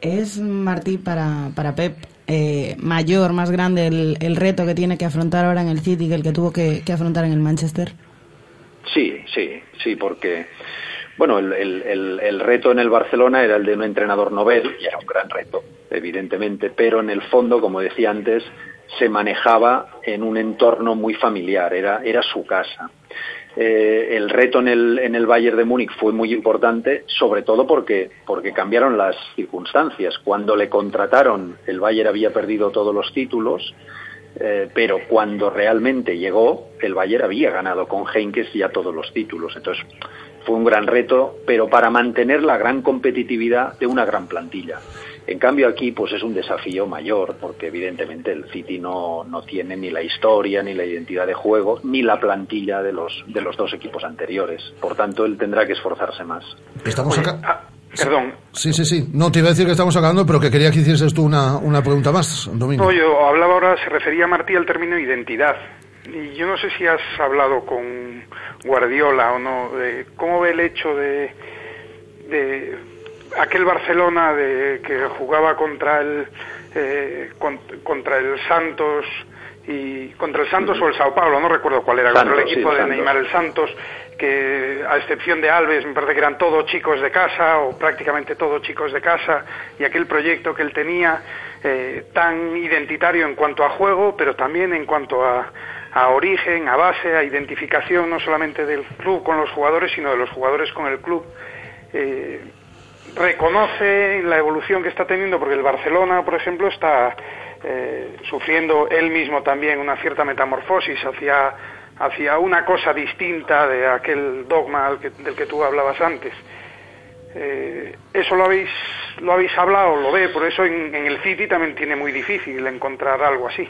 ¿Es, Martí, para, para Pep eh, mayor, más grande el, el reto que tiene que afrontar ahora en el City que el que tuvo que, que afrontar en el Manchester? Sí, sí, sí, porque bueno, el, el- el- reto en el Barcelona era el de un entrenador novel, y era un gran reto, evidentemente, pero en el fondo, como decía antes, se manejaba en un entorno muy familiar, era, era su casa. Eh, el reto en el, en el Bayern de Múnich fue muy importante, sobre todo porque, porque cambiaron las circunstancias. Cuando le contrataron, el Bayern había perdido todos los títulos, eh, pero cuando realmente llegó, el Bayern había ganado con Heinkes ya todos los títulos. Entonces, fue un gran reto, pero para mantener la gran competitividad de una gran plantilla. En cambio aquí pues es un desafío mayor porque evidentemente el City no, no tiene ni la historia, ni la identidad de juego, ni la plantilla de los, de los dos equipos anteriores. Por tanto, él tendrá que esforzarse más. Estamos acá. ah, Perdón. Sí, sí, sí. No, te iba a decir que estamos acabando, pero que quería que hicieses tú una, una pregunta más, Domingo. No, yo hablaba ahora, se refería Martí al término identidad. Y yo no sé si has hablado con Guardiola o no, de cómo ve el hecho de, de aquel Barcelona de que jugaba contra el eh, con- contra el Santos y contra el Santos o el Sao Paulo, no recuerdo cuál era, contra el equipo sí, de Santos. Neymar el Santos, que a excepción de Alves me parece que eran todos chicos de casa o prácticamente todos chicos de casa y aquel proyecto que él tenía eh, tan identitario en cuanto a juego, pero también en cuanto a, a origen, a base, a identificación no solamente del club con los jugadores, sino de los jugadores con el club. Eh, reconoce la evolución que está teniendo, porque el Barcelona, por ejemplo, está eh, sufriendo él mismo también una cierta metamorfosis hacia, hacia una cosa distinta de aquel dogma que- del que tú hablabas antes. Eh, eso lo habéis, lo habéis hablado, lo ve, por eso en, en el City también tiene muy difícil encontrar algo así.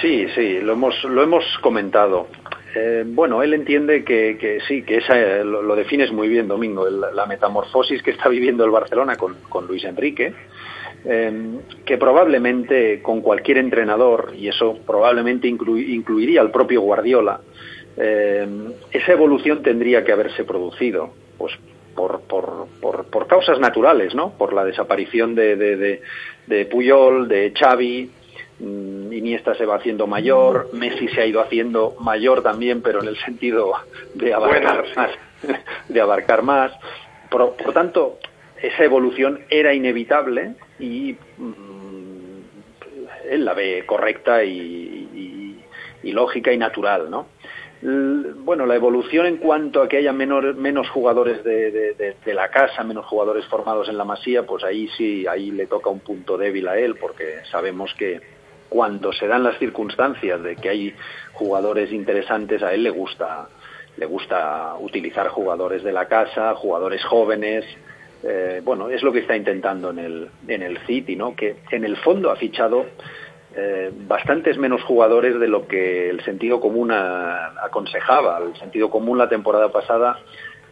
Sí, sí, lo hemos, lo hemos comentado. Eh, bueno, él entiende que, que sí, que esa eh, lo, defines muy bien, Domingo, el- la metamorfosis que está viviendo el Barcelona con, con Luis Enrique, eh, que probablemente con cualquier entrenador, y eso probablemente inclu- incluiría al propio Guardiola, esa evolución tendría que haberse producido, pues por, por, por, por causas naturales, ¿no? Por la desaparición de, de, de, de Puyol, de Xavi, Iniesta se va haciendo mayor, Messi se ha ido haciendo mayor también, pero en el sentido de abarcar Bueno, sí. más, de abarcar más. Por, por tanto, esa evolución era inevitable y mm, él la ve correcta y, y- y lógica y natural, ¿no? Bueno, la evolución en cuanto a que haya menor- menos jugadores de, de- de- de la casa, menos jugadores formados en la masía, pues ahí sí, ahí le toca un punto débil a él, porque sabemos que cuando se dan las circunstancias de que hay jugadores interesantes, a él le gusta, le gusta utilizar jugadores de la casa, jugadores jóvenes. eh, bueno, es lo que está intentando en el, en el City, ¿no? Que en el fondo ha fichado eh, bastantes menos jugadores de lo que el sentido común aconsejaba. El sentido común la temporada pasada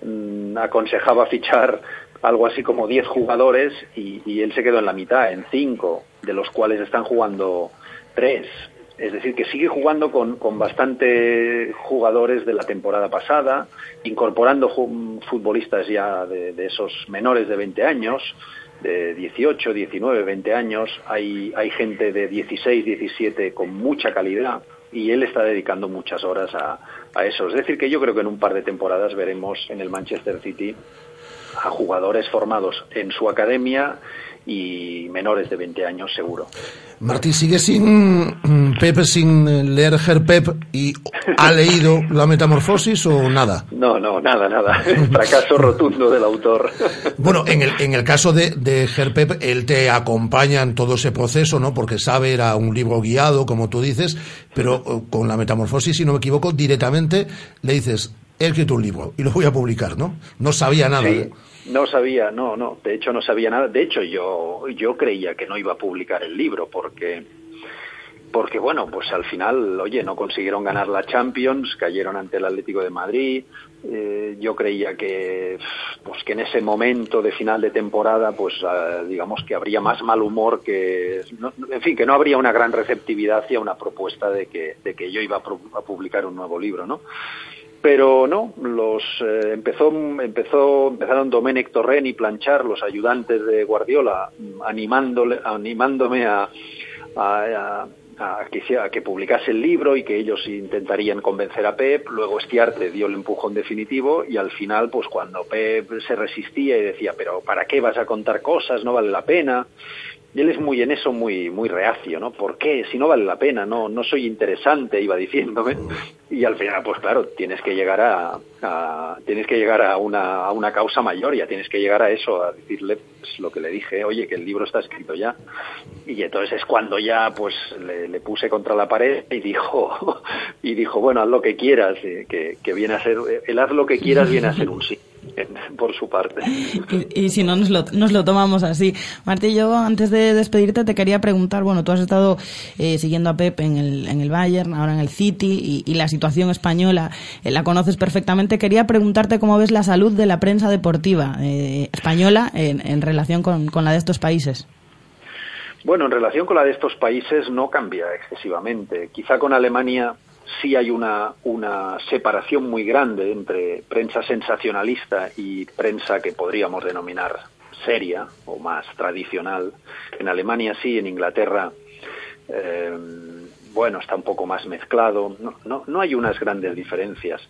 mm, aconsejaba fichar algo así como 10 jugadores y, y él se quedó en la mitad, en 5, de los cuales están jugando 3. Es decir, que sigue jugando con, con bastante jugadores de la temporada pasada, incorporando futbolistas ya de, de esos menores de 20 años, de 18, 19, 20 años. Hay, hay gente de 16, 17 con mucha calidad y él está dedicando muchas horas a, a eso. Es decir, que yo creo que en un par de temporadas veremos en el Manchester City a jugadores formados en su academia y menores de 20 años seguro. Martí sigue sin mm, Pep, sin leer Ger Pep y ha leído la metamorfosis o nada. No, no, nada, nada. Fracaso rotundo del autor. Bueno, en el, en el caso de, de él te acompaña en todo ese proceso, ¿no? Porque sabe, era un libro guiado, como tú dices, pero eh, con la metamorfosis, si no me equivoco, directamente le dices, he escrito un libro y lo voy a publicar, ¿no? No sabía nada. No sabía, no, no, de hecho no sabía nada. De hecho yo, yo creía que no iba a publicar el libro porque, porque bueno, pues al final, oye, no consiguieron ganar la Champions, cayeron ante el Atlético de Madrid. Eh, yo creía que, pues que en ese momento de final de temporada, pues ah, digamos que habría más mal humor que, no- en fin, que no habría una gran receptividad hacia una propuesta de que, de que yo iba a, pro- a publicar un nuevo libro, ¿no? Pero no los eh, empezó empezó empezaron Domenech Torrent y Planchar los ayudantes de Guardiola animándole animándome a, a- a- a a que publicase el libro y que ellos intentarían convencer a Pep. Luego Estiarte dio el empujón definitivo y al final pues cuando Pep se resistía y decía pero para qué vas a contar cosas no vale la pena y él es muy en eso muy muy reacio, ¿no? ¿Por qué? Si no vale la pena, no no soy interesante, iba diciéndome. Y al final, pues claro, tienes que llegar a, a- tienes que llegar a una, a una causa mayor, ya tienes que llegar a eso, a decirle pues, lo que le dije, oye, que el libro está escrito ya. Y entonces es cuando ya pues le, puse contra la pared y dijo y dijo, bueno, haz lo que quieras, eh, que, que viene a ser el haz lo que quieras viene a ser un sí por su parte. Y, y si no, nos lo, nos lo tomamos así. Martí, yo antes de despedirte te quería preguntar, bueno, tú has estado eh, siguiendo a Pep en el, en el Bayern, ahora en el City, y, y la situación española eh, la conoces perfectamente. Quería preguntarte cómo ves la salud de la prensa deportiva eh, española en, en relación con, con la de estos países. Bueno, en relación con la de estos países no cambia excesivamente. Quizá con Alemania sí hay una, una separación muy grande entre prensa sensacionalista y prensa que podríamos denominar seria o más tradicional. En Alemania sí, en Inglaterra, eh, bueno, está un poco más mezclado. No, no, no hay unas grandes diferencias.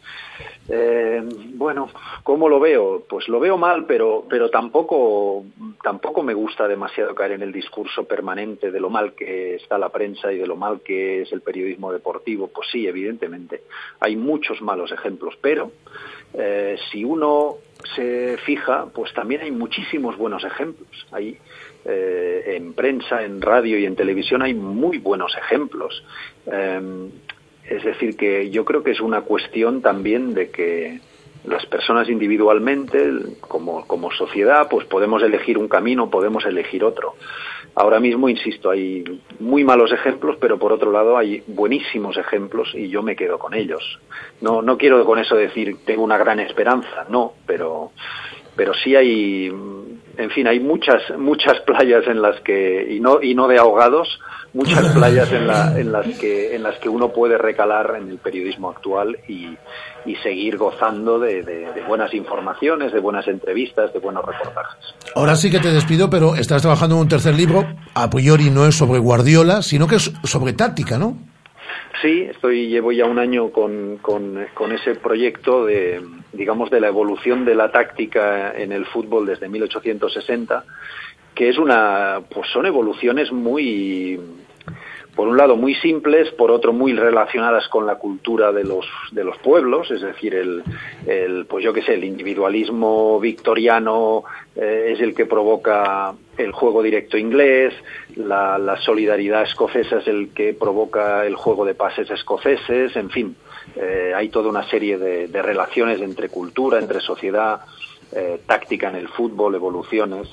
Eh, bueno, ¿cómo lo veo? Pues lo veo mal, pero, pero tampoco, tampoco me gusta demasiado caer en el discurso permanente de lo mal que está la prensa y de lo mal que es el periodismo deportivo. Pues sí, evidentemente, hay muchos malos ejemplos, pero eh, si uno se fija, pues también hay muchísimos buenos ejemplos. Hay eh, en prensa, en radio y en televisión hay muy buenos ejemplos. Eh, es decir, que yo creo que es una cuestión también de que las personas individualmente, como, como sociedad, pues podemos elegir un camino, podemos elegir otro. Ahora mismo, insisto, hay muy malos ejemplos, pero por otro lado hay buenísimos ejemplos y yo me quedo con ellos. No, no quiero con eso decir tengo una gran esperanza, no, pero, pero sí hay, en fin, hay muchas, muchas playas en las que, y no, y no de ahogados, muchas playas en, la- en las que, en las que uno puede recalar en el periodismo actual y, y seguir gozando de, de- de buenas informaciones, de buenas entrevistas, de buenos reportajes. Ahora sí que te despido, pero estás trabajando en un tercer libro. A priori no es sobre Guardiola, sino que es sobre táctica, ¿no? Sí, estoy, llevo ya un año con, con, con ese proyecto de, digamos, de la evolución de la táctica en el fútbol desde 1860, que es una, pues son evoluciones muy, por un lado muy simples, por otro muy relacionadas con la cultura de los, de los pueblos, es decir, el, el pues yo qué sé, el individualismo victoriano eh, es el que provoca el juego directo inglés, la, solidaridad escocesa es el que provoca el juego de pases escoceses, en fin, eh, hay toda una serie de, de relaciones entre cultura, entre sociedad, eh, táctica en el fútbol, evoluciones.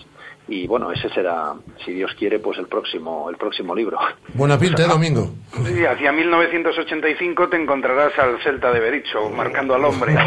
Y bueno, ese será, si Dios quiere, pues el próximo, el próximo libro. Buena pinta, ¿eh, Domingo? Sí, hacia 1985 te encontrarás al Celta de Bericho, marcando al hombre.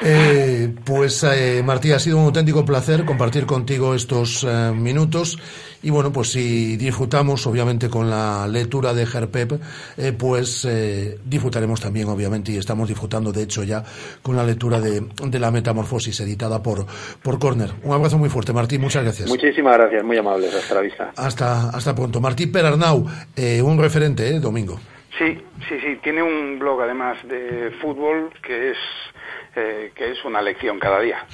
Eh, pues eh, Martí, ha sido un auténtico placer compartir contigo estos eh, minutos y bueno, pues si disfrutamos obviamente con la lectura de Gerpep, eh, pues eh, disfrutaremos también obviamente y estamos disfrutando de hecho ya con la lectura de, de la Metamorfosis editada por, por Corner. Un abrazo muy fuerte, Martí, muchas gracias. Muchísimas gracias, muy amables. Hasta la vista. Hasta, hasta pronto. Martí Perarnau, eh, un referente, ¿eh? Domingo. Sí, sí, sí. Tiene un blog además de fútbol que es eh, que es una lección cada día.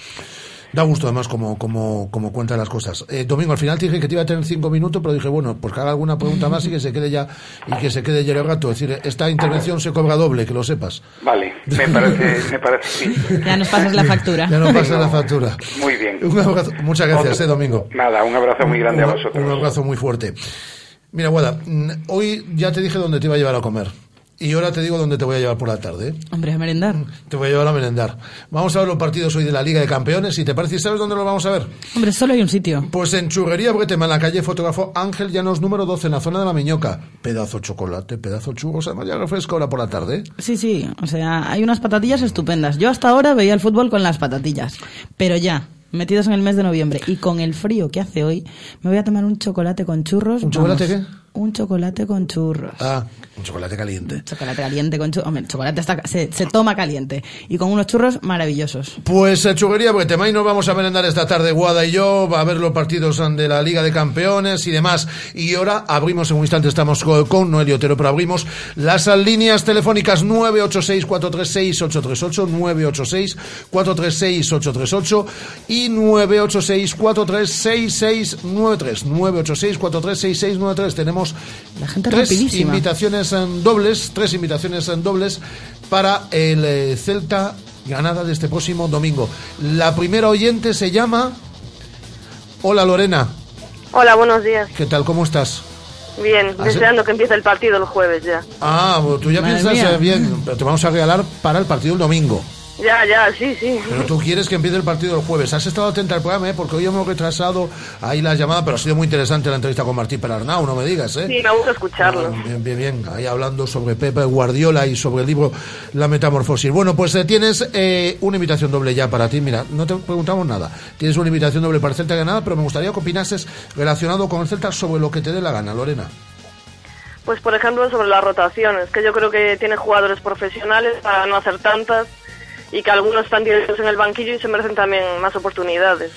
Da gusto además como, como, como cuenta las cosas. Eh, Domingo, al final te dije que te iba a tener cinco minutos, pero dije, bueno, pues que haga alguna pregunta más y que se quede ya, y que se quede ya el rato. Es decir, esta intervención se cobra doble, que lo sepas. Vale, me parece, me parece bien. Ya nos pasas la factura. Ya no pasa la factura. Muy bien. Un abrazo, muchas gracias, eh, Domingo. Nada, un abrazo muy grande a vosotros. Un abrazo muy fuerte. Mira, Guada, mm, hoy ya te dije dónde te iba a llevar a comer. Y ahora te digo dónde te voy a llevar por la tarde. ¿eh? Hombre, a merendar. Te voy a llevar a merendar. Vamos a ver los partidos hoy de la Liga de Campeones. Si te parece, ¿sabes dónde los vamos a ver? Hombre, solo hay un sitio. Pues en Churrería Bretema, en la calle Fotógrafo Ángel Llanos número 12, en la zona de la Miñoca. Pedazo chocolate, pedazo churros, además ya refresco ahora por la tarde. ¿eh? Sí, sí, o sea, hay unas patatillas estupendas. Yo hasta ahora veía el fútbol con las patatillas, pero ya, metidos en el mes de noviembre y con el frío que hace hoy, me voy a tomar un chocolate con churros. ¿Un chocolate vamos, Un chocolate con churros. Ah, un chocolate caliente. Chocolate caliente con churros. Hombre, el chocolate está, se, se toma caliente y con unos churros maravillosos. Pues eh, Churrería Bretema y nos vamos a merendar esta tarde Guada y yo, va a ver los partidos de la Liga de Campeones y demás. Y ahora abrimos, en un instante estamos co- con Noelio Otero, pero abrimos las líneas telefónicas 986-436-838, 986-436-838 y 986-436-6693, 986-436-6693. Tenemos La gente tres rapidísima. invitaciones en dobles, tres invitaciones en dobles para el eh, Celta Granada de este próximo domingo. La primera oyente se llama Hola Lorena, Hola, buenos días. ¿qué tal? ¿Cómo estás? Bien, deseando que empiece el partido el jueves ya. Ah, tú ya Madre piensas mía. eh, bien, pero te vamos a regalar para el partido el domingo. Ya, ya, sí, sí. Pero tú quieres que empiece el partido el jueves. Has estado atenta al programa, ¿eh? porque hoy hemos retrasado ahí la llamada, pero ha sido muy interesante la entrevista con Martín Perarnau, no me digas, ¿eh? Sí, me gusta escucharlo. Ah, Bien, bien, bien. Ahí hablando sobre Pepe Guardiola y sobre el libro La Metamorfosis. Bueno, pues eh, tienes eh, una invitación doble ya para ti. Mira, no te preguntamos nada. Tienes una invitación doble para el Celta Granada, pero me gustaría que opinases relacionado con el Celta sobre lo que te dé la gana, Lorena. Pues, por ejemplo, sobre las rotaciones, que yo creo que tiene jugadores profesionales para no hacer tantas y que algunos están directos en el banquillo y se merecen también más oportunidades.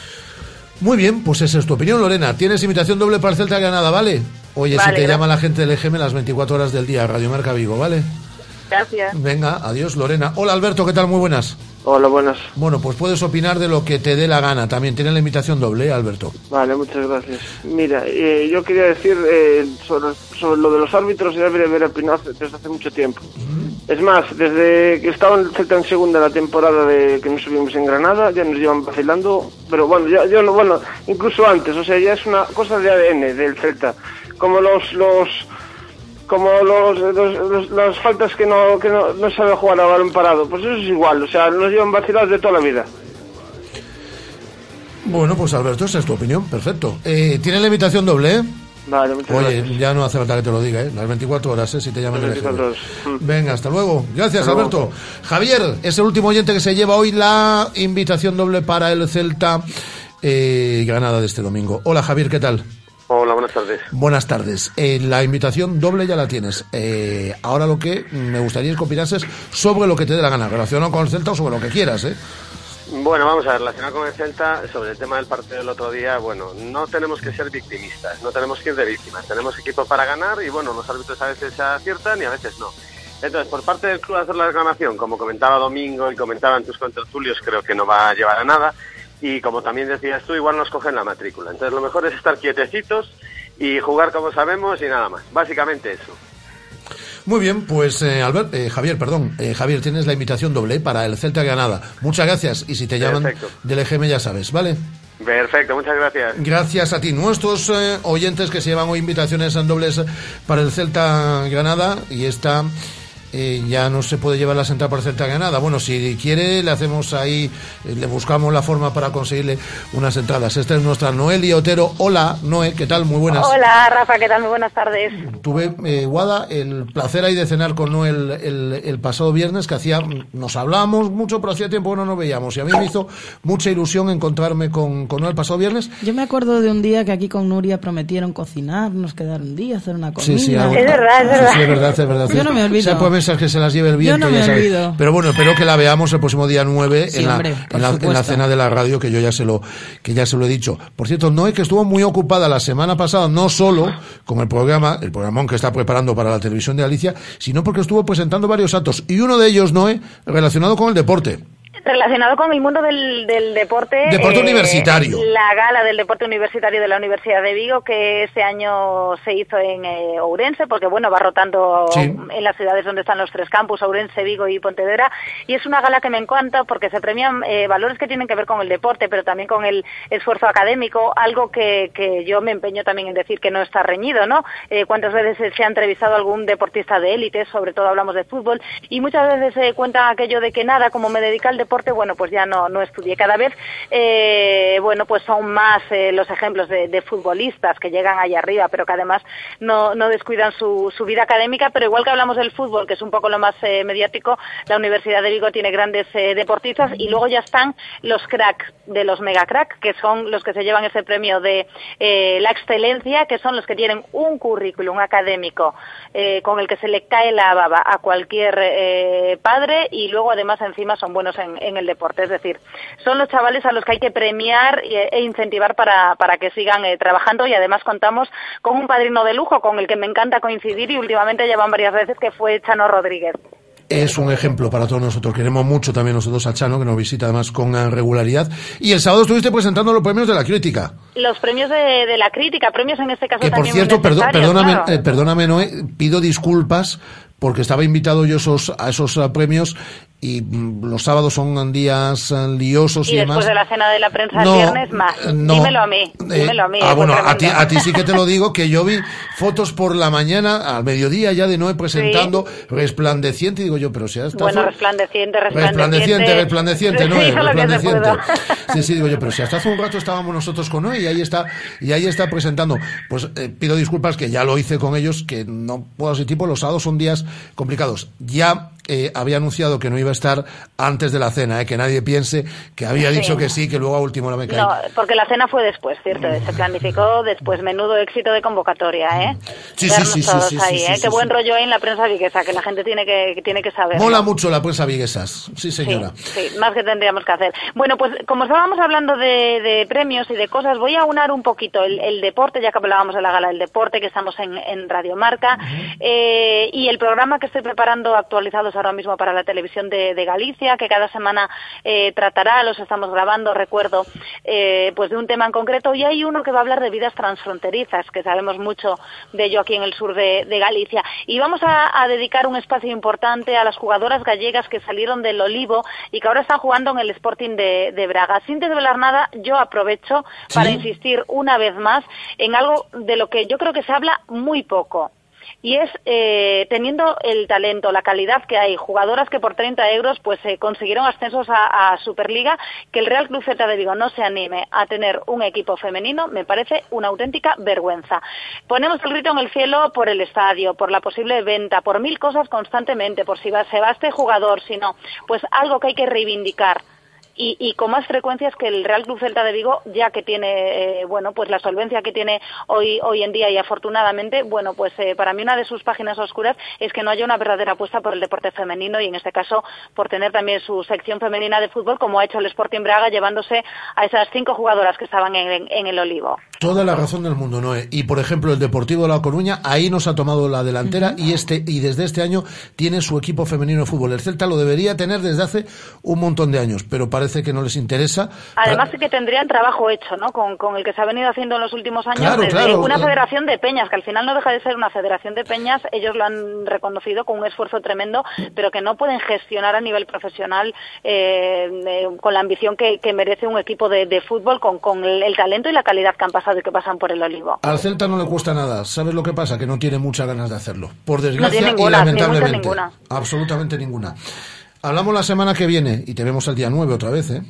Muy bien, pues esa es tu opinión, Lorena. Tienes invitación doble para el Celta Granada, ¿vale? Oye, si te gracias. llama la gente del EGM las 24 horas del día, Radio Marca Vigo, ¿vale? Gracias. Venga, adiós, Lorena. Hola, Alberto, ¿qué tal? Muy buenas. Hola, buenas. Bueno, pues puedes opinar de lo que te dé la gana también. Tienes la invitación doble, ¿eh, Alberto. Vale, muchas gracias. Mira, eh, yo quería decir eh, sobre, sobre lo de los árbitros, ya debería haber opinado desde hace mucho tiempo. Es más, desde que estaba en el Celta en segunda la temporada de que nos subimos en Granada, ya nos llevan vacilando, pero bueno, ya, yo no, bueno, incluso antes, o sea, ya es una cosa de ADN del Celta. Como los, los, como los, los, los- las faltas que no que no, no sabe jugar a balón parado. Pues eso es igual, o sea, nos llevan vacilados de toda la vida. Bueno, pues Alberto, esa es tu opinión. Perfecto. Eh, Tiene la invitación doble, ¿eh? Vale, muchas Oye, gracias. ya no hace falta que te lo diga, ¿eh? Las 24 horas, ¿eh? Si te llaman Las el 24 EGB. Venga, hasta luego. Gracias, Hasta luego. Alberto. Javier es el último oyente que se lleva hoy la invitación doble para el Celta eh, Granada de este domingo. Hola, Javier, ¿qué tal? Hola, buenas tardes. Buenas tardes. Eh, la invitación doble ya la tienes. Eh, ahora lo que me gustaría es que opinases sobre lo que te dé la gana, relacionado con el Celta o sobre lo que quieras, ¿eh? Bueno, vamos a ver, relacionado con el Celta, sobre el tema del partido del otro día, bueno, no tenemos que ser victimistas, no tenemos que ir de víctimas, tenemos equipo para ganar y bueno, los árbitros a veces se aciertan y a veces no. Entonces, por parte del club hacer la reclamación, como comentaba Domingo y comentaban tus contertulios, creo que no va a llevar a nada. Y como también decías tú, igual nos cogen la matrícula. Entonces, lo mejor es estar quietecitos y jugar como sabemos y nada más. Básicamente eso. Muy bien, pues eh, Albert, eh, Javier, perdón, eh, Javier, tienes la invitación doble para el Celta Granada. Muchas gracias y si te llaman Perfecto. del EGM ya sabes, ¿vale? Perfecto, muchas gracias. Gracias a ti, nuestros eh, oyentes que se llevan hoy invitaciones en dobles para el Celta Granada y esta eh, ya no se puede llevar la entradas para el Celta Granada. Bueno, si quiere le hacemos ahí, eh, le buscamos la forma para conseguirle unas entradas. Esta es nuestra Noelia Otero. Hola, Noé, ¿qué tal? Muy buenas. Hola, Rafa, ¿qué tal? Muy buenas tardes. Tuve, eh, Guada, el placer ahí de cenar con Noé el, el- el pasado viernes, que hacía, nos hablábamos mucho, pero hacía tiempo que no nos veíamos. Y a mí me hizo mucha ilusión encontrarme con, con Noé el pasado viernes. Yo me acuerdo de un día que aquí con Nuria prometieron cocinar, nos quedar un día, hacer una comida. Sí, sí, algo- Es verdad, es Sí, verdad. sí, es verdad, es verdad. Yo no me olvido. O sea, pues mesas que se las lleve el viento, no me ya sabes. olvido. Pero bueno, espero que la veamos el próximo día 9 Sí, en, la, hombre, en, la, en la supuesto. cena de la radio, que yo ya se lo, que ya se lo he dicho. Por cierto, Noé, que estuvo muy ocupada la semana pasada, no solo con el programa, el programón que está preparando para la televisión de Alicia, sino porque estuvo presentando varios actos. Y uno de ellos, Noé, relacionado con el deporte. Relacionado con el mundo del, del deporte. Deporte universitario. La gala del deporte universitario de la Universidad de Vigo, que este año se hizo en eh, Ourense, porque bueno, va rotando Sí. en las ciudades donde están los tres campus, Ourense, Vigo y Pontevedra. Y es una gala que me encanta porque se premian eh, valores que tienen que ver con el deporte, pero también con el esfuerzo académico, algo que, que yo me empeño también en decir que no está reñido, ¿no? Eh, ¿Cuántas veces se ha entrevistado algún deportista de élite, sobre todo hablamos de fútbol, y muchas veces se cuenta aquello de que nada, como me dedica al deporte, bueno, pues ya no, no estudié. Cada vez, eh, bueno, pues son más eh, los ejemplos de, futbolistas que llegan allá arriba, pero que además no, no descuidan su, su vida académica, pero igual que hablamos del fútbol, que es un poco lo más eh, mediático, la Universidad de Vigo tiene grandes deportistas y luego ya están los cracks de los mega crack, que son los que se llevan ese premio de la excelencia, que son los que tienen un currículum académico con el que se le cae la baba a cualquier padre y luego además encima son buenos en, en el deporte. Es decir, son los chavales a los que hay que premiar e, e incentivar para, para que sigan eh, trabajando y además contamos con un padrino de lujo con el que me encanta coincidir y últimamente llevan varias veces que fue Chano Rodríguez. Es un ejemplo para todos nosotros. Queremos mucho también nosotros a Chano, que nos visita además con eh, regularidad. Y el sábado estuviste presentando los premios de la crítica. Los premios de, de la crítica, premios en este caso Que por también cierto, perdo- necesarios, perdóname, claro. eh, perdóname, Noé, pido disculpas porque estaba invitado yo esos, a esos eh, premios y mm, los sábados son días eh, liosos y, y demás. después de la cena de la prensa No, el viernes más. eh, no. dímelo a mí, Eh, dímelo a mí. ah, bueno, a ti, a ti sí que te lo digo, que yo vi fotos por la mañana, al mediodía ya de Noé presentando resplandeciente, y digo yo, pero si ha estado... Bueno, resplandeciente, resplandeciente. Resplandeciente, resplandeciente, Sí, Noé, resplandeciente. Sí, sí, digo yo, pero si hasta hace un rato estábamos nosotros con Noé y ahí está, y ahí está presentando. Pues eh, pido disculpas que ya lo hice con ellos, que no puedo así tipo, los sábados son días complicados. Ya eh, había anunciado que no iba a estar antes de la cena, eh, que nadie piense que había Sí. dicho que sí, que luego a última hora me caí. No, porque la cena fue después, ¿cierto? Se planificó después. Menudo éxito de convocatoria, ¿eh? Sí, sí, Vernos sí, sí, todos sí, ahí, sí, ¿eh? Qué buen rollo hay en la prensa viguesa, que la gente tiene que, que tiene que saber. Mola ¿no? mucho la prensa viguesas, sí señora. Sí, más que tendríamos que hacer. Bueno, pues como estábamos hablando de, de premios y de cosas, voy a unar un poquito el, el deporte, ya que hablábamos de la gala del deporte, que estamos en, en Radio Marca, eh, y el programa que estoy preparando actualizados ahora mismo para la televisión de, de Galicia, que cada semana eh, tratará, los estamos grabando, recuerdo, eh, pues de un tema en concreto, y hay uno que va a hablar de vidas transfronterizas, que sabemos mucho de ello aquí en el sur de, de Galicia. Y vamos a, a dedicar un espacio importante a las jugadoras gallegas que salieron del Olivo y que ahora están jugando en el Sporting de, de Braga. Sin desvelar nada, yo aprovecho para insistir una vez más en algo de lo que yo creo que se habla muy poco. Y es eh, teniendo el talento, la calidad que hay, jugadoras que por 30 euros pues eh, consiguieron ascensos a, Superliga, que el Real Club de Vigo no se anime a tener un equipo femenino me parece una auténtica vergüenza. Ponemos el grito en el cielo por el estadio, por la posible venta, por mil cosas constantemente, por si va, se va este jugador, si no, pues algo que hay que reivindicar y, y, con más frecuencia es que el Real Club Celta de Vigo, ya que tiene, eh, bueno, pues la solvencia que tiene hoy, hoy en día y afortunadamente, bueno, pues eh, para mí una de sus páginas oscuras es que no haya una verdadera apuesta por el deporte femenino y en este caso por tener también su sección femenina de fútbol como ha hecho el Sporting Braga llevándose a esas cinco jugadoras que estaban en, en el Olivo. Toda la razón del mundo, Noé. Y por ejemplo, el Deportivo de La Coruña ahí nos ha tomado la delantera y este y desde este año tiene su equipo femenino de fútbol. El Celta lo debería tener desde hace un montón de años, pero parece que no les interesa. Además de que tendrían trabajo hecho, ¿no? Con, con, el que se ha venido haciendo en los últimos años claro, desde claro. una federación de peñas, que al final no deja de ser una federación de peñas, ellos lo han reconocido con un esfuerzo tremendo, pero que no pueden gestionar a nivel profesional eh, eh, con la ambición que, que, merece un equipo de, de fútbol, con, con el, el, talento y la calidad que han pasado y que pasan por el olivo. Al Celta no le cuesta nada, ¿sabes lo que pasa? Que no tiene muchas ganas de hacerlo, por desgracia no ninguna, y lamentablemente. Ni ninguna. Absolutamente ninguna. Hablamos la semana que viene y te vemos el día 9 otra vez, ¿eh?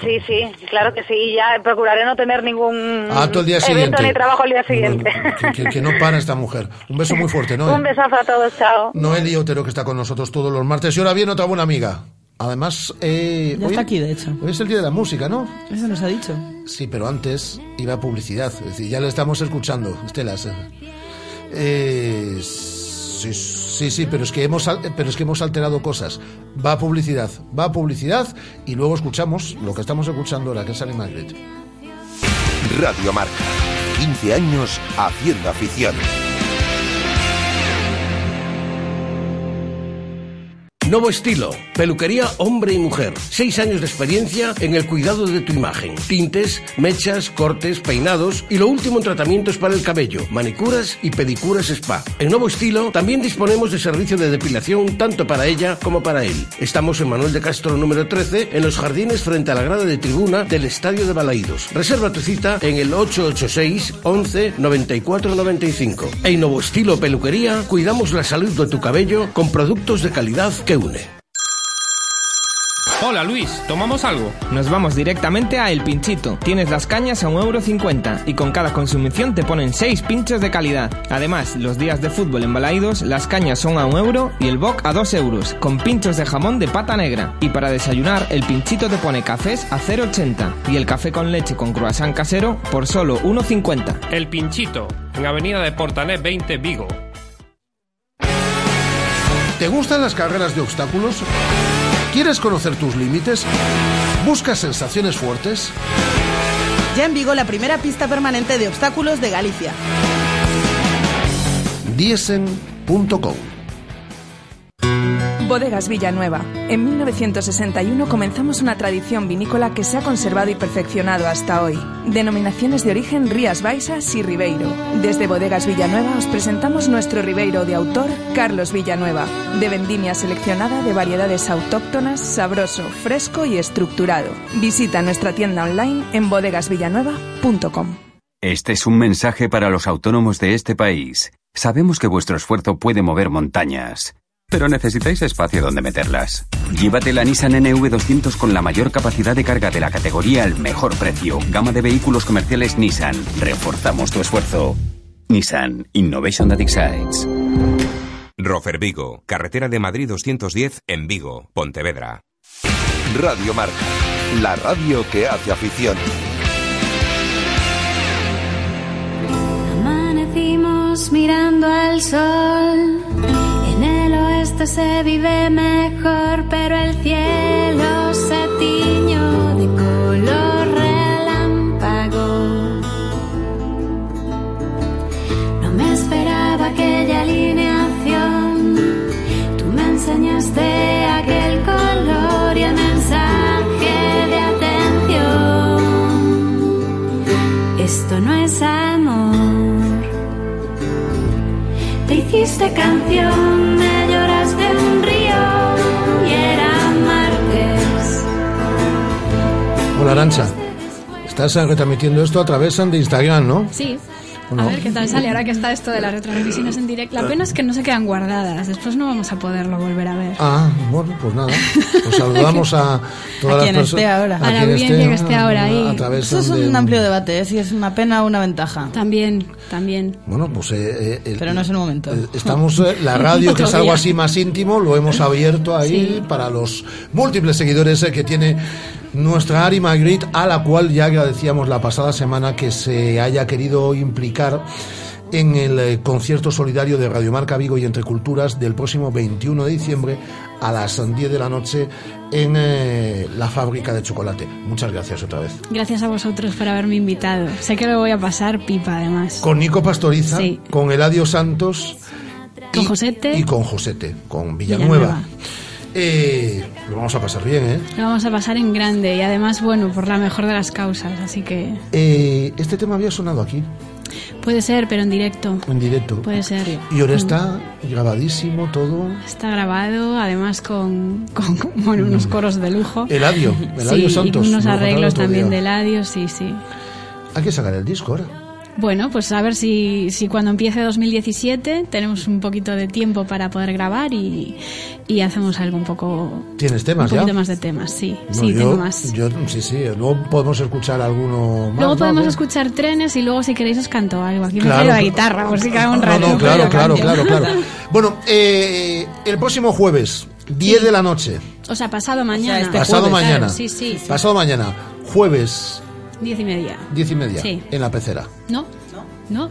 Sí, sí, claro que sí. Y ya procuraré no tener ningún ah, el día evento ni trabajo el día siguiente. Que, que, que, no para esta mujer. Un beso muy fuerte, ¿no? Un besazo a todos, chao. Noelia Otero, que está con nosotros todos los martes. Y ahora viene otra buena amiga. Además, eh, ya hoy, está aquí, de hecho. Hoy es el día de la música, ¿no? Eso nos ha dicho. Sí, pero antes iba a publicidad. Es decir, ya le estamos escuchando, Estela. Eh, sí, sí, sí, pero es que hemos, pero es que hemos alterado cosas. Va a publicidad, va a publicidad y luego escuchamos lo que estamos escuchando ahora, que Sally Magritte. Radio Marca. 15 años haciendo afición. Nuevo estilo, peluquería hombre y mujer. Seis años de experiencia en el cuidado de tu imagen. Tintes, mechas, cortes, peinados y lo último en tratamientos para el cabello, manicuras y pedicuras spa. En Nuevo Estilo también disponemos de servicio de depilación tanto para ella como para él. Estamos en Manuel de Castro número 13 en los jardines frente a la grada de tribuna del Estadio de Balaídos. Reserva tu cita en el 886 11 94 95. En Nuevo Estilo Peluquería cuidamos la salud de tu cabello con productos de calidad que une. Hola Luis, ¿tomamos algo? Nos vamos directamente a El Pinchito. Tienes las cañas a 1,50€ y con cada consumición te ponen 6 pinchos de calidad. Además, los días de fútbol en Balaídos, las cañas son a 1 euro y el boc a 2 euros, con pinchos de jamón de pata negra. Y para desayunar, El Pinchito te pone cafés a 0,80 y el café con leche con croissant casero por solo 1,50. El Pinchito, en Avenida de Portanet 20, Vigo. ¿Te gustan las carreras de obstáculos? ¿Quieres conocer tus límites? ¿Buscas sensaciones fuertes? Ya en Vigo la primera pista permanente de obstáculos de Galicia. Diesen.com Bodegas Villanueva. En 1961 comenzamos una tradición vinícola que se ha conservado y perfeccionado hasta hoy. Denominaciones de origen Rías Baixas y Ribeiro. Desde Bodegas Villanueva os presentamos nuestro Ribeiro de autor Carlos Villanueva, de vendimia seleccionada de variedades autóctonas, sabroso, fresco y estructurado. Visita nuestra tienda online en bodegasvillanueva.com. Este es un mensaje para los autónomos de este país. Sabemos que vuestro esfuerzo puede mover montañas pero necesitáis espacio donde meterlas. Llévate la Nissan NV200 con la mayor capacidad de carga de la categoría al mejor precio. Gama de vehículos comerciales Nissan. Reforzamos tu esfuerzo. Nissan Innovation that excites. Rofer Vigo, carretera de Madrid 210 en Vigo, Pontevedra. Radio Marca, la radio que hace afición. Amanecimos mirando al sol esto se vive mejor, pero el cielo se tiñó de color relámpago. No me esperaba aquella alineación, tú me enseñaste aquel color y el mensaje de atención. Esto no es amor. Te hiciste canción, Arancha, estás retransmitiendo esto a través de Instagram, ¿no? Sí. No? A ver qué tal sale ahora que está esto de las retransmisiones en directo. La pena es que no se quedan guardadas. Después no vamos a poderlo volver a ver. Ah, bueno, pues nada. Pues saludamos a todas A las quien personas. esté ahora. A la audiencia que esté ahora ahí. A Eso es de- un amplio debate, ¿eh? si es una pena o una ventaja. También, también. Bueno, pues eh, eh, el- Pero no es el momento. eh, Estamos, eh, la radio, que es algo así más íntimo, lo hemos abierto ahí Sí. para los múltiples seguidores eh, que tiene nuestra Ari Magritte, a la cual ya agradecíamos la pasada semana que se haya querido implicar en el eh, concierto solidario de Radiomarca Vigo y Entre Culturas del próximo 21 de diciembre a las 10 de la noche en eh, la fábrica de chocolate. Muchas gracias otra vez. Gracias a vosotros por haberme invitado. Sé que lo voy a pasar pipa, además. Con Nico Pastoriza, Sí. con Eladio Santos Con Josete. y con Josete, con Villanueva. Villanueva. Eh, lo vamos a pasar bien, ¿eh? Lo vamos a pasar en grande y además, bueno, por la mejor de las causas. Así que Eh, Este tema había sonado aquí, puede ser, pero en directo. en directo. Puede ser. Y ahora Mm. está grabadísimo todo. Está grabado, además con, con- bueno, unos coros de lujo. Eladio, Eladio sí, Santos, y unos arreglos el también día. de Eladio, sí, sí. Hay que sacar el disco ahora. Bueno, pues a ver si, si cuando empiece 2017 tenemos un poquito de tiempo para poder grabar y, y hacemos algo un poco... ¿Tienes temas un ya? poquito más de temas, sí. No, sí, yo, tengo más. yo- sí, sí. Luego podemos escuchar alguno más. Luego ¿no? podemos escuchar trenes y luego si queréis os canto algo. Aquí me Claro, traigo la guitarra, por si cae un No, rato. no, claro, pero claro, claro, claro. Bueno, eh, el próximo jueves, 10 de la noche, O sea, pasado mañana. este pasado Claro, mañana, sí, sí. pasado mañana, jueves, Diez y media. 10 y media, Sí. en la pecera. ¿No? ¿No?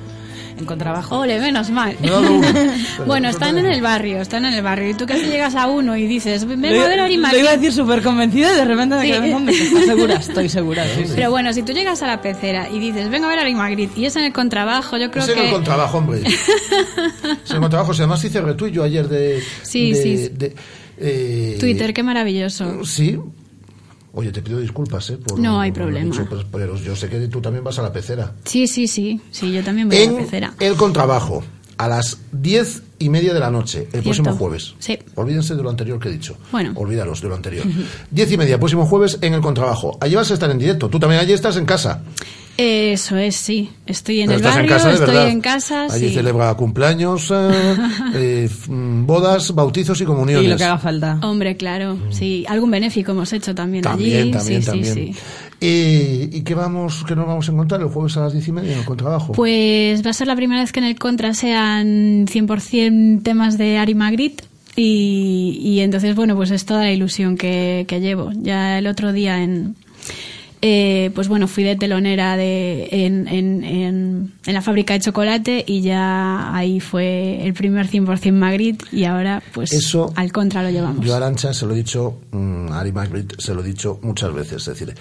En contrabajo. Ole, menos mal. Me dado uno. bueno, están en el barrio, están en el barrio. Y tú que si llegas a uno y dices, vengo a ver a Lo iba a decir súper convencida y de repente me Sí. quedé, hombre, ¿estás segura? Estoy segura, sí, sí. Pero bueno, si tú llegas a la pecera y dices, vengo a ver a Ori Magritte y es en el contrabajo, yo creo Es en que... el contrabajo, hombre. es en el contrabajo. Si además hice retuyo ayer de. Sí, de- sí. de- eh, Twitter, qué maravilloso. Sí. Oye, te pido disculpas, ¿eh? Por, No hay por problema. dicho, pero, pero yo sé que tú también vas a la pecera. Sí, sí, sí. Sí, yo también voy a la pecera. el contrabajo, a las diez y media de la noche, el próximo jueves. Sí. Olvídense de lo anterior que he dicho. Bueno. Olvídalos de lo anterior. Diez y media, próximo jueves, en el contrabajo. Allí vas a estar en directo. Tú también allí estás en casa. Eso es, sí. Estoy en Pero el estás barrio, en casa de estoy verdad. en casa, Allí sí. celebra cumpleaños, eh, eh, mm, bodas, bautizos y comuniones. Y lo que haga falta. Hombre, claro, sí. Algún benéfico hemos hecho también, También, allí. también, sí, también. sí, sí. Eh, ¿Y qué, vamos, qué nos vamos a encontrar el jueves a las diez y media en el contrabajo? Pues va a ser la primera vez que en el Contra sean 100% temas de Ari Magritte. Y, y entonces, bueno, pues es toda la ilusión que, que llevo. Ya el otro día en... eh, pues bueno, fui de telonera de, en, en, en, en la fábrica de chocolate y ya ahí fue el primer 100% Magritte y ahora pues Eso- al contra lo llevamos. Yo a Arancha se lo he dicho, mm, a Ari Magritte se lo he dicho muchas veces. Es decir,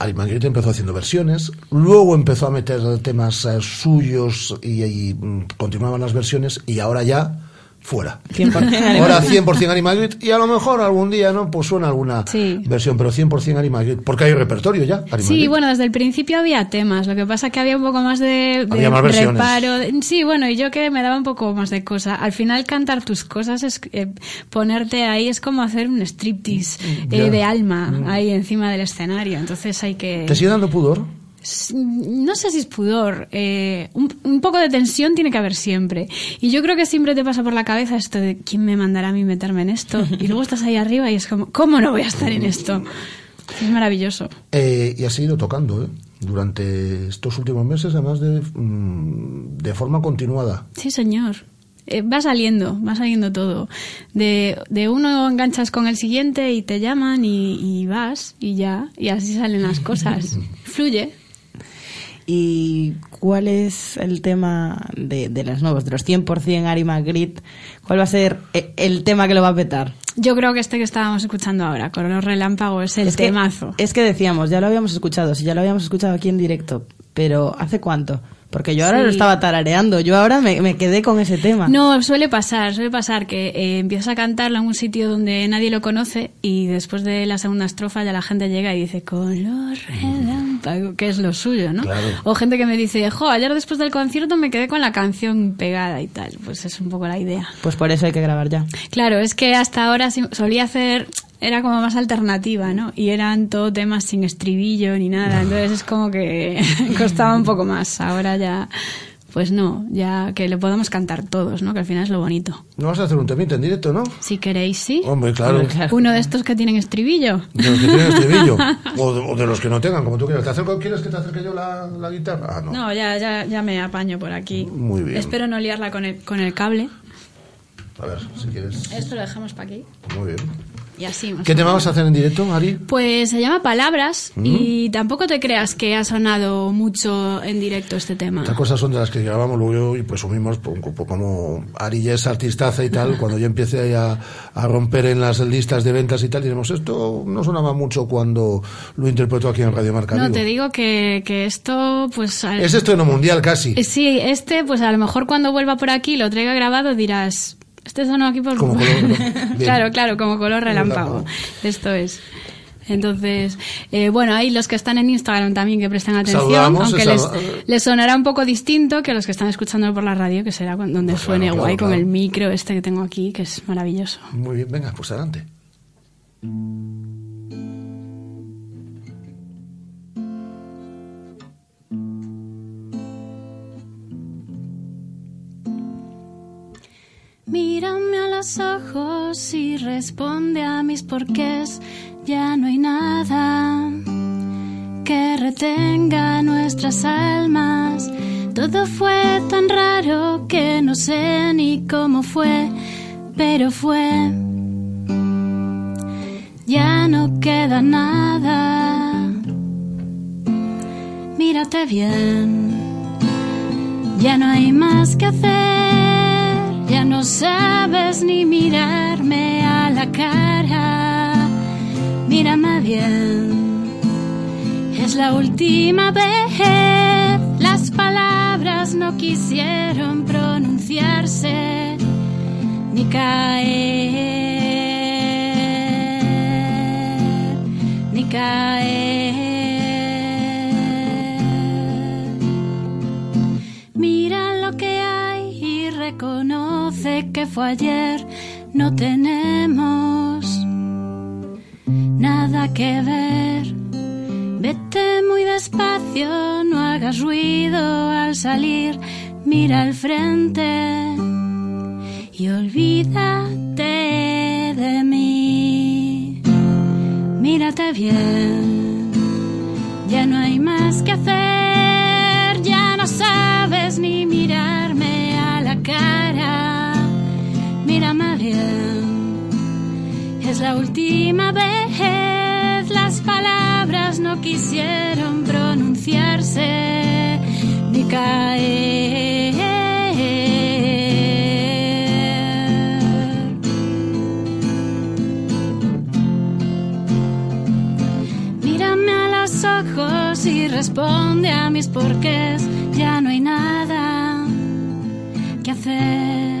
Ari Magritte empezó haciendo versiones, luego empezó a meter temas eh, suyos y, y, mm, continuaban las versiones y ahora ya fuera. 100% Ari Ahora Magritte. 100% Ari Magritte y a lo mejor algún día no pues suena alguna Sí. versión, pero 100% Ari Magritte, porque hay repertorio ya. Sí, bueno, desde el principio había temas, lo que pasa que había un poco más de, de más reparo. de- Sí, bueno, y yo que me daba un poco más de cosa. Al final cantar tus cosas es eh, ponerte ahí, es como hacer un striptease eh, de alma Mm. ahí encima del escenario. Entonces hay que... ¿Te sigue dando pudor? No sé si es pudor, eh, un, un poco de tensión tiene que haber siempre. Y yo creo que siempre te pasa por la cabeza esto de quién me mandará a mí meterme en esto. Y luego estás ahí arriba y es como, ¿cómo no voy a estar en esto? Es maravilloso. Eh, y ha seguido tocando, ¿eh? Durante estos últimos meses, además de, mm, de forma continuada. Sí, señor. Eh, va saliendo, va saliendo todo. De, de uno enganchas con el siguiente y te llaman y, y vas y ya, y así salen las cosas. Fluye. ¿Y cuál es el tema de, de los nuevos, de los 100% Ari Magritte? ¿Cuál va a ser e- el tema que lo va a petar? Yo creo que este que estábamos escuchando ahora, con los relámpagos, es el Es que- temazo. Es que decíamos, ya lo habíamos escuchado, sí, ya lo habíamos escuchado aquí en directo, pero ¿hace cuánto? Porque yo ahora Sí. lo estaba tarareando, yo ahora me, me quedé con ese tema. No, suele pasar, suele pasar que eh, empiezas a cantarlo en un sitio donde nadie lo conoce y después de la segunda estrofa ya la gente llega y dice con los relámpagos, que es lo suyo, ¿no? Claro. O gente que me dice, jo, ayer después del concierto me quedé con la canción pegada y tal. Pues es un poco la idea. Pues por eso hay que grabar ya. Claro, es que hasta ahora sí- solía hacer, era como más alternativa, ¿no? Y eran todo temas sin estribillo ni nada, entonces es como que costaba un poco más. Ahora ya, pues no, ya que le podamos cantar todos, ¿no? Que al final es lo bonito. ¿No vas a hacer un temita en directo, no? Si queréis, sí. Hombre, claro. Uno de estos que tienen estribillo. De los que tienen estribillo. o, de, o de los que no tengan, como tú quieras. ¿Te acerco, ¿Quieres que te acerque yo la, la guitarra? Ah, no. No, ya, ya, ya me apaño por aquí. Muy bien. Espero no liarla con el, con el cable. A ver, si quieres. Esto lo dejamos para aquí. Muy bien. Y así. más ¿Qué tema vas a hacer en directo, Ari? Pues se llama Palabras Mm. y tampoco te creas que ha sonado mucho en directo este tema. Estas cosas son de las que grabamos luego y pues, poco como Ari ya es artistaza y tal, cuando ya empiece a, a romper en las listas de ventas y tal, diremos, esto no sonaba mucho cuando lo interpretó aquí en Radio Marca No, Vigo". te digo que, que esto, pues... al- Es estreno mundial casi. Eh, Sí, este, pues a lo mejor cuando vuelva por aquí lo traiga grabado dirás, este sonó aquí por... Claro, claro, como color Relámpago. Esto es. Entonces, eh, bueno, hay los que están en Instagram también que prestan atención, Saludamos, aunque les, les sonará un poco distinto que los que están escuchándolo por la radio, que será donde suene claro, guay con claro. el micro este que tengo aquí, que es maravilloso. Muy bien, venga, pues adelante. Mírame a los ojos y responde a mis porqués. Ya no hay nada que retenga nuestras almas. Todo fue tan raro que no sé ni cómo fue, pero fue. Ya no queda nada. Mírate bien. Ya no hay más que hacer, ya no sabes ni mirarme a la cara. Mírame bien, es la última vez. Las palabras no quisieron pronunciarse ni caer, ni caer. Que fue ayer. No tenemos nada que ver. Vete muy despacio, no hagas ruido al salir. Mira al frente y olvídate de mí. Mírate bien, ya no hay más que hacer, ya no sabes ni mirarme a la cara. Es la última vez, las palabras no quisieron pronunciarse ni caer. Mírame a los ojos y responde a mis porqués. Ya no hay nada que hacer.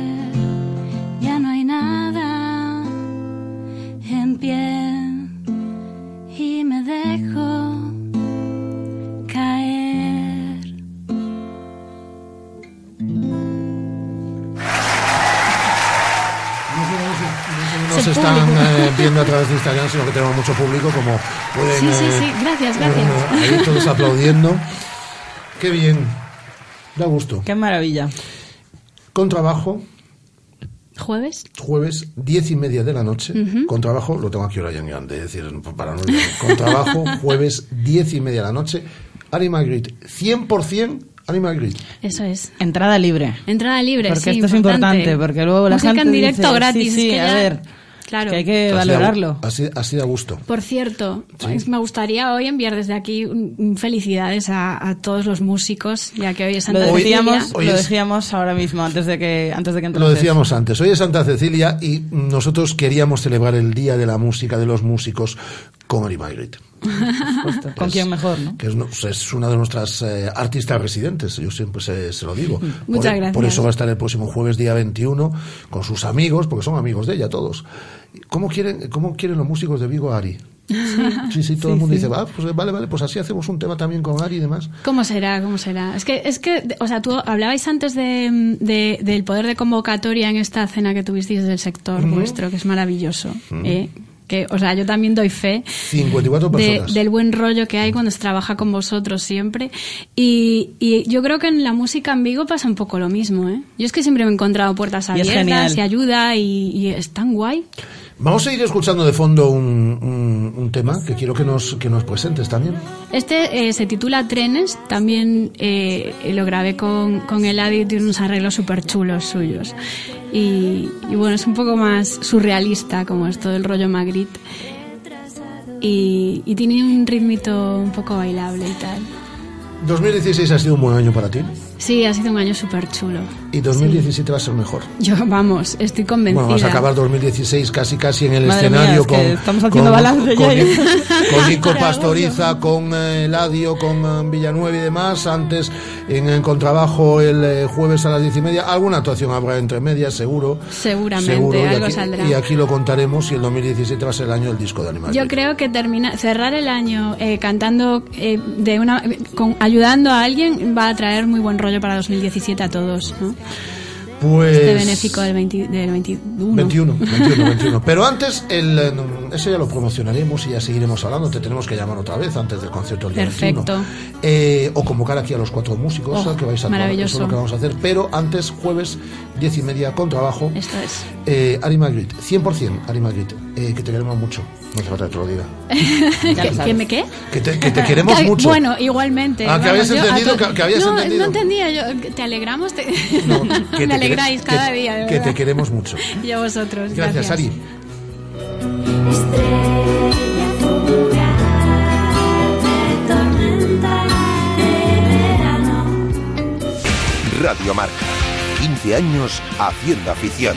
Viendo a través de Instagram, sino que tenemos mucho público, como pueden... Sí, sí, eh, sí, gracias, gracias. eh, ahí todos aplaudiendo. Qué bien. Da gusto. Qué maravilla. Con trabajo, ¿Jueves? jueves, diez y media de la noche. Ujú. Con trabajo, lo tengo aquí ahora ya en grande, es decir, para no. Con trabajo, jueves, diez y media de la noche. Ari Magritte, 100% Ari Magritte. Eso es. Entrada libre. Entrada libre, Porque sí, esto es importante, porque luego la Música gente en directo dice, gratis. sí, sí, es que a ya- ver, Claro. que hay que Así da- valorarlo. Así, así da gusto. Por cierto, pues me gustaría hoy enviar desde aquí felicidades a, a todos los músicos, ya que hoy es Lo Santa decíamos, Cecilia. Hoy lo decíamos ahora mismo, antes de que, antes de que Lo decíamos antes, hoy es Santa Cecilia y nosotros queríamos celebrar el Día de la Música de los Músicos con Magritte. ¿Con quién mejor, no? que es, no- es una de nuestras eh, artistas residentes, yo siempre se, se lo digo. Muchas por, gracias. por eso va a estar el próximo jueves, día 21, con sus amigos, porque son amigos de ella todos. ¿Cómo quieren, cómo quieren los músicos de Vigo a Ari? Sí, sí, todo el mundo dice, va, pues vale, vale, pues así hacemos un tema también con Ari y demás. ¿Cómo será? ¿Cómo será? Es que, es que, o sea, tú hablabais antes de, de- del poder de convocatoria en esta cena que tuvisteis del sector Ujú. vuestro, que es maravilloso. ¿eh? Que, o sea, yo también doy fe 54 de- personas. del buen rollo que hay cuando se trabaja con vosotros siempre. Y, y yo creo que en la música en Vigo pasa un poco lo mismo, ¿eh? Yo es que siempre me he encontrado puertas Y es abiertas y ayuda y, y es tan guay. Vamos a ir escuchando de fondo un, un- un tema que quiero que nos, que nos presentes también. Este eh, se titula Trenes, también eh, lo grabé con, con Eladio y tiene unos arreglos súper chulos suyos. Y, y bueno, es un poco más surrealista, como es todo el rollo Magritte. Y, y tiene un ritmito un poco bailable y tal. 2016 ha sido un buen año para ti Sí, ha sido un año súper chulo. y 2017 va a ser mejor. Yo, vamos, estoy convencida. Bueno, vas a acabar 2016 casi casi en el Madre mía, escenario es que con, estamos haciendo con, balance con, ya. con Nico Pastoriza, con eh, Eladio, con eh, Villanueva y demás. Antes en, en contrabajo el eh, jueves a las diez y media. Alguna actuación habrá entre medias, seguro. Seguramente, seguro. Y algo aquí, saldrá. y aquí lo contaremos y el 2017 va a ser el año del disco de animales. Yo creo que termina, cerrar el año eh, cantando, eh, de una, con, ayudando a alguien va a traer muy buen rollo para 2017 a todos, ¿no? Pues Este benéfico del, 20 del 21. 21, 21, 21. Pero antes, el, eh, eso ya lo promocionaremos y ya seguiremos hablando. Te tenemos que llamar otra vez antes del concierto del día Perfecto. 21. Eh, o convocar aquí a los cuatro músicos Oh, que vais a maravilloso. Eso es lo que vamos a hacer. Pero antes, jueves, diez y media, con trabajo. Esto es. Eh, Ari Magritte, 100% Ari Magritte, eh, que te queremos mucho. No hace falta que te lo diga. ¿Que, que me qué? Que te, que te queremos Que- mucho. Bueno, igualmente. Ah, que habías yo entendido, to- que- que habías no, entendido. No entendía yo. ¿Te alegramos? Te- que te me alegráis quere- cada día, de Que te queremos mucho. Y a vosotros. Gracias, Ari. tormenta de verano. Radio Marca. 15 años haciendo afición.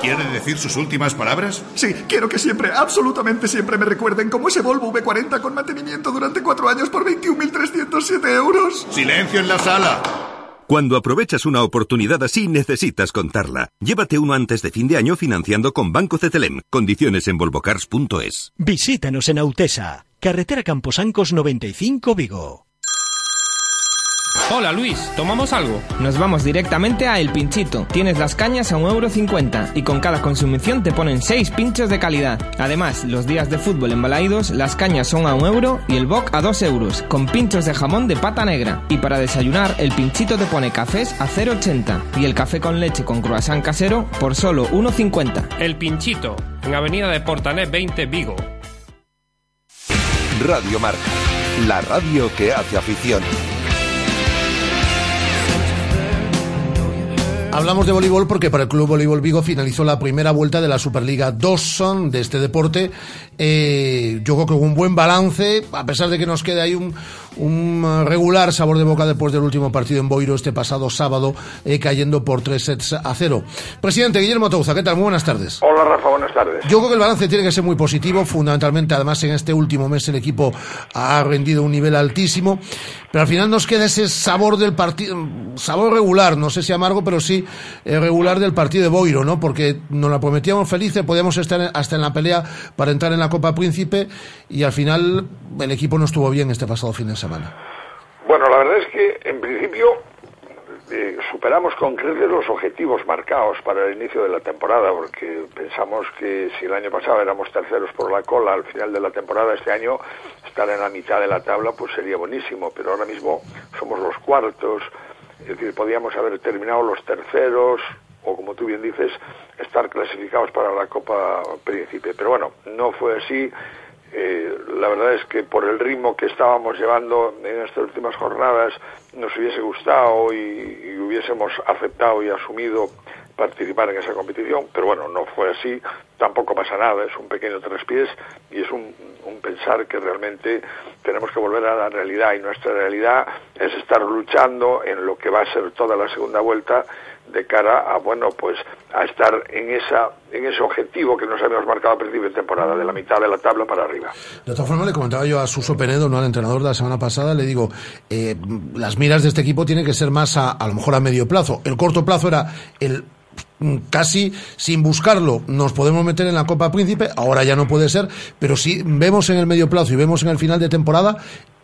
¿Quiere decir sus últimas palabras? Sí, quiero que siempre, absolutamente siempre me recuerden como ese Volvo V40 con mantenimiento durante cuatro años por 21.307 euros. Silencio en la sala. Cuando aprovechas una oportunidad así, necesitas contarla. Llévate uno antes de fin de año financiando con Banco Cetelem. Condiciones en volvocars.es. Visítanos en Autesa, carretera Camposancos 95 Vigo. Hola Luis, ¿tomamos algo? Nos vamos directamente a El Pinchito. Tienes las cañas a 1,50€ y con cada consumición te ponen 6 pinchos de calidad. Además, los días de fútbol en Balaídos, las cañas son a 1 euro y el boc a 2 euros, con pinchos de jamón de pata negra. Y para desayunar, El Pinchito te pone cafés a 0,80 y el café con leche con croissant casero por solo 1,50. El Pinchito, en Avenida de Portanet 20 Vigo. Radio Marca. La radio que hace afición. Hablamos de voleibol porque para el Club Voleibol Vigo finalizó la primera vuelta de la Superliga 2 de este deporte. Eh, yo creo que un buen balance, a pesar de que nos quede ahí un, un regular sabor de boca después del último partido en Boiro este pasado sábado, eh, cayendo por tres sets a cero. Presidente Guillermo Touza, ¿qué tal? Muy buenas tardes. Hola Rafa, buenas tardes. Yo creo que el balance tiene que ser muy positivo, fundamentalmente además en este último mes el equipo ha rendido un nivel altísimo, pero al final nos queda ese sabor del partido, sabor regular, no sé si amargo, pero sí eh, regular del partido de Boiro, ¿no? Porque nos la prometíamos felices, podíamos estar hasta en la pelea para entrar en la Copa Príncipe y al final el equipo no estuvo bien este pasado fin de semana. Bueno, la verdad es que en principio eh, superamos con creces los objetivos marcados para el inicio de la temporada, porque pensamos que si el año pasado éramos terceros por la cola al final de la temporada, este año estar en la mitad de la tabla pues sería buenísimo, pero ahora mismo somos los cuartos, es decir, podíamos haber terminado los terceros o como tú bien dices, estar clasificados para la Copa Príncipe. Pero bueno, no fue así. Eh, la verdad es que por el ritmo que estábamos llevando en estas últimas jornadas nos hubiese gustado y, y hubiésemos aceptado y asumido participar en esa competición, pero bueno, no fue así, tampoco pasa nada, es un pequeño traspiés y es un, un pensar que realmente tenemos que volver a la realidad y nuestra realidad es estar luchando en lo que va a ser toda la segunda vuelta de cara a bueno pues a estar en esa en ese objetivo que nos habíamos marcado a principio de temporada de la mitad de la tabla para arriba De otra forma, le comentaba yo a Suso Penedo, no al entrenador de la semana pasada, le digo, eh, las miras de este equipo tienen que ser más a, a lo mejor a medio plazo. El corto plazo era el casi sin buscarlo nos podemos meter en la Copa Príncipe, ahora ya no puede ser, pero si vemos en el medio plazo y vemos en el final de temporada,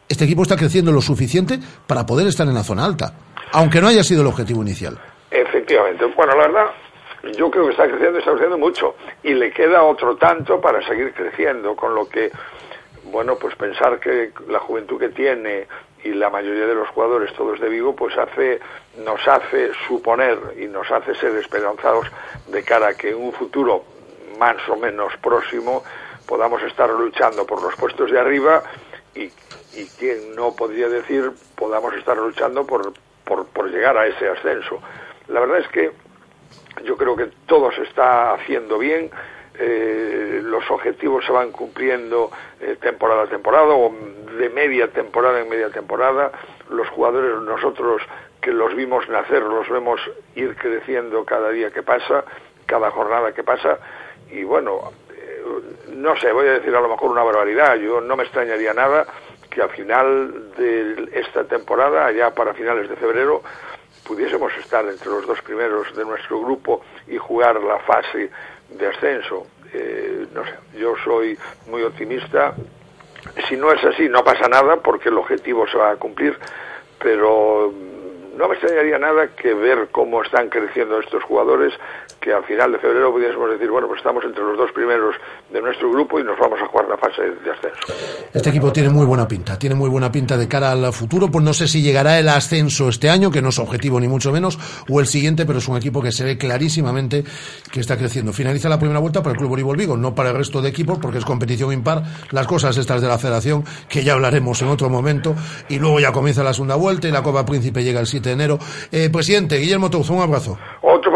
este equipo está creciendo lo suficiente para poder estar en la zona alta, aunque no haya sido el objetivo inicial. Efectivamente. Bueno, la verdad, yo creo que está creciendo, está creciendo mucho. Y le queda otro tanto para seguir creciendo, con lo que, bueno, pues pensar que la juventud que tiene y la mayoría de los jugadores, todos de Vigo, pues hace, nos hace suponer y nos hace ser esperanzados de cara a que en un futuro más o menos próximo podamos estar luchando por los puestos de arriba y, y quien no podría decir podamos estar luchando por, por, llegar a ese ascenso. La verdad es que yo creo que todo se está haciendo bien, eh, los objetivos se van cumpliendo eh, temporada a temporada o de media temporada en media temporada. Los jugadores, nosotros que los vimos nacer, los vemos ir creciendo cada día que pasa, cada jornada que pasa. Y bueno, eh, no sé, voy a decir a lo mejor una barbaridad. Yo no me extrañaría nada que al final de esta temporada, ya para finales de febrero, pudiésemos estar entre los dos primeros de nuestro grupo y jugar la fase de ascenso. Eh, no sé, yo soy muy optimista. Si no es así, no pasa nada porque el objetivo se va a cumplir, pero no me extrañaría nada que ver cómo están creciendo estos jugadores, que al final de febrero pudiésemos decir, bueno, pues estamos entre los dos primeros de nuestro grupo y nos vamos a jugar la fase de ascenso. Este equipo tiene muy buena pinta, tiene muy buena pinta de cara al futuro, pues no sé si llegará el ascenso este año, que no es objetivo ni mucho menos, o el siguiente, pero es un equipo que se ve clarísimamente que está creciendo. Finaliza la primera vuelta para el Club Voleibol Vigo, no para el resto de equipos, porque es competición impar, las cosas estas de la federación, que ya hablaremos en otro momento, y luego ya comienza la segunda vuelta y la Copa Príncipe llega el 7 de enero. Eh, presidente, Guillermo Touzo, un abrazo.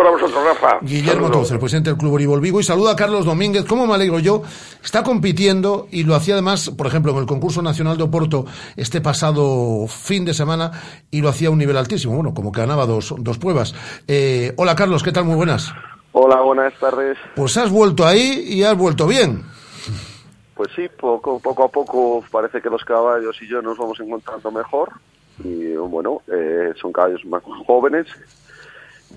Para vosotros, Rafa. Guillermo Saludos. El presidente del Club Voleibol Vigo, y saluda a Carlos Domínguez. ¿Cómo me alegro yo? Está compitiendo y lo hacía además, por ejemplo, en el concurso nacional de Oporto este pasado fin de semana y lo hacía a un nivel altísimo. Bueno, como que ganaba dos, dos pruebas. Eh, hola Carlos, ¿qué tal? Muy buenas. Hola, buenas tardes. Pues has vuelto ahí y has vuelto bien. Pues sí, poco, poco a poco parece que los caballos y yo nos vamos encontrando mejor. Y bueno, eh, son caballos más jóvenes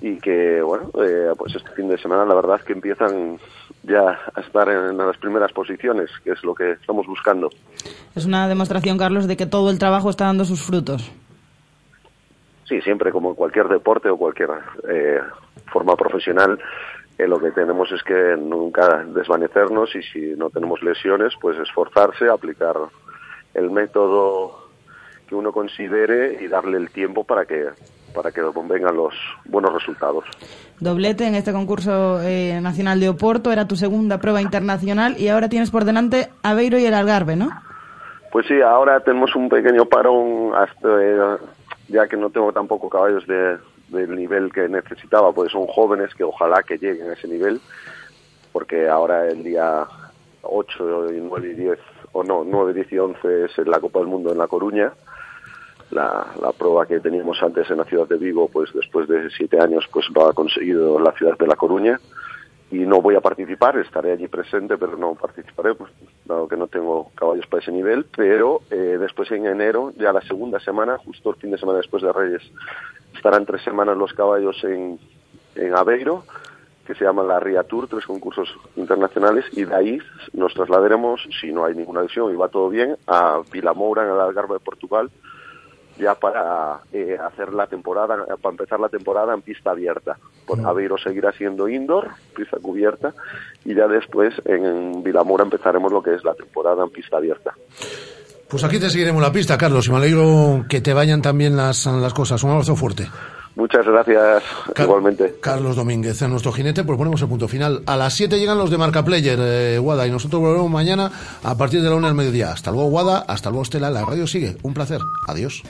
y que, bueno, eh, pues este fin de semana la verdad es que empiezan ya a estar en las primeras posiciones, que es lo que estamos buscando. Es una demostración, Carlos, de que todo el trabajo está dando sus frutos. Sí, siempre como en cualquier deporte o cualquier eh, forma profesional, eh, lo que tenemos es que nunca desvanecernos y si no tenemos lesiones, pues esforzarse, aplicar el método que uno considere y darle el tiempo para que para que vengan los buenos resultados. Doblete en este concurso eh, nacional de Oporto, era tu segunda prueba internacional y ahora tienes por delante Aveiro y el Algarve, ¿no? Pues sí, ahora tenemos un pequeño parón hasta eh, ya que no tengo tampoco caballos de, del nivel que necesitaba, pues son jóvenes que ojalá que lleguen a ese nivel, porque ahora el día 8, y 9 y 10, o no, 9, 10 y 11 es la Copa del Mundo en La Coruña, la, prueba que teníamos antes en la ciudad de Vigo, pues después de siete años, pues lo ha conseguido la ciudad de La Coruña. Y no voy a participar, estaré allí presente, pero no participaré, pues, dado que no tengo caballos para ese nivel, pero eh, después en enero, ya la segunda semana, justo el fin de semana después de Reyes, estarán tres semanas los caballos en, en Aveiro, que se llama la Ria Tour, tres concursos internacionales, y de ahí nos trasladaremos, si no hay ninguna lesión y va todo bien, a Vilamoura, en el Algarve de Portugal, ya para eh, hacer la temporada, para empezar la temporada en pista abierta. Por Aveiro seguirá siendo indoor, pista cubierta, y ya después en Vilamora empezaremos lo que es la temporada en pista abierta. Pues aquí te seguiremos la pista, Carlos, y me alegro que te vayan también las, las cosas. Un abrazo fuerte. Muchas gracias, igualmente. Carlos Domínguez, a nuestro jinete, pues ponemos el punto final. A las 7 llegan los de Marca Player, eh, Guada, y nosotros volvemos mañana a partir de la una del mediodía. Hasta luego, Guada, hasta luego, Estela. La radio sigue. Un placer. Adiós.